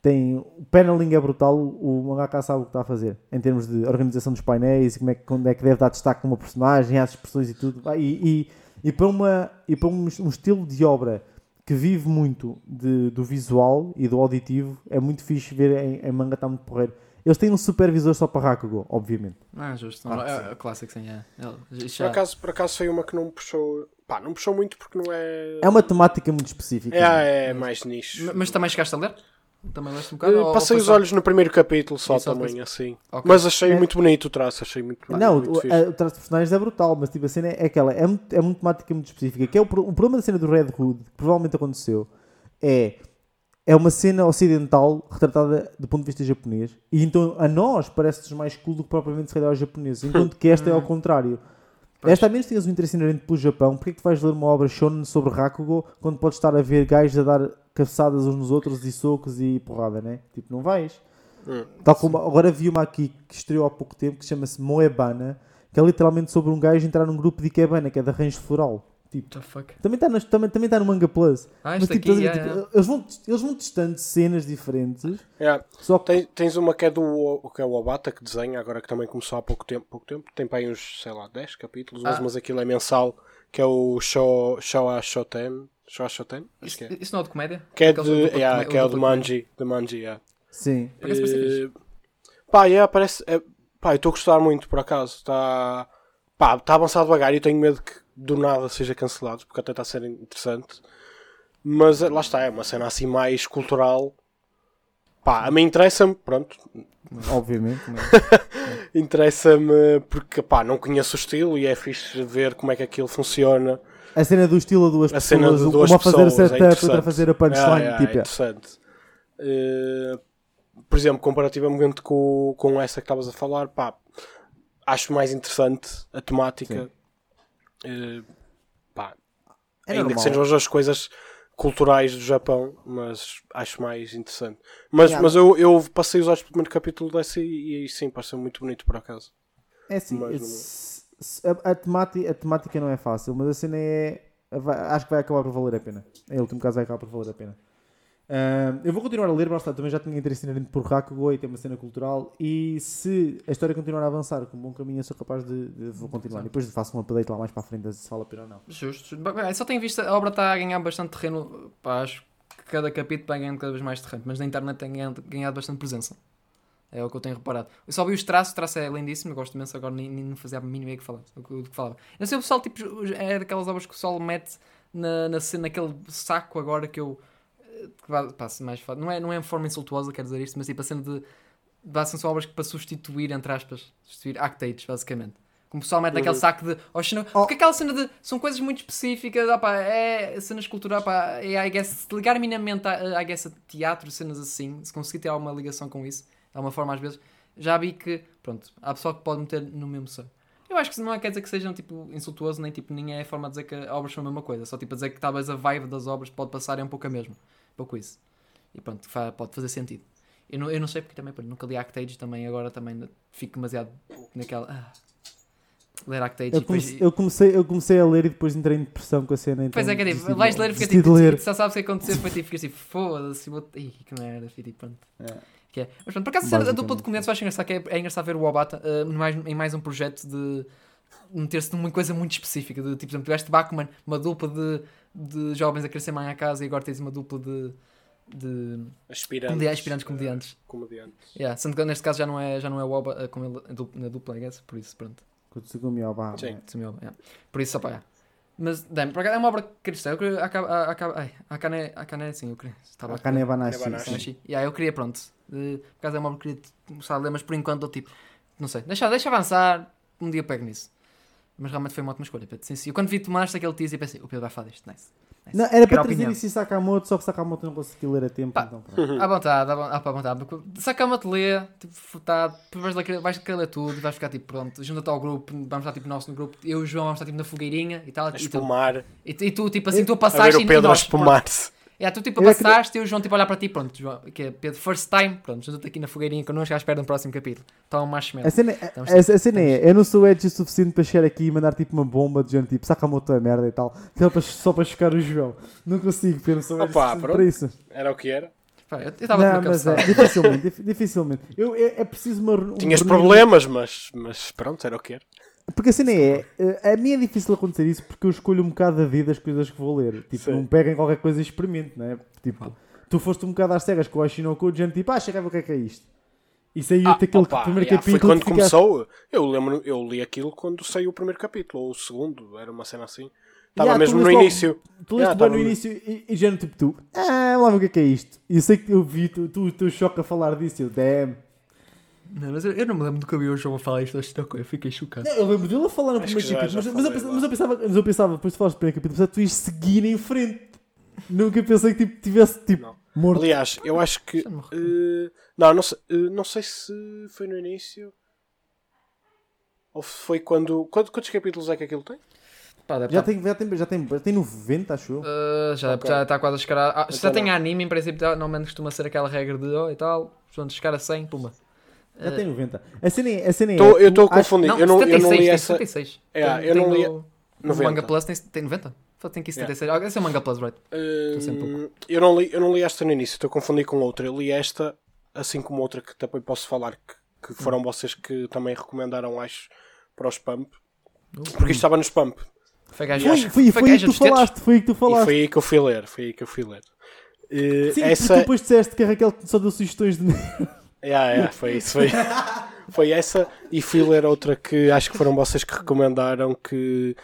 Tem, o paneling é brutal, o mangaka sabe o que está a fazer em termos de organização dos painéis e como é que, quando é que deve dar destaque a uma personagem, às expressões e tudo. E, e, e para, uma, e para um, um estilo de obra que vive muito de- do visual e do auditivo, é muito fixe ver em, em manga, está muito porreiro. Eles têm um supervisor só para Rakugo, obviamente. Ah, justo. Claro que é, é clássico, sim. É. Ele- Por já- acaso, por acaso foi uma que não me puxou. Pá, não puxou muito porque não é. É uma temática muito específica. É, é mais nicho. Ma- Mas também chegaste a ler? Também leste um bocado? Passei os só- olhos no primeiro capítulo só só também, depois- assim. Mas achei É. muito bonito o traço, achei muito, Não, muito o, fixe. a- o traço de personagens é brutal, mas tipo, a cena é aquela, é, muito, é uma temática muito específica. Que é o, o problema da cena do Red Hood, que provavelmente aconteceu, é, é uma cena ocidental retratada do ponto de vista japonês, e então a nós parece-nos mais cool do que propriamente se calhar aos japoneses, enquanto que esta é ao contrário. Pois. Esta a menos tenhas um interesse inerente pelo Japão, porque é que tu vais ler uma obra shonen sobre Rakugo quando podes estar a ver gajos a dar cabeçadas uns nos outros e socos e porrada, né? Tipo, não vais. Hum. Tal como agora vi uma aqui que estreou há pouco tempo que chama-se Moebana, que é literalmente sobre um gajo entrar num grupo de Ikebana, que é de arranjo floral. Tipo, What the fuck? também está no, também, também tá no Manga Plus. Ah, Mas, tipo, aqui, estás yeah, tipo, yeah. Eles, vão, eles vão testando cenas diferentes, Yeah. só que Tens, tens uma que é do o que é o Obata que desenha, agora que também começou há pouco tempo, pouco tempo. Tem para aí uns, sei lá, 10 capítulos, mas, Ah. mas aquilo é mensal, que é o Show, Show a Shoten. Show a Shoten? Acho Isso, é. isso não é de comédia? Que é, de, yeah, que é o de Manji. De Manji, yeah. sim. Parece. Eh, Pá, yeah, parece. é- pá, eu estou a gostar muito, por acaso. Está. Pá, está a avançar devagar e eu tenho medo que do nada seja cancelado, porque até está a ser interessante. Mas eh, lá está, é uma cena assim mais cultural. Pá, a mim interessa-me, pronto, Obviamente. mas- interessa-me porque pá, não conheço o estilo e é fixe ver como é que aquilo funciona. A cena do estilo a duas A cena pessoas, de duas uma a fazer o pessoas, é setup, outra a interessante. fazer a punchline. É, é, tipo, é interessante. Eh, por exemplo, comparativamente com, com essa que estavas a falar, pá, acho mais interessante a temática. Eh, pá, é ainda normal. que sejam as coisas culturais do Japão, mas acho mais interessante. Mas, Yeah. mas eu, eu passei os olhos pelo primeiro capítulo dessa e, e sim, pareceu muito bonito por acaso. É assim, Mas a, a, temática, a temática não é fácil, mas a cena é. vai- acho que vai acabar por valer a pena. Em último caso, vai acabar por valer a pena. Ahm, eu vou continuar a ler, está, também já tinha interesse inerente por Rakugo e tem uma cena cultural. E se a história continuar a avançar com um bom caminho, eu sou capaz de, de- vou continuar. E depois faço um update lá mais para a frente se vale a pena ou não. Justo. justo. Bem, Só tenho visto, a obra está a ganhar bastante terreno. Pá, acho que cada capítulo vai ganhando cada vez mais terreno, mas na internet tem ganhado, ganhado bastante presença. É o que eu tenho reparado. Eu só vi os traços, o traço é lindíssimo, eu gosto imenso, agora nem, nem fazia a mínima ideia que falava, do que, falava. Não sei, o pessoal tipo, é daquelas obras que o pessoal mete na, na, cena- naquele saco agora que eu. eh, Que pá, mais. Não é, não é de forma insultuosa, quero dizer isto, mas tipo a cena de. Bastam são obras que para substituir, entre aspas, substituir actates, basicamente. Como o pessoal mete Uhum. saco de. Oh, Xeno- Porque aquela cena de. São coisas muito específicas, ah, pá, é cenas culturais, pá, é, I guess, se ligar minimamente a, a, I guess, a teatro, cenas assim, se conseguir ter alguma ligação com isso, de alguma forma às vezes, já vi que, pronto, há pessoal que pode meter no mesmo saco. Eu acho que não é, quer dizer que sejam tipo insultuoso, nem tipo, nem é a forma de dizer que as obras são a mesma coisa, só tipo a dizer que talvez a vibe das obras pode passar é um pouco a mesma. Um pouco isso. E pronto, fa- pode fazer sentido. Eu não, eu não sei porque também, pronto, nunca li Actage também, agora também fico demasiado naquela. Ah, ler Actage Eu e depois. comecei, eu, comecei, eu comecei a ler e depois entrei em depressão com a cena. Então Pois é, que é tipo, de- vais ler e fica desisti tipo, de ler. só sabes o que aconteceu, foi tipo, ficas tipo, foda-se, vou... Ih, que merda, filho, pronto. É. Que é. Mas pronto, por acaso a dupla de comediantes eu acho engraçado, que é, é engraçado ver o Obata eh, mais, em mais um projeto de meter-se numa coisa muito específica, de tipo, por exemplo, tiveste Bachman, uma dupla de, de jovens a crescer mãe à casa e agora tens uma dupla de, de Aspirantes. comedi- aspirantes eh, comediantes. comediantes. Yeah, sendo que neste caso já não é, já não é o Oba eh, com ele na dupla, I guess, por isso, pronto. Com o Tsugumi Obama. Sim. Sumiu, yeah. Por isso, opá, yeah. Mas, damn, por acaso é uma obra cristã. Eu queria. Acaba, acaba, ai, a Kane, a Kane, sim, eu queria. Estava A Kane Banashi. Banashi. Yeah, eu queria, pronto. De, por acaso é uma obra que eu queria começar a ler, mas por enquanto eu tipo. Não sei. Deixa, deixa avançar. Um dia eu pego nisso. Mas realmente foi uma ótima escolha, Pedro. Sim, sim. Eu quando vi tomaste aquele teaser pensei, o Pedro vai falar disto. Nice. Não, era Quero para a trazer opinião. isso em Sakamoto, só que Sakamoto não conseguiu ler a tempo. Pá. Então, pronto. À vontade, à vontade, ah, pá, à vontade. Sacama-te ler, tipo, depois vais, ler- vais querer ler tudo e vais ficar tipo, pronto, junta-te ao grupo, vamos estar tipo nosso no grupo, eu e o João vamos estar tipo na fogueirinha e tal. A E espumar. e, tu- e tu, tipo assim, tu A passaste ver e- o Pedro a espumar-se. É, tu tipo é que- passaste e o João tipo a olhar para ti, pronto, João, que é Pedro, first time, pronto, junta-te aqui na fogueirinha connosco à espera do próximo capítulo. Toma um marshmallow. A cena, Estamos- a, a cena é, eu não sou edgy o suficiente para chegar aqui e mandar tipo uma bomba de gente tipo Sakamoto é merda e tal, só para, só para chocar o João. Não consigo, eu não sou Opa, para isso. Era o que era. Pá, eu estava mas é, dificilmente, dif- dificilmente. Eu, é, é preciso uma... um Tinhas problemas, mas, mas pronto, era o que era. Porque a cena é, eh, a mim é difícil acontecer isso porque eu escolho um bocado a vida as coisas que vou ler. Tipo, Sim. não peguem qualquer coisa e experimente, não é? Tipo, tu foste um bocado às cegas com o Ashinoko, gente tipo, ah, chega a ver o que é que é isto. E saiu-te aquele opa, primeiro yeah, capítulo Foi quando ficaste- começou. Eu lembro, eu li aquilo quando saiu o primeiro capítulo, ou o segundo, era uma cena assim. Estava Yeah, mesmo no logo- início. Tu leste Yeah, bem no início e, e já tipo tu, ah, lá ver o que é que é isto. E eu sei que eu vi tu, tu, o teu choque a falar disso, eu, damn. Não, mas eu, eu não me lembro do que eu vi o João a falar isto, eu fiquei chocado. Não, eu lembro dele a falar no Acho primeiro que capítulo, mas, mas mas eu pensava, mas eu pensava, depois de falares do primeiro capítulo, pensava que tu ias seguir em frente. Nunca pensei que tipo, tivesse tipo, Não. morto. Aliás, eu acho que. Já não não, não sei, eh, não sei se foi no início. Ou foi quando. quando- Quantos capítulos é que aquilo tem? Pá, Já estar- tem, já, tem, já, tem, já tem 90, acho eu. Uh, já Ok. já está quase a chegar a. Ah, se já tem anime, em princípio, normalmente costuma ser aquela regra de oh e tal. Quando chegar a 100, puma. Já Uh, tem 90. A cena é. A cena é Tô- eu estou a confundir. Não, eu, não, eu 76, não li essa. 76. É, tem, eu não li- no, no 90. Manga Plus tem, tem 90? Só tem que ir 76. Ah, Esse é o Manga Plus, right? Hum, sempre um eu, não li, eu não li esta no início, estou a confundir com outra. Eu li esta, assim como outra que também posso falar, que, que Hum. foram vocês que também recomendaram, acho, para os Pump. Uh, Porque isto estava nos Pump. Foi gajo. Foi, acho que foi, foi aí que tu tetos. falaste, foi aí que tu E falaste. foi aí que eu fui ler. Foi aí que eu fui ler. Eh, Sim, essa, depois disseste que a Raquel só deu sugestões de. Yeah, yeah, foi isso. Foi, foi essa. E fui ler outra que acho que foram vocês que recomendaram que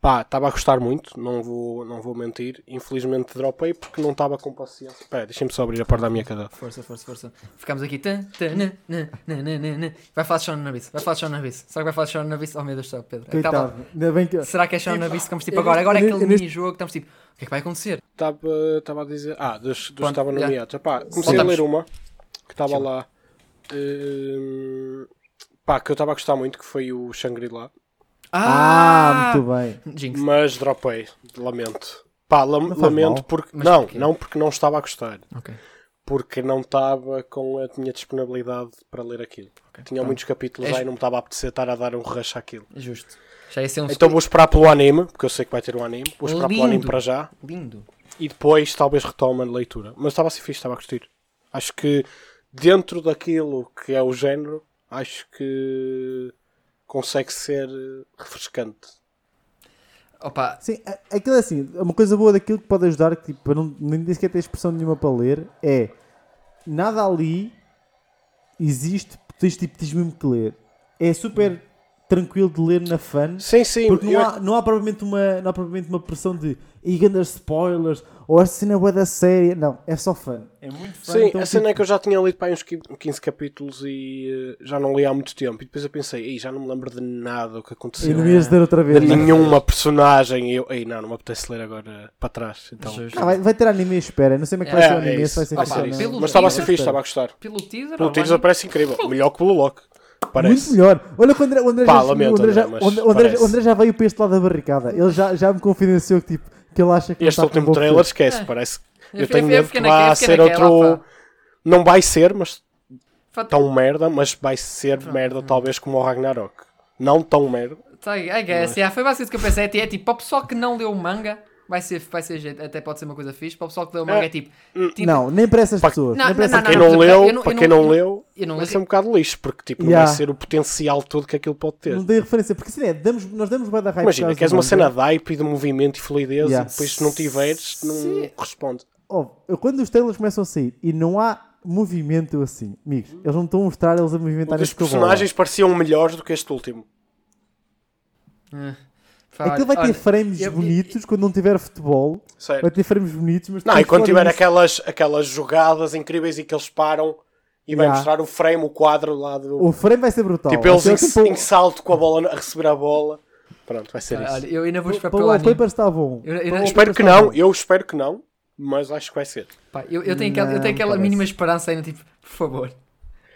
Pá, estava a gostar muito, não vou, não vou mentir. Infelizmente dropei porque não estava com paciência. Espera, deixem-me só abrir a porta da minha cadeira. Força, força, força. Ficamos aqui. Tan, tan, na, na, na, na, na, na. Vai falar de Sean Navis. Vai falar de Sean Navis. Será que vai falar de Sean Navis? Oh meu Deus do céu, Pedro. Coitado. Que... Será que é Sean Navis? Ficamos tipo eu agora. Agora é aquele mini-jogo. Estamos tipo. O que é que vai acontecer? Estava estava a dizer. Ah, dos, dos que estavam nomeados. Epá, comecei Voltamos. a ler uma que estava lá. Hum, pá, que eu estava a gostar muito, que foi o Shangri-La. Ah, muito bem. Jinx. Mas dropei, lamento. Pá, lam- lamento mal. porque. Mas não, porquê? não porque não estava a gostar. Ok. Porque não estava com a minha disponibilidade para ler aquilo. ok. Tinha muitos capítulos És- lá e não me estava a apetecer estar a dar um rush àquilo. Justo. Já ia ser um Então vou esperar pelo anime, porque eu sei que vai ter um anime. Vou esperar pelo anime Lindo. para já. lindo. E depois talvez retome a leitura. Mas estava a ser fixe, estava a curtir. Acho que dentro daquilo que é o género, acho que consegue ser refrescante. Opa, Sim, aquilo é assim, uma coisa boa daquilo que pode ajudar, que tipo, não, nem sequer ter expressão nenhuma para ler, é nada ali existe, tens, tipo, tens mesmo que ler. É super tranquilo de ler na fun, Sim, sim. porque não eu- há, não há propriamente uma, não há propriamente uma pressão de e spoilers, ou a cena boa da série, não, é só fun. É muito fun. Sim, então, a cena tipo, é que eu já tinha lido para aí uns qui- 15 capítulos e eh, já não li há muito tempo. E depois eu pensei, ei, já não me lembro de nada o que E aconteceu. não ias ler outra De vez. né? nenhuma personagem. E eu, ei, não, não me apetece ler agora para trás. Então. Ah, vai, vai ter anime espera, não sei como é que É, vai ser o é anime, se vai ser ser fixe Mas estava a ser fixe, estava a gostar. pelo teaser, Pelo teaser parece incrível. Melhor que o Loki. Muito Parece. melhor. Olha que o André, o André, Pá, já, lamento, André, André, o André já veio para este lado da barricada. Ele já, já me confidenciou que, tipo, que ele acha que Este último trailer, esquece. É. Parece. Eu tenho medo que fiquei naquela- vá fiquei ser outro. Não vai ser, mas tão merda, mas vai ser merda talvez como o Ragnarok. Não tão merda. I guess, yeah, foi basicamente o que eu pensei. É, é tipo, para o pessoal que não leu o manga, vai ser, vai ser jeito, até pode ser uma coisa fixe. Para o pessoal que leu o manga, é tipo. tipo Não, nem para essas pessoas. não, nem para não, essas não, Quem não, leu, eu não- para eu quem não- não eu- leu, vai ser um bocado lixo, porque tipo, não Yeah. vai ser o potencial todo que aquilo pode ter. Não tem referência. Porque assim é, damos, nós damos bem da hype. Imagina, queres uma cena de hype e de movimento e fluidez Yeah. e depois se não tiveres, não Sim. responde. Oh, quando os trailers começam a sair e não há movimento assim, amigos, eles não estão a mostrar eles a movimentar cavalo. personagens pareciam melhores do que este último. eh, pá, Aquilo vai ter olha, frames eu- bonitos quando não tiver futebol. Sério. Vai ter frames bonitos, mas Não, e quando tiver disso- aquelas, aquelas jogadas incríveis e que eles param e vai Yeah. mostrar o frame, o quadro lá do. O frame vai ser brutal. tipo, Vai eles em, tipo- em salto com a bola, a receber a bola. Pronto, vai ser olha, isso. olha, eu ainda vou esperar pelo o anime. wallpaper está bom. Eu- eu- eu Espero que está não, bom. eu espero que não, mas acho que vai ser. Pá, eu, eu tenho aquela, eu Não, tenho aquela parece. mínima esperança ainda, tipo, por favor.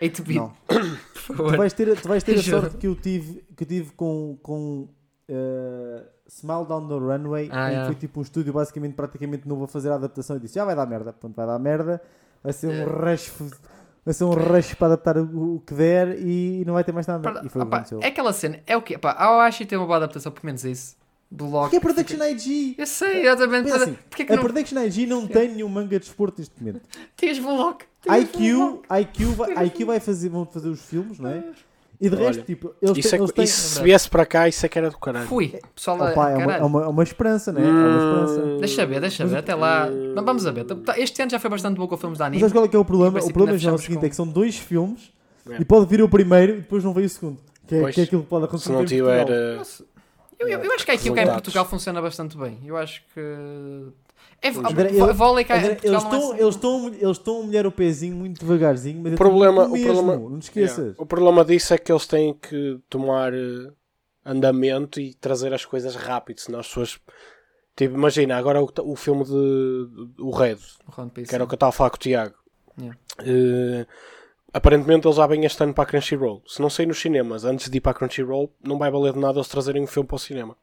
8 bit, Não. por Tu favor. vais ter, tu vais ter a sorte que eu tive, que eu tive com, com uh, Smile Down the Runway, Ah, em que yeah. foi tipo um estúdio basicamente praticamente novo a fazer a adaptação e disse já vai dar merda, pronto, vai dar merda, vai ser um rush, vai ser um rush para adaptar o, que der e não vai ter mais nada. Pá, e foi o que opá, aconteceu. é aquela cena, é o quê? Eu acho que tem uma boa adaptação, pelo menos isso. Loki. Que é Production IG! Eu sei, exatamente. Pensa assim, Porquê que a não Production IG não tem nenhum manga de esporte neste momento. tens? Tens IQ. IQ, vai, IQ vai fazer, vão fazer os filmes, não é? E de Olha, resto, tipo, eles Isso, têm. é, eles têm- isso se viesse para cá, isso é que era do caralho. Fui. Pessoal, Opa, é, uma, é, uma, é uma esperança, né? É uma esperança. Hum, Deixa ver, deixa ver, até lá. Não, vamos a ver. Tá, Este ano já foi bastante bom com filmes Mas anime. sabes qual é que é o problema? Em O problema já é o seguinte: com- é que são dois filmes É. e pode vir o primeiro e depois não veio o segundo. Que é, Pois. que é aquilo que pode acontecer Se não tiver. Eu, eu, eu acho que a IQ cá em. Portugal funciona bastante bem. Eu acho que. É, vôlei cá eles, é estão, assim. eles, estão, eles estão a molhar o pezinho muito devagarzinho, mas O é problema- tudo o mesmo, problema- não te esqueças. Yeah. O problema disso é que eles têm que tomar eh, andamento e trazer as coisas rápido, senão as pessoas. Tipo, imagina, agora o, o filme de. O Red, Piece. que era o que eu estava a falar com o Tiago. Yeah. Eh, aparentemente eles já vêm este ano para a Crunchyroll. Se não sair nos cinemas antes de ir para a Crunchyroll, não vai valer de nada eles trazerem um filme para o cinema.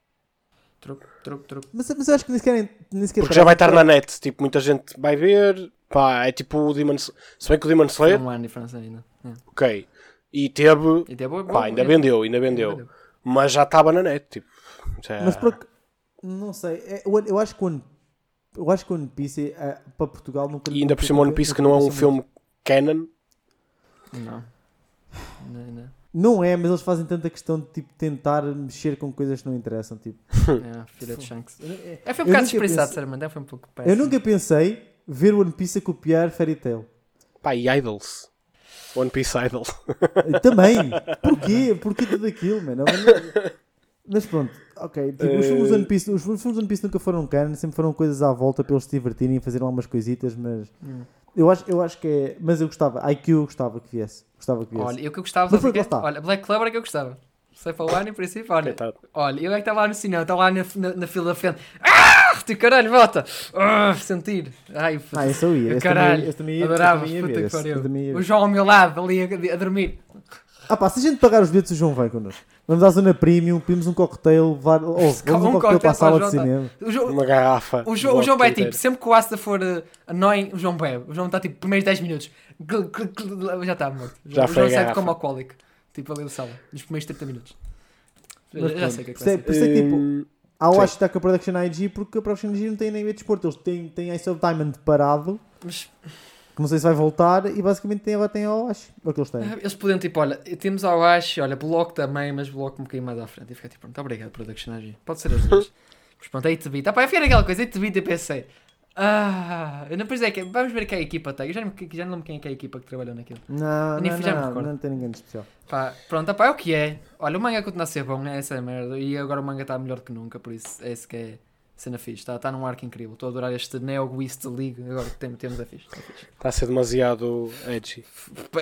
Truque, truque, truque. Mas, mas eu acho que nem sequer. Nem sequer Porque já vai estar na net, tipo, muita gente vai ver. Pá, é tipo o Demon Slayer. Se bem que o Demon Slayer, ano de diferença ainda. É. ok. E teve. E boa- Pá, ainda é. vendeu, ainda vendeu. Mas já estava na net, tipo. já- Mas por Não sei. é- eu, eu acho que o One, eu acho que o One Piece é, para Portugal nunca. E ainda por cima One Piece que não é um filme canon. Não. Não, não. Não é, mas eles fazem tanta questão de tipo, tentar mexer com coisas que não interessam. Tipo. É, filha de Shanks. Eu, É, foi um Eu bocado desprezado, sinceramente. É, foi um pouco eu péssimo. nunca pensei ver o One Piece a copiar Fairy Tail. Pá, e Idols. One Piece Idols. Também. Porquê? Porquê tudo aquilo, mano? Mas pronto, ok. Tipo, os, filmes Eh, One Piece, os filmes One Piece nunca foram canon, sempre foram coisas à volta para eles se divertirem e fazerem algumas coisitas, mas Hum. Eu acho, eu acho que é. Mas eu gostava, IQ eu gostava que viesse. Gostava que viesse. Olha, eu que eu gostava, Mas sabe o foi quê? que lá está. Olha, Black Clover é que eu gostava. Sei para o ano, em princípio, olha. Coitado. Olha, eu é que estava lá no cinema, estava lá na, na, na fila da frente. Ah! Tu caralho, volta! Ah, sentir. Ai, Ah, esse eu ia. Esse caralho. também ia, Adorava, puta que pariu. O João ao meu lado, ali a, a dormir. Ah pá, se a gente pagar os bilhetes, o João vai connosco. Vamos à zona premium, pedimos um cocktail, levar, oh, vamos um, Um cocktail para a cocktail sala de o João, cinema. O João, Uma garrafa. o João, o João vai tipo, sempre que o Asta for uh, annoying, o João bebe. O João está tipo, primeiros 10 minutos. Gl- gl- gl- Já está morto. Já o foi João sai como alcoólico. Tipo ali da sala, nos primeiros 30 minutos. Já, Mas já pronto, sei o que é que vai isso é- ser. por isso é que, tipo, Hum, Ah, eu Sim. acho que está com a Production IG porque a Production IG não tem nem a desporto. Eles têm, têm Ice of Diamond parado, Mas que não sei se vai voltar, e basicamente tem, tem a Oash. É o que eles têm. ah, eles podiam tipo, olha, temos ao Ash, olha, bloco também, mas bloco um bocadinho mais à frente. E fica tipo, pronto, obrigado, Production AG. Pode ser as duas. mas pronto, 8-bit. Ah, pá, eu fui aquela coisa, 8-bit e pensei. Ah, eu depois é que vamos ver quem é a equipa tem. Eu já não, já não lembro quem é que é a equipa que trabalhou naquilo. Não, nem não, já não, não tem ninguém de especial. Pá, pronto, pá, é o que é. Olha, o manga continua a ser bom, né? Essa é a merda. E agora o manga está melhor do que nunca, por isso é isso que é cena fixe. Está tá num arco incrível. Estou a adorar este Neo East League. Agora que tem- temos é fixe. É fixe. Está a ser demasiado edgy.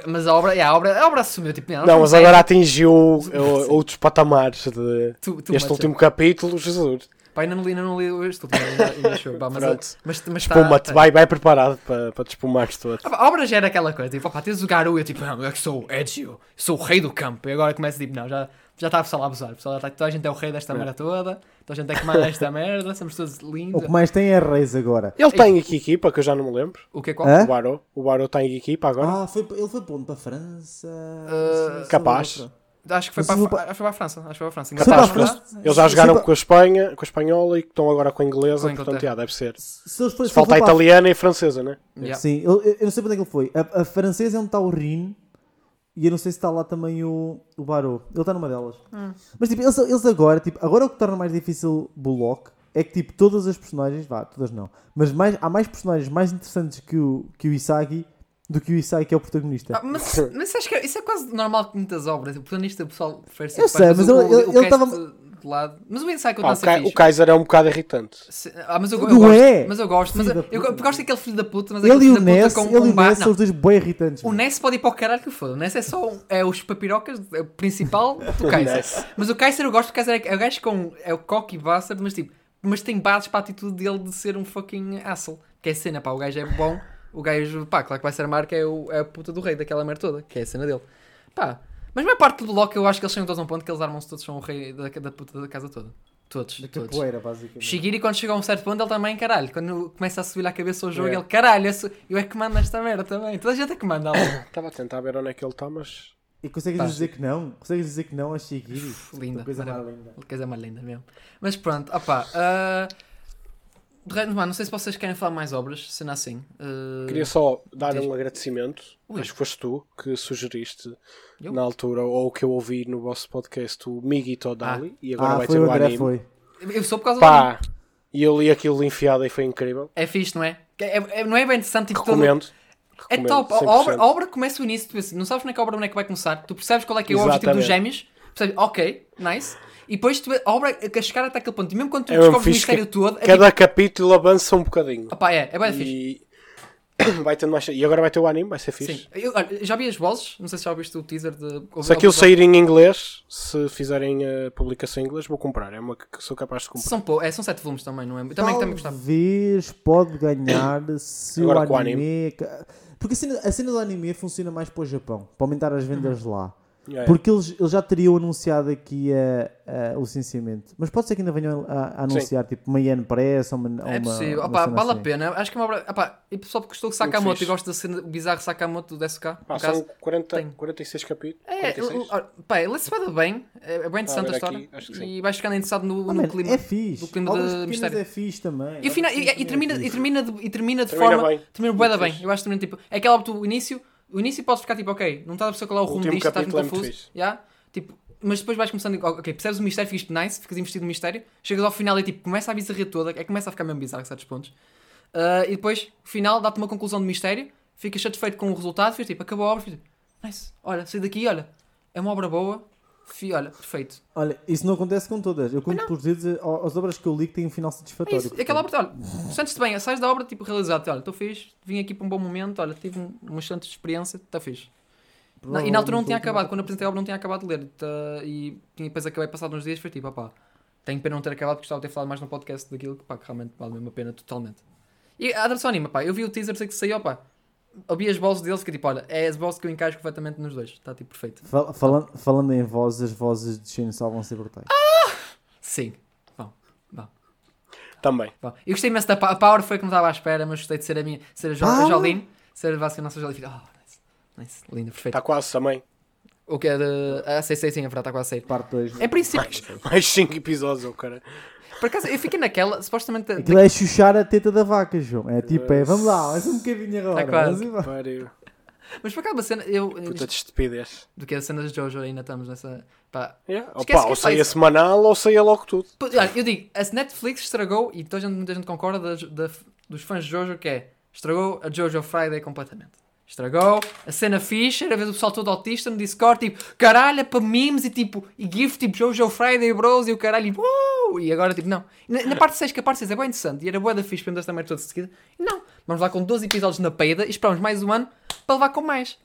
Mas a obra, é, a obra, a obra assumiu, tipo, não, Não, mas é- agora atingiu Sim. outros patamares de tu, tu este último capítulo, Jesus. Pá, ainda não li, ainda não li este último, ainda, ainda show, pá, mas, a- Pronto. mas, mas tá- Espuma-te, tá- vai, vai preparado para, para te espumares todo. A obra já era aquela coisa, tipo, opá, tens o Garu e eu tipo, não, eu que sou o Edge, eu sou o rei do campo. E agora começa tipo, não, já, já está a pessoal a abusar. O pessoal já tá, toda a gente é o rei desta É. merda toda, toda a gente é que manda esta merda, somos todos O lindos. que mais tem é Reis agora. Ele tem aqui equipa, que eu já não me lembro. O que é qual? Hã? O Barô. O Barô tem equipa agora. Ah, foi, ele foi para onde? Para a França? Uh, capaz. Acho que foi para, acho foi para a França. Acho que foi para a França. Capaz, para Inglaterra, França- Eles já jogaram for- com a Espanha, com a espanhola e que estão agora com a inglesa, Com a portanto, já, deve ser. Se eles Se se falta a para italiana e a francesa, né? Yeah. Sim, eu, eu não sei para onde é que ele foi. A, a francesa é onde está o Rin e eu não sei se está lá também o, o Barô. Ele está numa delas. Hum. Mas tipo, eles, eles agora, tipo, agora o que torna mais difícil Bullock é que tipo, todas as personagens, vá, todas não, mas mais, há mais personagens mais interessantes que o, que o Isagi do que o Isai que é o protagonista. Ah, mas, mas acho que é- isso é quase normal com muitas obras. O planista o pessoal prefere ser Eu sei, mas o, ele- ele- o lado. Mas o Inside Pá, continua a o, ser fixe. o Kaiser é um bocado irritante. Se- Ah, mas eu, eu Não gosto. é? Mas eu gosto. Mas eu, eu, gosto daquele filho da puta, mas aquele ele e filho o da puta Ness, com ele e um o bar. Ness são os dois bem irritantes. o. Ness pode ir para o caralho que foda. O Ness é só um- é os papirocas, é o principal do Kaiser. mas o Kaiser eu gosto, o Kaiser é, é o gajo com. É o cocky bastard, mas tipo. Mas tem bases para a atitude dele de ser um fucking asshole. Que é a cena, pá. O gajo é bom. O gajo, pá, claro que vai ser a marca, é, o, é a puta do rei daquela merda toda. Que é a cena dele. Pá. Mas a maior parte do bloco eu acho que eles chegam todos a um ponto que eles armam-se todos, são o rei da, da puta da casa toda. Todos. Da todos. capoeira, basicamente. Shigiri, quando chega a um certo ponto, ele também, caralho. Quando começa a subir à cabeça o jogo, É. ele, caralho, eu, sou- eu é que mando esta merda também. Toda a gente é que manda. ali. Estava a tentar ver onde é que ele está, mas. E consegues Pá. dizer que não? Consegues dizer que não a Shigiri? linda. Coisa mais maravilha. linda. Coisa mais linda mesmo. Mas pronto, opá. ah, de resto, não sei se vocês querem falar mais obras, sendo assim. ah, Queria só dar diz. um agradecimento. Ui. Acho que foste tu que sugeriste Eu? na altura, ou que eu ouvi no vosso podcast, o Migi Todali. E agora Ah, vai foi ter o o André, anime. foi. Eu sou por causa do anime. Pá! E eu li aquilo enfiado e foi incrível. É fixe, não é? É- é- não é bem interessante, tipo, todo- Recomendo. É top. A 100%. obra, a obra começa o início, tu não sabes onde é que a obra onde é que vai começar, tu percebes qual é que é o objetivo dos gêmeos, percebes, ok, nice. E depois tu, a obra a chegar até aquele ponto, e mesmo quando tu É descobres o fixe mistério todo, é Cada capítulo avança um bocadinho. tipo, opá, é, é bem fixe. E vai tendo mais. E agora vai ter o anime, vai ser fixe. Sim, eu, olha, já vi as vozes, não sei se já viste o teaser de. Se aquilo sair em inglês, se fizerem a publicação em inglês, vou comprar. É uma que sou capaz de comprar. São, pou- é, são sete volumes também, não é? Também, também gostava. Talvez pode ganhar se Agora o o anime... Porque a cena, a cena do anime funciona mais para o Japão, para aumentar as vendas Uhum. lá. É. Porque eles, eles já teriam anunciado aqui a, a- o licenciamento. Mas pode ser que ainda venham a, a anunciar tipo uma Yen Press ou uma. É uma- possível, uma cena vale assim. a pena. Acho que é uma obra. Opá, e pessoal que gostou de Sakamoto e gosta da cena o bizarro Sakamoto do SK, Pá, no caso. são 40, tem. 46 capítulos. É, 46? o- o- pá, ele se vai bem, é, é bem interessante ver a história. aqui, sim. e vais ficando interessado no, Ah, no mano, clima. é fixe. do clima Obras de mistério. é fixe também. E, final, e, e termina, também é e, termina de, e termina de Termina forma. bem. Termina bem. Eu acho que termina tipo. É aquela o início. O início podes ficar tipo, ok, não estás a perceber qual é o O rumo disto, estás muito é muito confuso. Yeah? Tipo, mas depois vais começando, ok, percebes o mistério, ficas nice, ficas investido no mistério, chegas ao final e tipo, começa a bizarria toda, é, começa a ficar mesmo bizarro a certos pontos. Ah, e depois, no final, dá-te uma conclusão de mistério, ficas satisfeito com o resultado, ficas tipo, acabou a obra, ficas tipo, nice, olha, saí daqui, olha, é uma obra boa, Fi, olha, perfeito. Olha, isso não acontece com todas. Eu conto por eh, as obras que eu li que têm um final É satisfatório. isso. Aquela obra, olha, sentes-te bem, sais da obra tipo realizado, olha, estou fixe, vim aqui para um bom momento, olha, tive um- uma excelente experiência, está fixe. Não, e na altura não tinha acabado, quando apresentei a obra não tinha acabado de ler. tá, e depois acabei passado uns dias, foi tipo, opá, tenho pena não ter acabado, gostava de ter falado mais no podcast daquilo que, pá, que realmente vale mesmo a pena totalmente. E a adaptação anima, pá, eu vi o teaser, sei que saiu, pá, ouvi as vozes deles, fiquei tipo, olha, é as vozes que eu encaixo completamente nos dois, está tipo perfeito. Fal- falando, falando em vozes, as vozes de Chainsaw vão ser brutais. Sim, vão, vão. Também. Bom, eu gostei imenso da Pa- a Power, foi que não estava à espera, mas gostei de ser a minha, ser a, jo a Power? Jolene, ser a nossa Jolene. Oh, nice, nice, linda, perfeito. Está quase também. O que é de. Ah, sei, sei, sim, a verdade está quase a sair. Parte 2. É princípio. Mais 5 episódios, o cara. Por acaso, eu fiquei naquela, supostamente. Aquilo é chuchar a teta da vaca, João. É tipo, é, vamos lá, mais um bocadinho agora. Tá quase. Mas por acaso, uma cena. Eu, Puta de estupidez. do que as cenas de Jojo ainda estamos nessa. Pá. Yeah. Opa, ou é saia isso. semanal ou saia logo tudo. Eu digo, a Netflix estragou, e toda a gente, muita gente concorda, das- da- dos fãs de Jojo, que é. Estragou a Jojo Friday completamente. Estragou a cena fixe, era ver o pessoal todo autista no Discord, tipo, caralho, é para memes e tipo, e GIF, tipo, Jojo Friday Bros e o caralho, e, uh, e agora, tipo, não. Na, na parte 6, que a parte 6 é bem interessante e era boa da fixe para esta merda toda de seguida, não. Vamos lá com 12 episódios na peida e esperamos mais um ano para levar com mais.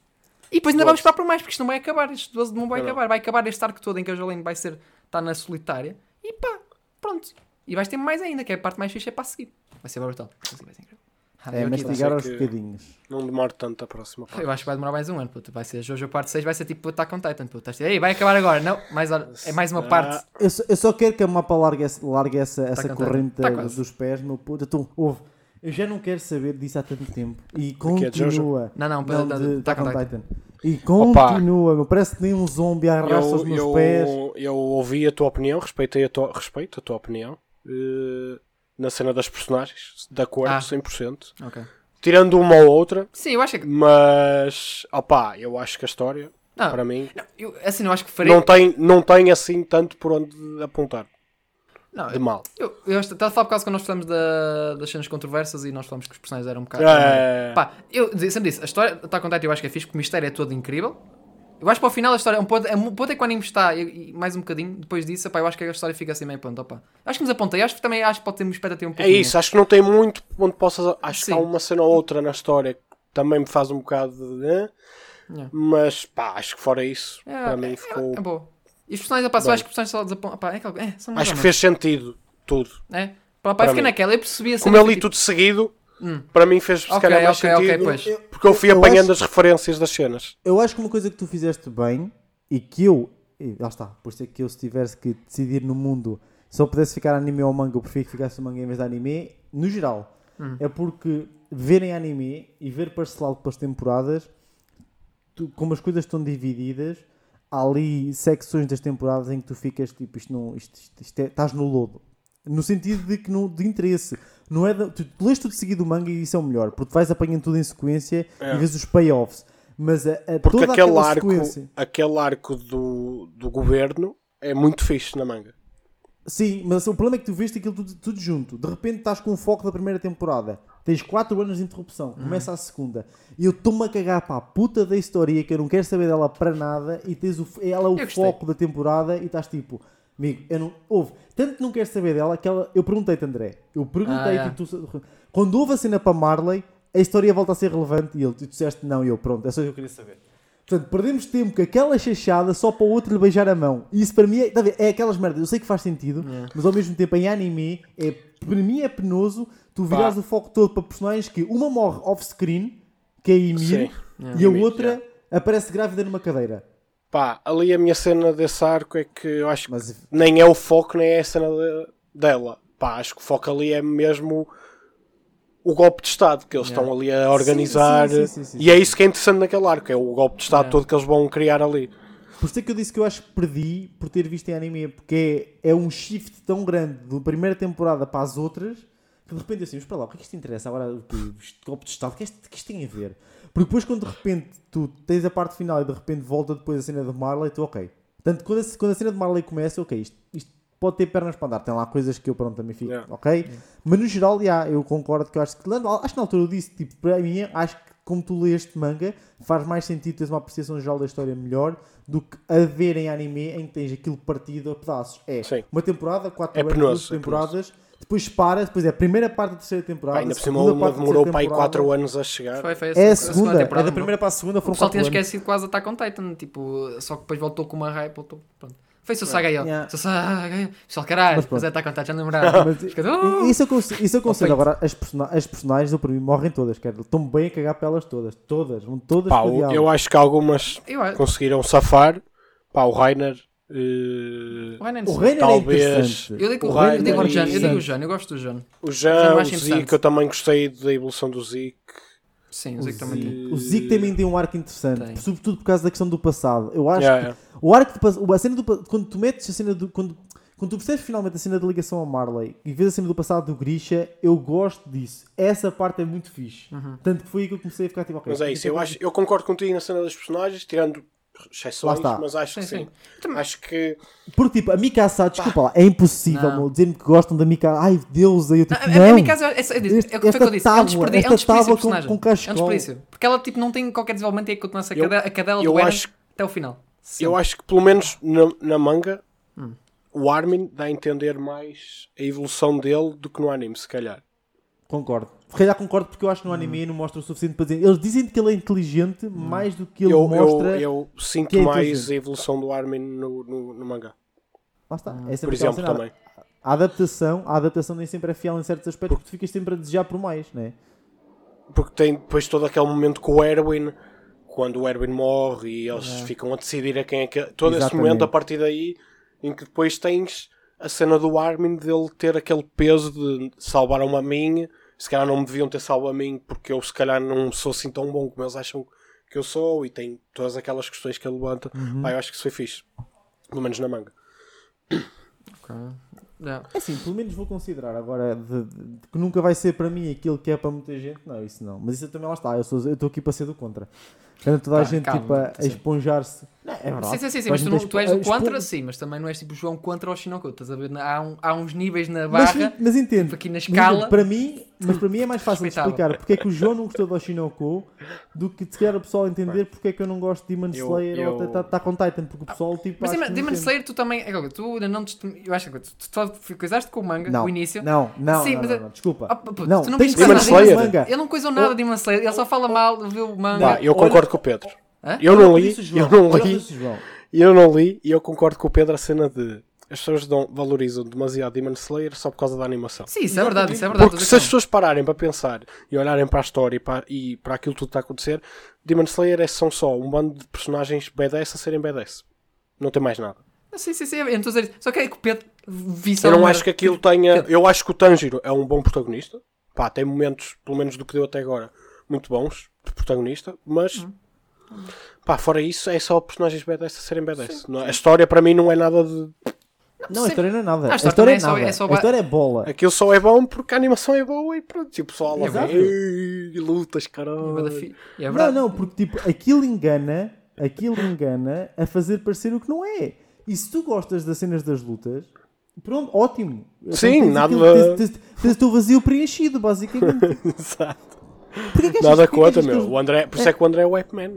E depois ainda vamos esperar por mais, porque isto não vai acabar, isto 12 não vai Não, acabar, vai acabar este arco todo em que a Jolene vai ser, está na solitária, e pá, pronto. E vais ter mais ainda, que é a parte mais fixe é para a seguir. Vai ser brutal. Vai ser incrível. Ah, É eu, aqui- mastigar aos bocadinhos. Não demora tanto a próxima parte. eu acho que vai demorar mais um ano, puto. Vai ser Jojo parte 6, vai ser tipo Attack on Titan, puto. Estás a dizer, Ei, vai acabar agora. Não, mais, hora- é mais uma Ah, parte. Eu só, eu só quero que a mapa largue, largue essa, essa corrente Tá dos pés, meu puto. Então, ouve, eu já não quero saber disso há tanto tempo. E é continua. Não, não, Não, de Attack on Titan. Titan. E continua, meu. Parece que nem um zombie arrasta os Eu, meus eu, pés. eu ouvi a tua opinião, respeitei a tua, respeito a tua opinião eh, na cena das personagens, de acordo, Ah. 100%. Ok. Tirando uma ou outra, Sim, eu acho que. mas opá, eu acho que a história, Não, para mim, não, eu, assim, eu acho que farei. não tem, não tem assim tanto por onde apontar Não, de mal. eu, eu estava a falar por causa quando nós falamos da, das cenas controversas e nós falamos que os personagens eram um bocado. É, Pá, eu sempre disse, a história está a contar, eu acho que é fixe, porque o mistério é todo incrível. Eu acho que para o final a história, um ponto, é um ponto é que o anime está, e, e mais um bocadinho, depois disso, pá, eu acho que a história fica assim meio ponto, opá. Acho que nos apontei, acho que também acho que pode ter uma expectativa um é pouquinho. isso, acho que não tem muito onde possas. Acho que há Sim. uma cena ou outra na história que também me faz um bocado de. Yeah. Mas pá, acho que fora isso, É, para mim é, ficou. É, boa. E os personagens, Bem. acho que os personagens só desapontam, é, aquela- é, Acho que fez sentido tudo. É? Pá, pá, Para eu fiquei mim. naquela, eu percebi assim. Como eu li tudo seguido, para mim fez se Ok, calhar mais ok, ok, sentido. pois. Porque eu fui Eu apanhando acho- as referências das cenas. Eu acho que uma coisa que tu fizeste bem e que eu, e lá está, por isso é que eu se tivesse que decidir no mundo se eu pudesse ficar anime ou manga, eu prefiro que ficasse manga em vez de anime, no geral, Hum. é porque verem anime e ver parcelado pelas temporadas, tu- como as coisas estão divididas, há ali secções das temporadas em que tu ficas tipo, isto não, isto, isto, isto é, estás no lodo. No sentido de que não, de interesse. Não é da- tu, tu lês tudo seguido o manga e isso é o melhor, porque vais apanhando tudo em sequência É. e vês os payoffs. Mas a, a Porque toda aquele aquela arco, sequência. aquele arco do, do governo é muito fixe na manga. Sim, mas o problema é que tu viste aquilo tudo, tudo junto. De repente estás com o foco da primeira temporada. Tens 4 anos de interrupção. Começa a segunda. E eu estou-me a cagar para a puta da história que eu não quero saber dela para nada. E tens o, ela é o foco da temporada. E estás tipo, amigo, eu não. Houve. Tanto que não quero saber dela que ela. Eu perguntei-te, André. Eu perguntei Ah, é. tipo, tu- quando houve a cena para Marley, a história volta a ser relevante. E ele, tu disseste não. E eu, pronto, é só isso que eu queria saber. Portanto, perdemos tempo com aquela chachada só para o outro lhe beijar a mão. E isso para mim é, tá a ver, é aquelas merdas. Eu sei que faz sentido, mas ao mesmo tempo em anime, é, para mim é penoso tu virares o foco todo para personagens que uma morre off-screen, que é a Ymir, Sim. e a outra aparece grávida numa cadeira. Pá, ali a minha cena desse arco é que eu acho que Mas nem é o foco, nem é a cena de- dela. Pá, acho que o foco ali é mesmo o golpe de Estado que eles Yeah. estão ali a organizar. sim, sim, sim, e é isso que é interessante naquele arco, é o golpe de Estado Yeah. todo que eles vão criar ali. por isso é que eu disse que eu acho que perdi por ter visto em anime, porque é, é um shift tão grande da primeira temporada para as outras que de repente eu assim, mas para lá, o que é que isto interessa? Agora, o que, este golpe de Estado, o que, é que isto tem a ver? Porque depois, quando de repente tu tens a parte final e de repente volta depois a cena de Marley, tu, ok. Portanto, quando a, quando a cena de Marley começa, ok, isto, isto pode ter pernas para andar. Tem lá coisas que eu, pronto, também fico, Yeah. ok? Mas no geral, eu concordo que eu acho que, acho que na altura eu disse, tipo, para mim, acho que como tu leste manga, faz mais sentido teres uma apreciação geral da história melhor do que a ver em anime em que tens aquilo partido a pedaços. É Sim. uma temporada, quatro É horas, penoso, duas é temporadas, depois para, depois é a primeira parte da terceira temporada. Ainda a por cima segunda uma demorou para aí temporada. 4 anos a chegar. Foi, foi É a segunda, é temporada, da primeira para a segunda, O foram pessoal 4 tinha anos. esquecido quase Attack on Titan, tipo, só que depois voltou com uma hype, voltou, pronto. Foi o Sagael. Yeah. Seu Sagael. Pessoal, caralho, Mas é Attack on Titan, já não lembrava. Mas "Oh!" Isso eu consigo, isso eu consigo. peito. Agora, as, persona- as personagens, para mim, morrem todas. Quero. Estão bem a cagar para elas todas. Todas. Vão todas Pá, eu acho que algumas Eu conseguiram safar. Pá, o Rainer. Eh, O Renan O Reiner é Talvez- interessante. Eu digo o o eu digo o e- Jan, eu digo o Interessante. Jan, eu gosto do Jan. o Jean, não o acho Zeke, interessante. eu também gostei da evolução do Zeke. Sim, o O Zico também tem. O Zeke também tem um arco interessante, Tem. sobretudo por causa da questão do passado. Eu acho Yeah, que yeah. o arco do passado, a cena do quando tu metes a cena do quando, quando tu percebes finalmente a cena da ligação ao Marley e vês a cena do passado do Grisha, eu gosto disso. Essa parte é muito fixe. Uhum. Tanto que foi aí que eu comecei a ficar tipo, ok. Mas é isso, eu, acho, eu concordo contigo na cena dos personagens, tirando exceções, está. mas acho que Sim, sim. sim. Acho que Porque tipo, a Mikasa, desculpa lá, é impossível, Não. meu, dizer-me que gostam da Mikasa. Ai, Deus, aí eu tipo, A, a, não. a minha casa é, é, é, é, o que Este- foi que eu disse. É um tábua, desperdício, é esta um desperdício tábua com- com é um desperdício. Porque ela tipo, não tem qualquer desenvolvimento e é que continua a Eu- cadela, a cadela eu do Eren acho- até o final. eu acho que pelo menos na, na manga Hum. o Armin dá a entender mais a evolução dele do que no anime, se calhar. Concordo. Calhar concordo porque eu acho que no anime não mostra o suficiente para dizer. Eles dizem que ele é inteligente mais do que ele eu, mostra. eu, eu sinto que é mais a evolução do Armin no, no, no mangá. Lá está. Hum. É Por exemplo, também. A adaptação, a adaptação nem sempre é fiel em certos aspectos porque tu ficas sempre a desejar por mais, né? Porque tem depois todo aquele momento com o Erwin, quando o Erwin morre e eles ficam a decidir a quem é que. Todo esse Exatamente. momento a partir daí, em que depois tens a cena do Armin dele ter aquele peso de salvar uma mim. Se calhar não me deviam ter salvo a mim porque eu se calhar não sou assim tão bom como eles acham que eu sou e tem todas aquelas questões que ele levanta. Uhum. Pá, eu acho que isso foi fixe. Pelo menos na manga. Ok. Yeah. É assim, pelo menos vou considerar agora de- de- de que nunca vai ser para mim aquilo que é para muita gente. Não, isso não. Mas isso também lá está. Eu sou- eu estou aqui para ser do contra. Quando toda a Tá, gente calma, tipo, a, a sim. esponjar-se. Não, é verdade. Sim, sim, sim, mas tu, não, tu és do contra, sim, mas também não és tipo João contra o Shinoko. Estás a ver? Há, um- há uns níveis na Mas, barra, mas entendo. tipo aqui na Mas escala. entendo, para mim, mas para mim é mais fácil de explicar porque é que o João não gostou do Oshinoko do que de sequer o pessoal entender porque é que eu não gosto de Demon Eu- Slayer eu- ou até Attack on Titan, porque o pessoal tipo. Mas Demon. Slayer, tu também. é, Tu ainda não. Eu acho que tu, tu só coisaste com o manga, Não, o início. Não, não, Sim, não, mas não, é- não, desculpa. Ah, puto, não, tu não ser Demon mais Slayer? manga. Ele não coisou nada de Demon Slayer, ele só fala mal, viu o manga. Eu concordo com o Pedro. Hã? Eu não li, Disse o João, eu não li, eu não li e eu concordo com o Pedro a cena de as pessoas dão- valorizam demasiado Demon Slayer só por causa da animação. Sim, isso é verdade, isso é verdade. Porque se as pessoas pararem para pensar e olharem para a história e para, e para aquilo tudo que está a acontecer, Demon Slayer é, são só um bando de personagens badass a serem badass. Não tem mais nada. Sim, sim, sim, eu não estou a dizer. Só que é que o Pedro Eu não acho que aquilo tenha. Eu acho que o Tanjiro é um bom protagonista. Pá, tem momentos, pelo menos do que deu até agora, muito bons de protagonista, mas. Hum. Pá, fora isso, é só personagens badass a serem badass. Não é- a história para mim não é nada de. Não, a história não é nada. Ah, A a história é é só- nada. é só A história é bola. Aquilo só é bom porque a animação é boa e pronto. E o pessoal lá vê. "Ei, lutas, E caralho. é Não, não, porque tipo, aquilo engana, aquilo engana a fazer parecer o que não é. E se tu gostas das cenas das lutas, pronto, ótimo. Então Sim, tens nada- aquilo- Tens, tens, tens o teu vazio preenchido, basicamente. Exato. Porquê que achas- Nada contra, meu. O André, por isso é que o André é o White Man.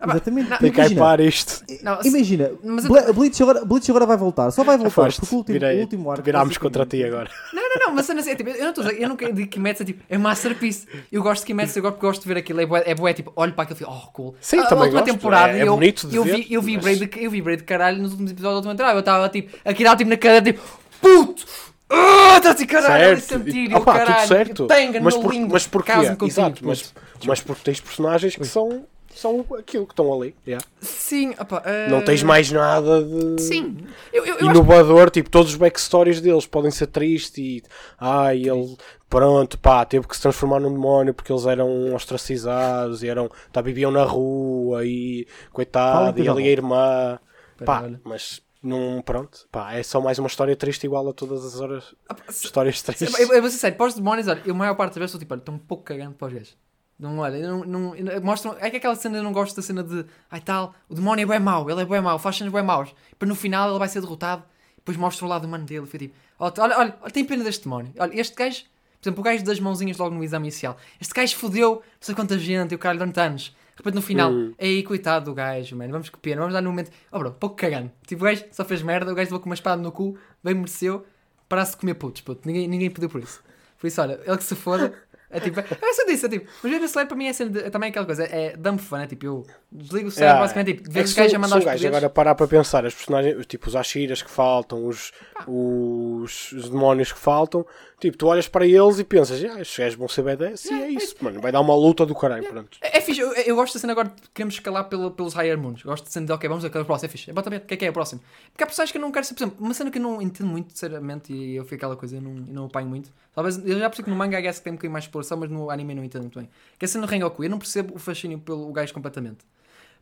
Exatamente. Tem que Imagina, hypar isto. Não, se- Imagina, Mas eu- Ble- Bleach, agora, Bleach agora vai voltar. Só vai voltar. Foste. Porque o último, Virei- o último arco. Virámos contra ti agora. Não, não, não, mas a cena assim, é, tipo, eu não estou a dizer, eu nunca digo Kimetsu é tipo, é masterpiece. Eu gosto de Kimetsu, eu gosto, gosto de ver aquilo, é bué, é bué, tipo, olho para aquilo e fico, oh, cool. Sim, a, a também última gosto, temporada, é- é eu, bonito de eu, ver, vi, eu, vibrei mas- de, eu vibrei de caralho nos últimos episódios da última temporada. Eu estava tipo, aqui dá tipo na cadeira, tipo, puto! Está assim, caralho, ali certo. sentir, E- Opa, caralho, tudo certo. tenga, mas, por, lindo, mas porquê? Exato, mas, mas porque tens personagens que são, são aquilo que estão ali. yeah. Sim, opa, ah, Não tens mais nada de Sim, eu, eu, eu acho inovador. Tipo, todos os backstories deles podem ser tristes e. Ai, ele. Pronto, pá, teve que se transformar num demónio porque eles eram ostracizados e eram. Tá, viviam na rua e. Coitado, e e a irmã. Pera, Pá, olha. mas. Não, pronto, pá, é só mais uma história triste igual a todas as horas, se- histórias tristes. Eu, eu vou ser sério, para os demónios, olha, eu a maior parte das vezes estou tipo, olha, estou um pouco cagando para os gajos. Não, olha, não, não, mostram, é que aquela cena eu não gosto da cena de, ai tal, o demónio é bem mau, ele é bem mau, faz cenas bem maus. Para no final ele vai ser derrotado, depois mostra o lado humano dele. Foi tipo, olha, olha, olha, tem pena deste demónio. Olha, este gajo, Por exemplo, o gajo das mãozinhas logo no exame inicial. Este gajo fodeu, não sei quanta gente, e o caralho durante anos. De repente no final, Hum. aí coitado do gajo, mano, vamos que pena, vamos dar no momento. Oh bro, pouco cagando. Tipo, o gajo só fez merda, o gajo levou com uma espada no cu, bem mereceu, parasse de comer putos, puto. Ninguém, ninguém pediu por isso. Por isso, olha, ele que se foda. É tipo, é só disso, é tipo, mas ver Slayer para mim é, cena de- é também aquela coisa, é, é dá-me fã, é tipo, eu desligo o cérebro, Yeah. basicamente, tipo, ver É que gajos são- a mandar os gajos. Agora parar para pensar, os personagens, tipo os Ashiras que faltam, os, os, os demónios que faltam, tipo, tu olhas para eles e pensas, ah, estes gajos vão ser B10 e é isso, mano, vai dar uma luta do caralho, pronto. É, é fixe, eu, eu gosto da cena agora de queremos escalar pelo, pelos Higher Moons. Gosto de cena de, ok, vamos aquele próximo, é fixe. É bota bem, o que é que é o próximo? Porque há personagens que eu não quero ser, por exemplo, uma cena que eu não entendo muito, sinceramente, e eu fico aquela coisa, eu não, eu não apanho muito. Talvez, eu já percebo que no manga, I guess, que tem um bocadinho mais exploração, mas no anime não entendo muito bem. Que é a cena do Rengoku, eu não percebo o fascínio pelo gajo completamente.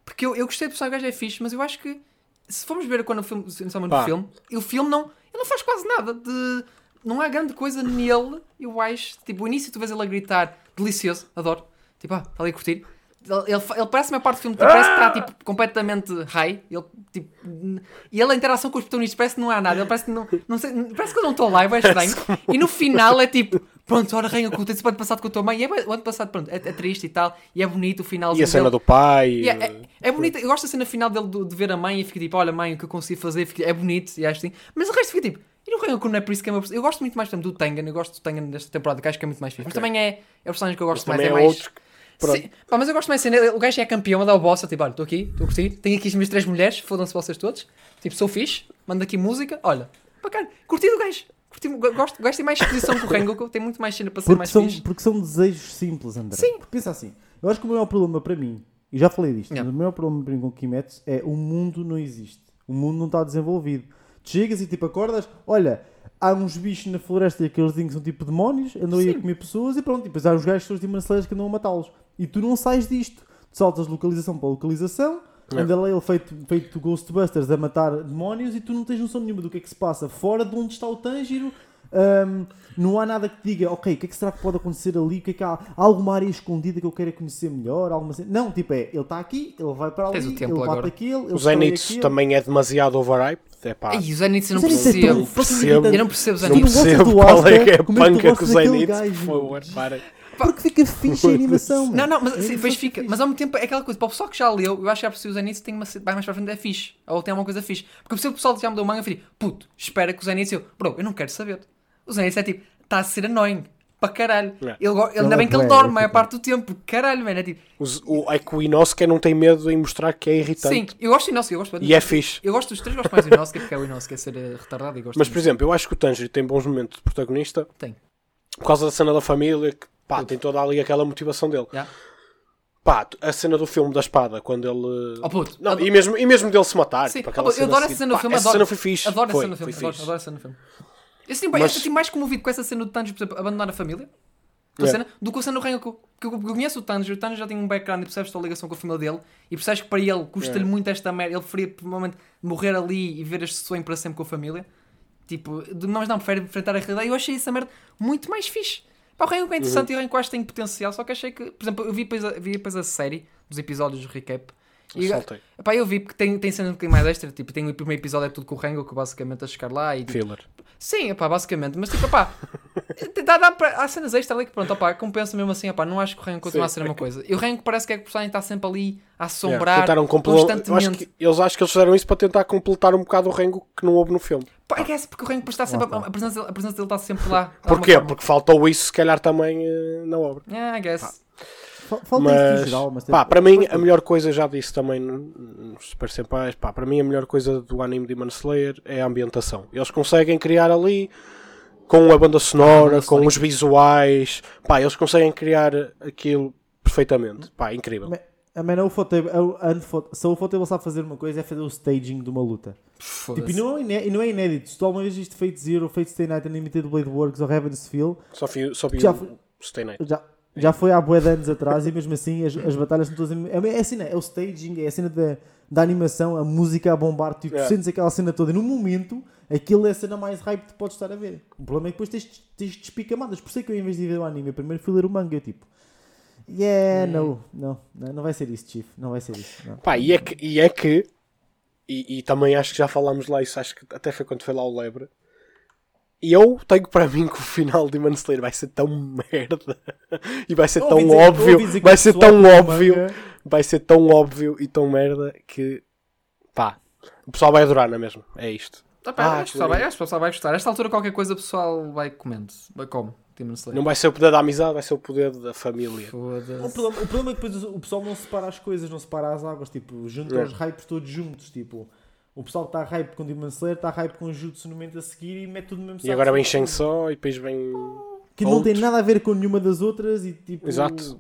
Porque eu, eu gostei do personagem, o gajo é fixe, mas eu acho que, se formos ver quando o filme, no filme, o filme não, ele não faz quase nada de... Não há grande coisa nele, eu acho. Tipo, o início tu vês ele a gritar, delicioso, adoro. Tipo, ah, está ali a curtir. Ele, ele, parece a maior parte do filme, tipo, parece que está tipo, completamente high. Ele, tipo, e ele, a interação com os protagonistas, parece que não há nada. Ele parece que não, não sei, parece que eu não estou lá, é bem estranho. E no final é tipo, pronto, ora, Rainha, tem-se o ano passado com a tua mãe. E é, o ano passado, pronto, é, é triste e tal. E é bonito o finalzinho. E a cena dele. do pai, E é, é, é bonito, eu gosto da cena final dele de, de ver a mãe e fica tipo, olha mãe, o que eu consegui fazer, fica- é bonito, e acho assim. Mas o resto fica tipo, e no Rengoku não é por isso que é uma Eu gosto muito mais exemplo, do Tengen, eu gosto do Tengen desta temporada, que acho que é muito mais fixe. Mas Ok. também é, é o personagem que eu gosto mas mais, também é é mais. outro que. Sim. Pá, mas eu gosto mais de cena, o gajo é campeão, anda ao boss, eu tipo, olha, estou aqui, estou a curtir, tenho aqui as minhas três mulheres, fodam-se vocês todos, tipo, sou fixe, mando aqui música, olha, bacana, curti do gajo. Curti, gosto, gosto de mais exposição que o Rengoku, tem muito mais cena para ser Porque mais são, fixe. porque são desejos simples, André. Sim. Porque pensa assim, eu acho que o maior problema para mim, e já falei disto, Yeah. o maior problema para mim com Kimetsu é o mundo não existe. O mundo não está desenvolvido. Tu chegas e tipo acordas, olha, há uns bichos na floresta e aqueles que são tipo demónios, andam aí a comer pessoas e pronto, e depois há os gajos que são Demon Slayers que andam a matá-los. E tu não sais disto. Tu saltas de localização para localização, É. anda lá ele feito, feito Ghostbusters a matar demónios e tu não tens noção nenhuma do que é que se passa fora de onde está o Tanjiro. Hum, não há nada que te diga, ok, o que é que será que pode acontecer ali? O que é que há? Há alguma área escondida que eu queira conhecer melhor? Alguma... Não, tipo é, ele está aqui, ele vai para ali, o ele bate ele O Zenitsu aquele. também é demasiado overhyped, é pá, Ai, o Zenitsu não é tão percebo. irritante. Eu não percebo os não Tu não gostas percebo qual é que é a é que panca com o Zenitsu, por favor, para. Porque fica fixe a animação. Não, não, mas A sim, depois fica. fixe. Mas ao mesmo tempo é aquela coisa, para o pessoal que já leu, eu acho que a preciso o Zenitsu tem uma, vai mais para frente, é fixe. Ou tem alguma coisa fixe. Porque eu percebo que o pessoal já me deu manga e falei, puto, espera que o Zenitsu. Eu, bro, eu não quero saber. O Zenitsu é tipo, está a ser annoying. Para caralho. É. Ele, ele, ainda é bem que ele dorme a é maior tipo- parte do tempo. Caralho, mano. É tipo, Os- O, é que o Inosuke não tem medo em mostrar que é irritante. sim, eu gosto do Inosuke, eu gosto E é fixe. Eu gosto dos três, gosto mais do Inosuke, porque é o Inosuke a ser eh, retardado e gosto Mas, por exemplo, eu acho que o Tanjiro tem bons momentos de protagonista Tem. por causa da cena da família, que pá, tem toda ali aquela motivação dele. Já? Pá, a cena do filme da espada, quando ele. Oh, puto, Não, adoro- e, mesmo, e mesmo dele se matar. Sim, tipo, oh, aquela puto, eu adoro essa assim, cena do filme, Essa adoro. cena foi fixe. Adoro essa cena do filme, adoro, essa cena do filme. Eu, senti, eu Mas- senti mais comovido com essa cena do Tanjiro, por exemplo, abandonar a família É. cena, do que a cena do Rengoku. Porque eu conheço o Tanjiro, o Tanjiro já tem um background e percebes a ligação com a família dele e percebes que para ele custa-lhe É. muito esta merda. Ele preferia, provavelmente, morrer ali e ver este sonho para sempre com a família. Tipo, mas não, prefere enfrentar a realidade. Eu achei essa merda muito mais fixe. Pá, o é interessante e o que tem potencial, só que achei que, por exemplo, eu vi depois a, vi depois a série dos episódios do recap. E. Epá, eu vi porque tem, tem cena um bocadinho mais extra, tipo, tem o primeiro episódio é tudo com o Rengoku basicamente a chegar lá e tipo, Filler. Sim, epá, basicamente, mas tipo, opá, dá, dá pra, há cenas extra ali que pronto, opá, compensa mesmo assim, opá, não acho que o Rengoku continua a ser a mesma coisa. E o Rengoku parece que é que o personagem está sempre ali a assombrar tentaram completar. Eu acho constantemente. que, eles acho que eles fizeram isso para tentar completar um bocado o Rengo que não houve no filme. Pá, é que é assim, porque o Rengoku está sempre, a, presença, a presença dele está sempre lá. de alguma Porquê? forma. Porque faltou isso, se calhar, também eh, na obra. Yeah, I guess. Fa- Falta Mas, em geral, mas pá, para mim, a melhor coisa, já disse também no- nos Super Senpais, pá, para mim, a melhor coisa do anime Demon Slayer é a ambientação. Eles conseguem criar ali, com a banda sonora, Ah, com os visuais, pá, eles conseguem criar aquilo perfeitamente. Pá, incrível. A man, o Ufotable- se o Ufotable sabe fazer uma coisa é fazer o staging de uma luta. Tipo, e não, é não é inédito. Se tu alguma vez viste Fate Zero, Fate Stay Night Unlimited Blade Works ou Heaven's Feel, Só só vi Já Stay Night. já, já foi há bué de anos atrás e mesmo assim as, as batalhas são todas... É, é, assim, né? é o staging, é a cena da, da animação, a música a bombar, tipo, Yeah. tu sentes aquela cena toda e no momento aquilo é a cena mais hype que podes estar a ver. O problema é que depois tens, tens despicamadas. Por isso é que eu, em vez de ver o anime, primeiro fui ler o manga, eu tipo... Yeah, não, não, não, não vai ser isso, Chief, não vai ser isso. Não. Pá, e é que, e, é que e, e também acho que já falámos lá isso, acho que até foi quando foi lá o Lebre. E eu tenho para mim que o final de Demon Slayer vai ser tão merda e vai ser tão dizer- óbvio, vai ser tão óbvio, manga- vai ser tão óbvio e tão merda que pá, o pessoal vai adorar, não é mesmo? É isto. Tá, pá, Ah, acho, que o pessoal que vai, acho que o pessoal vai gostar. A esta altura, qualquer coisa, o pessoal vai comendo. Vai como? Demon Slayer. Não vai ser o poder da amizade, vai ser o poder da família. O problema, o problema é que depois o pessoal não separa as coisas, não separa as águas, tipo, junta É. os hypes todos juntos, tipo, o pessoal que está hype com Demon Slayer está hype com Jutsu no momento a seguir e mete tudo no mesmo E saco. agora vem Shang só e depois vem. Que não tem outros. nada a ver com nenhuma das outras e tipo... Exato.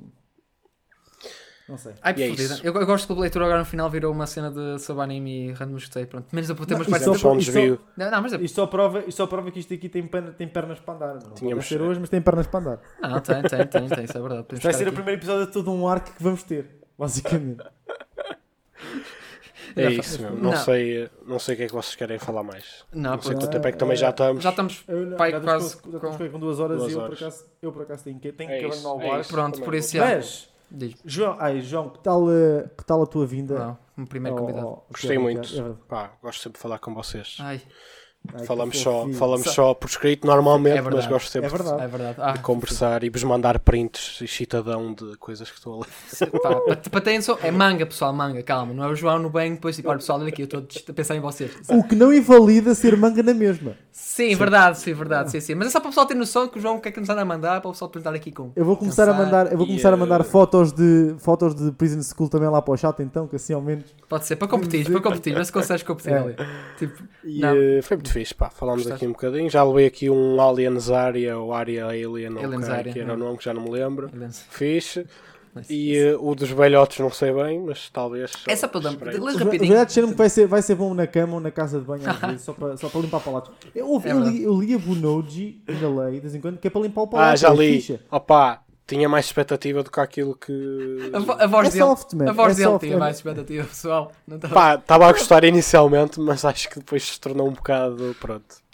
Não sei. Ai, E é isso. eu, eu gosto que o leitura agora no final virou uma cena de sobre anime e random gostei. Pronto, menos a umas isso partes. só um isto desvio. Não, não, mas é. Isto só prova, isto só prova que isto aqui tem, perna- tem pernas para andar. Não Tínhamos- ser hoje, mas tem pernas para andar. Ah, não, tem, tem, tem, tem, isso é verdade. Podemos vai ser o aqui. primeiro episódio de todo um arco que vamos ter, basicamente. É isso. Não, Não. sei, não sei o que é que vocês querem falar mais. Não, Não sei quanto tempo é que também já estamos. Já estamos. Eu, não, Pai, já quase estamos com, já estamos com- com duas horas Duas e eu horas. por, acaso, eu por acaso tenho que, tenho É que isso, abandonar o é. Pronto, por já. Mas, Diz. João, ai, João, que tal, eh, que tal a tua vinda? Não, como primeiro ao- convidado. Gostei muito. é. Pá, gosto sempre de falar com vocês. Ai, Ai, que falamos só, falamos Só- por escrito normalmente, É mas verdade. gosto sempre É verdade. é verdade. Ah, de conversar e vos mandar prints e citadão de coisas que estou a ler. terem só. É manga, pessoal, manga, calma. Não é o João no bem, depois tipo, olha pessoal, olha aqui, eu estou a pensar em vocês. O que não invalida ser manga na mesma. Sim, verdade, sim, verdade, sim, sim. Mas é só para o pessoal ter noção que o João quer que nos anda a mandar, para o pessoal perguntar aqui com. Eu vou começar a mandar, eu vou e, começar a mandar eh, fotos de fotos de Prison School também lá para o chat então, que assim ao menos. Pode ser, para competir, para competir, mas se consegues competir É. ali. Tipo, E Não. eh, foi muito fixe, pá. Falámos Gostaste? aqui um bocadinho. Já levei aqui um Alien Zarya ou Aria Alien, ou o que era é. o nome que já não me lembro. Lance. Fixe. E eh, o dos velhotes não sei bem, mas talvez. só Essa para dar. esperei. Lês Os rapidinho. disseram que vai ser, vai ser bom na cama ou na casa de banho às vezes, só para, só para limpar palatos. Eu, ouvi- É eu, verdade. li, eu li a Bunoji, ainda leio de vez em quando, que é para limpar o palato. Ah, já é li. ficha. Opa, tinha mais expectativa do que aquilo que. A, a voz É dele. A voz É dele tinha mais expectativa, pessoal. Não estava. Pá, estava a gostar inicialmente, mas acho que depois se tornou um bocado. Pronto.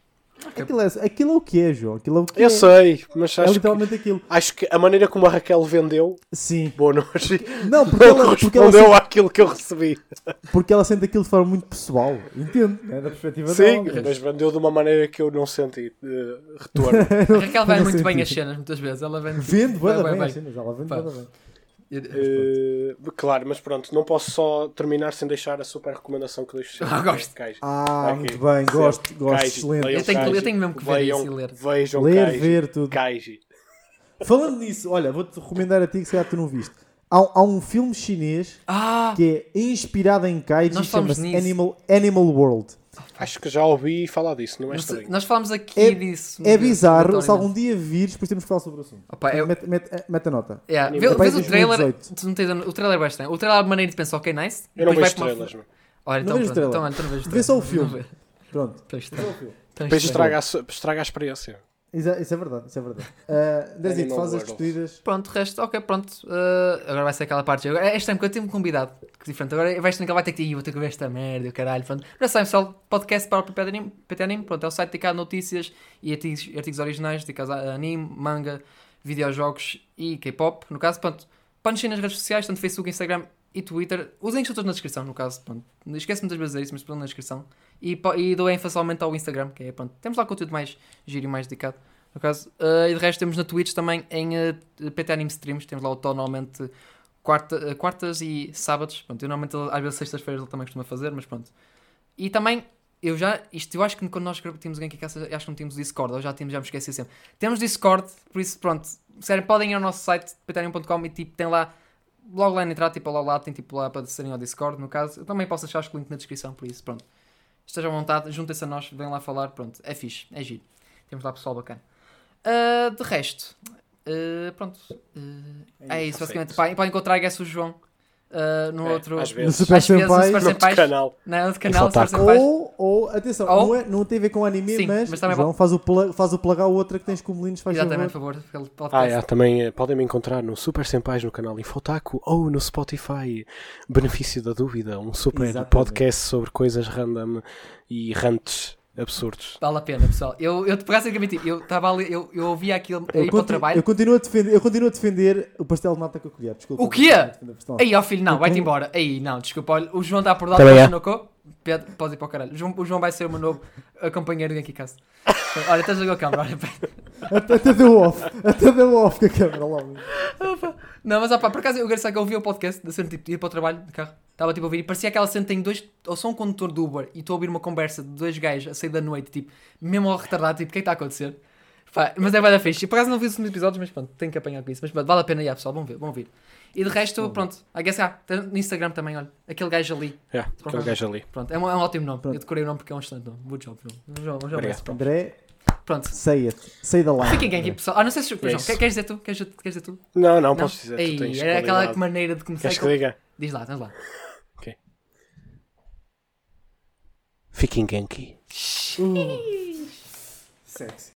Aquilo é, aquilo é o que é, João. Aquilo é o que Eu é. sei, mas É acho que, literalmente aquilo. acho que a maneira como a Raquel vendeu, Sim. boa noite, Não, porque não ela, porque, ela correspondeu sente, àquilo que eu recebi. porque ela sente aquilo de forma muito pessoal. Entendo, né? da perspectiva Sim, dela. mas vendeu de uma maneira que eu não senti eh, retorno. A Raquel vai muito bem senti. as cenas, muitas vezes. Ela vem. Vende, vai bem, bem, bem. as cenas, ela vende bem. Eh, claro, mas pronto, não posso só terminar sem deixar a super recomendação que deixo sempre. Ah, gosto. Kaiji. Ah, Aqui. muito bem, Sempre. gosto, gosto, Kaiji. excelente. Leiam Eu tenho eu tenho mesmo que ver isso e ler. Vejam Ler, Kaiji. ver, tudo. Kaiji. Falando nisso, olha, vou-te recomendar a ti que se calhar tu não viste. Há, há um filme chinês Ah! que é inspirado em Kaiji, chama-se. Animal, Animal World. Acho que já ouvi falar disso, não é sei- estranho. nós falámos aqui É- disso. É mas, bizarro, se algum dia vires, depois temos que falar sobre o assunto. Opa, eu- Mete, mete, mete a nota. Yeah, Anime. vê- vês o 2018. trailer, tu não tens o trailer é bastante. O trailer é uma maneira de pensar, ok, nice. Eu não vejo para uma-. Olha, Não então, vejo pronto, trailer. então, vês Vê só o trailer. filme. Pronto. Depois a, estraga a experiência. Isso é, isso é verdade, isso é verdade. Uh, Dezito, faz as despedidas. Pronto, o resto, ok, pronto. Uh, agora vai ser aquela parte. Agora, esta é um bocadinho convidado. Que diferente. Agora vai ser que vai ter que ir, vou ter que ver esta merda, o caralho. Pronto. Já sabem, pessoal, podcast para o PT Anime. PT Anime, pronto, é o site dedicado a notícias e artigos, artigos originais dedicados a anime, manga, videojogos e K-pop. No caso, pronto, podem nas redes sociais, tanto Facebook, Instagram e Twitter. Os links estão todos na descrição, no caso. Pronto. Esquece muitas vezes isso, mas estão na descrição. E, e dou ênfase somente ao Instagram, que é, pronto, temos lá conteúdo mais giro e mais dedicado. No caso, uh, e de resto temos na Twitch também em uh, PT Anime Streams, temos lá o normalmente quarta, uh, quartas e sábados. Pronto, eu normalmente às vezes sextas-feiras ele também costuma fazer, mas pronto. E também, eu já, isto eu acho que quando nós tínhamos o Genki Cast, acho que não tínhamos Discord, ou já tínhamos, já me esqueci sempre. Temos Discord, por isso pronto, sério, podem ir ao nosso site ptanime.com e tipo, tem lá, logo lá na entrada, tipo lá, lá tem tipo lá para serem ao Discord, no caso. Eu também posso deixar o link na descrição, por isso pronto. Estejam à vontade, juntem-se a nós, vêm lá falar, pronto, é fixe, é giro. Temos lá pessoal bacana. Ah, de resto, ah, pronto. ah, é isso, perfeito. basicamente. Podem podem encontrar Guess o João ah, no É, outro. às No. Super Às vezes, no Senpai. Super No Senpais. canal. Não, outro canal. Super Senpais. Ou, ou, atenção, Ou- não, é, não tem a ver com anime, Sim, mas, mas também João faz o, plug, faz o plug à outra que tens com melinos, faz Exatamente, favor. por favor. Aquele Ah, podcast. é, também eh, podem me encontrar no Super Senpais no canal Infotaco ou no Spotify. Benefício da dúvida, um super Exatamente. podcast sobre coisas random e rantes absurdos. Vale a pena, pessoal. Eu, eu que admitir, eu estava ali, eu, eu ouvia aquilo Eu, ir para o trabalho. eu continuo a defender, eu continuo a defender o pastel de nata com a colher. Desculpa. O quê? Eu Aí, ó filho, não, Eu vai-te embora. Aí, não, desculpa, olha, o João está por lá, é. Pedro, pode ir para o caralho. O João, o João vai ser o meu novo companheiro de Genkicast. Olha, estás a jogar a câmera, olha. Até, até deu off. Até deu off com a câmera logo. Opa. Não, mas opá, por acaso eu engraçado que eu ouvi o podcast da cena, tipo, ia para o trabalho de carro, estava tipo a ouvir e parecia aquela cena tem dois, ou sou um condutor de Uber e estou a ouvir uma conversa de dois gajos a sair da noite, tipo, mesmo ao retardado, tipo, o que é que está a acontecer? Pá, mas é bem da fixe. E por acaso não vi os últimos episódios, mas pronto, tenho que apanhar com isso. Mas pronto, vale a pena, já, pessoal, vão ver, vão ver. E de resto, pronto, I guess, ah, no Instagram também, olha, aquele gajo ali. Yeah, aquele gajo ali. Pronto, é um, é um ótimo nome. Pronto. Eu decorei o nome porque é um excelente nome. Good job, João. João, João, Obrigado. merece, pronto. André, Pronto. say it. Say the line. Fiquem aqui, pessoal. Ah, não sei se. João, isso. quer- queres dizer tu? Queres, queres dizer tu? Não, não, Não? posso dizer. Ei, tu tens era aquela maneira de começar. Queres que diga? Diz lá, diz lá. Fiquem Genki. Uh. Sexy.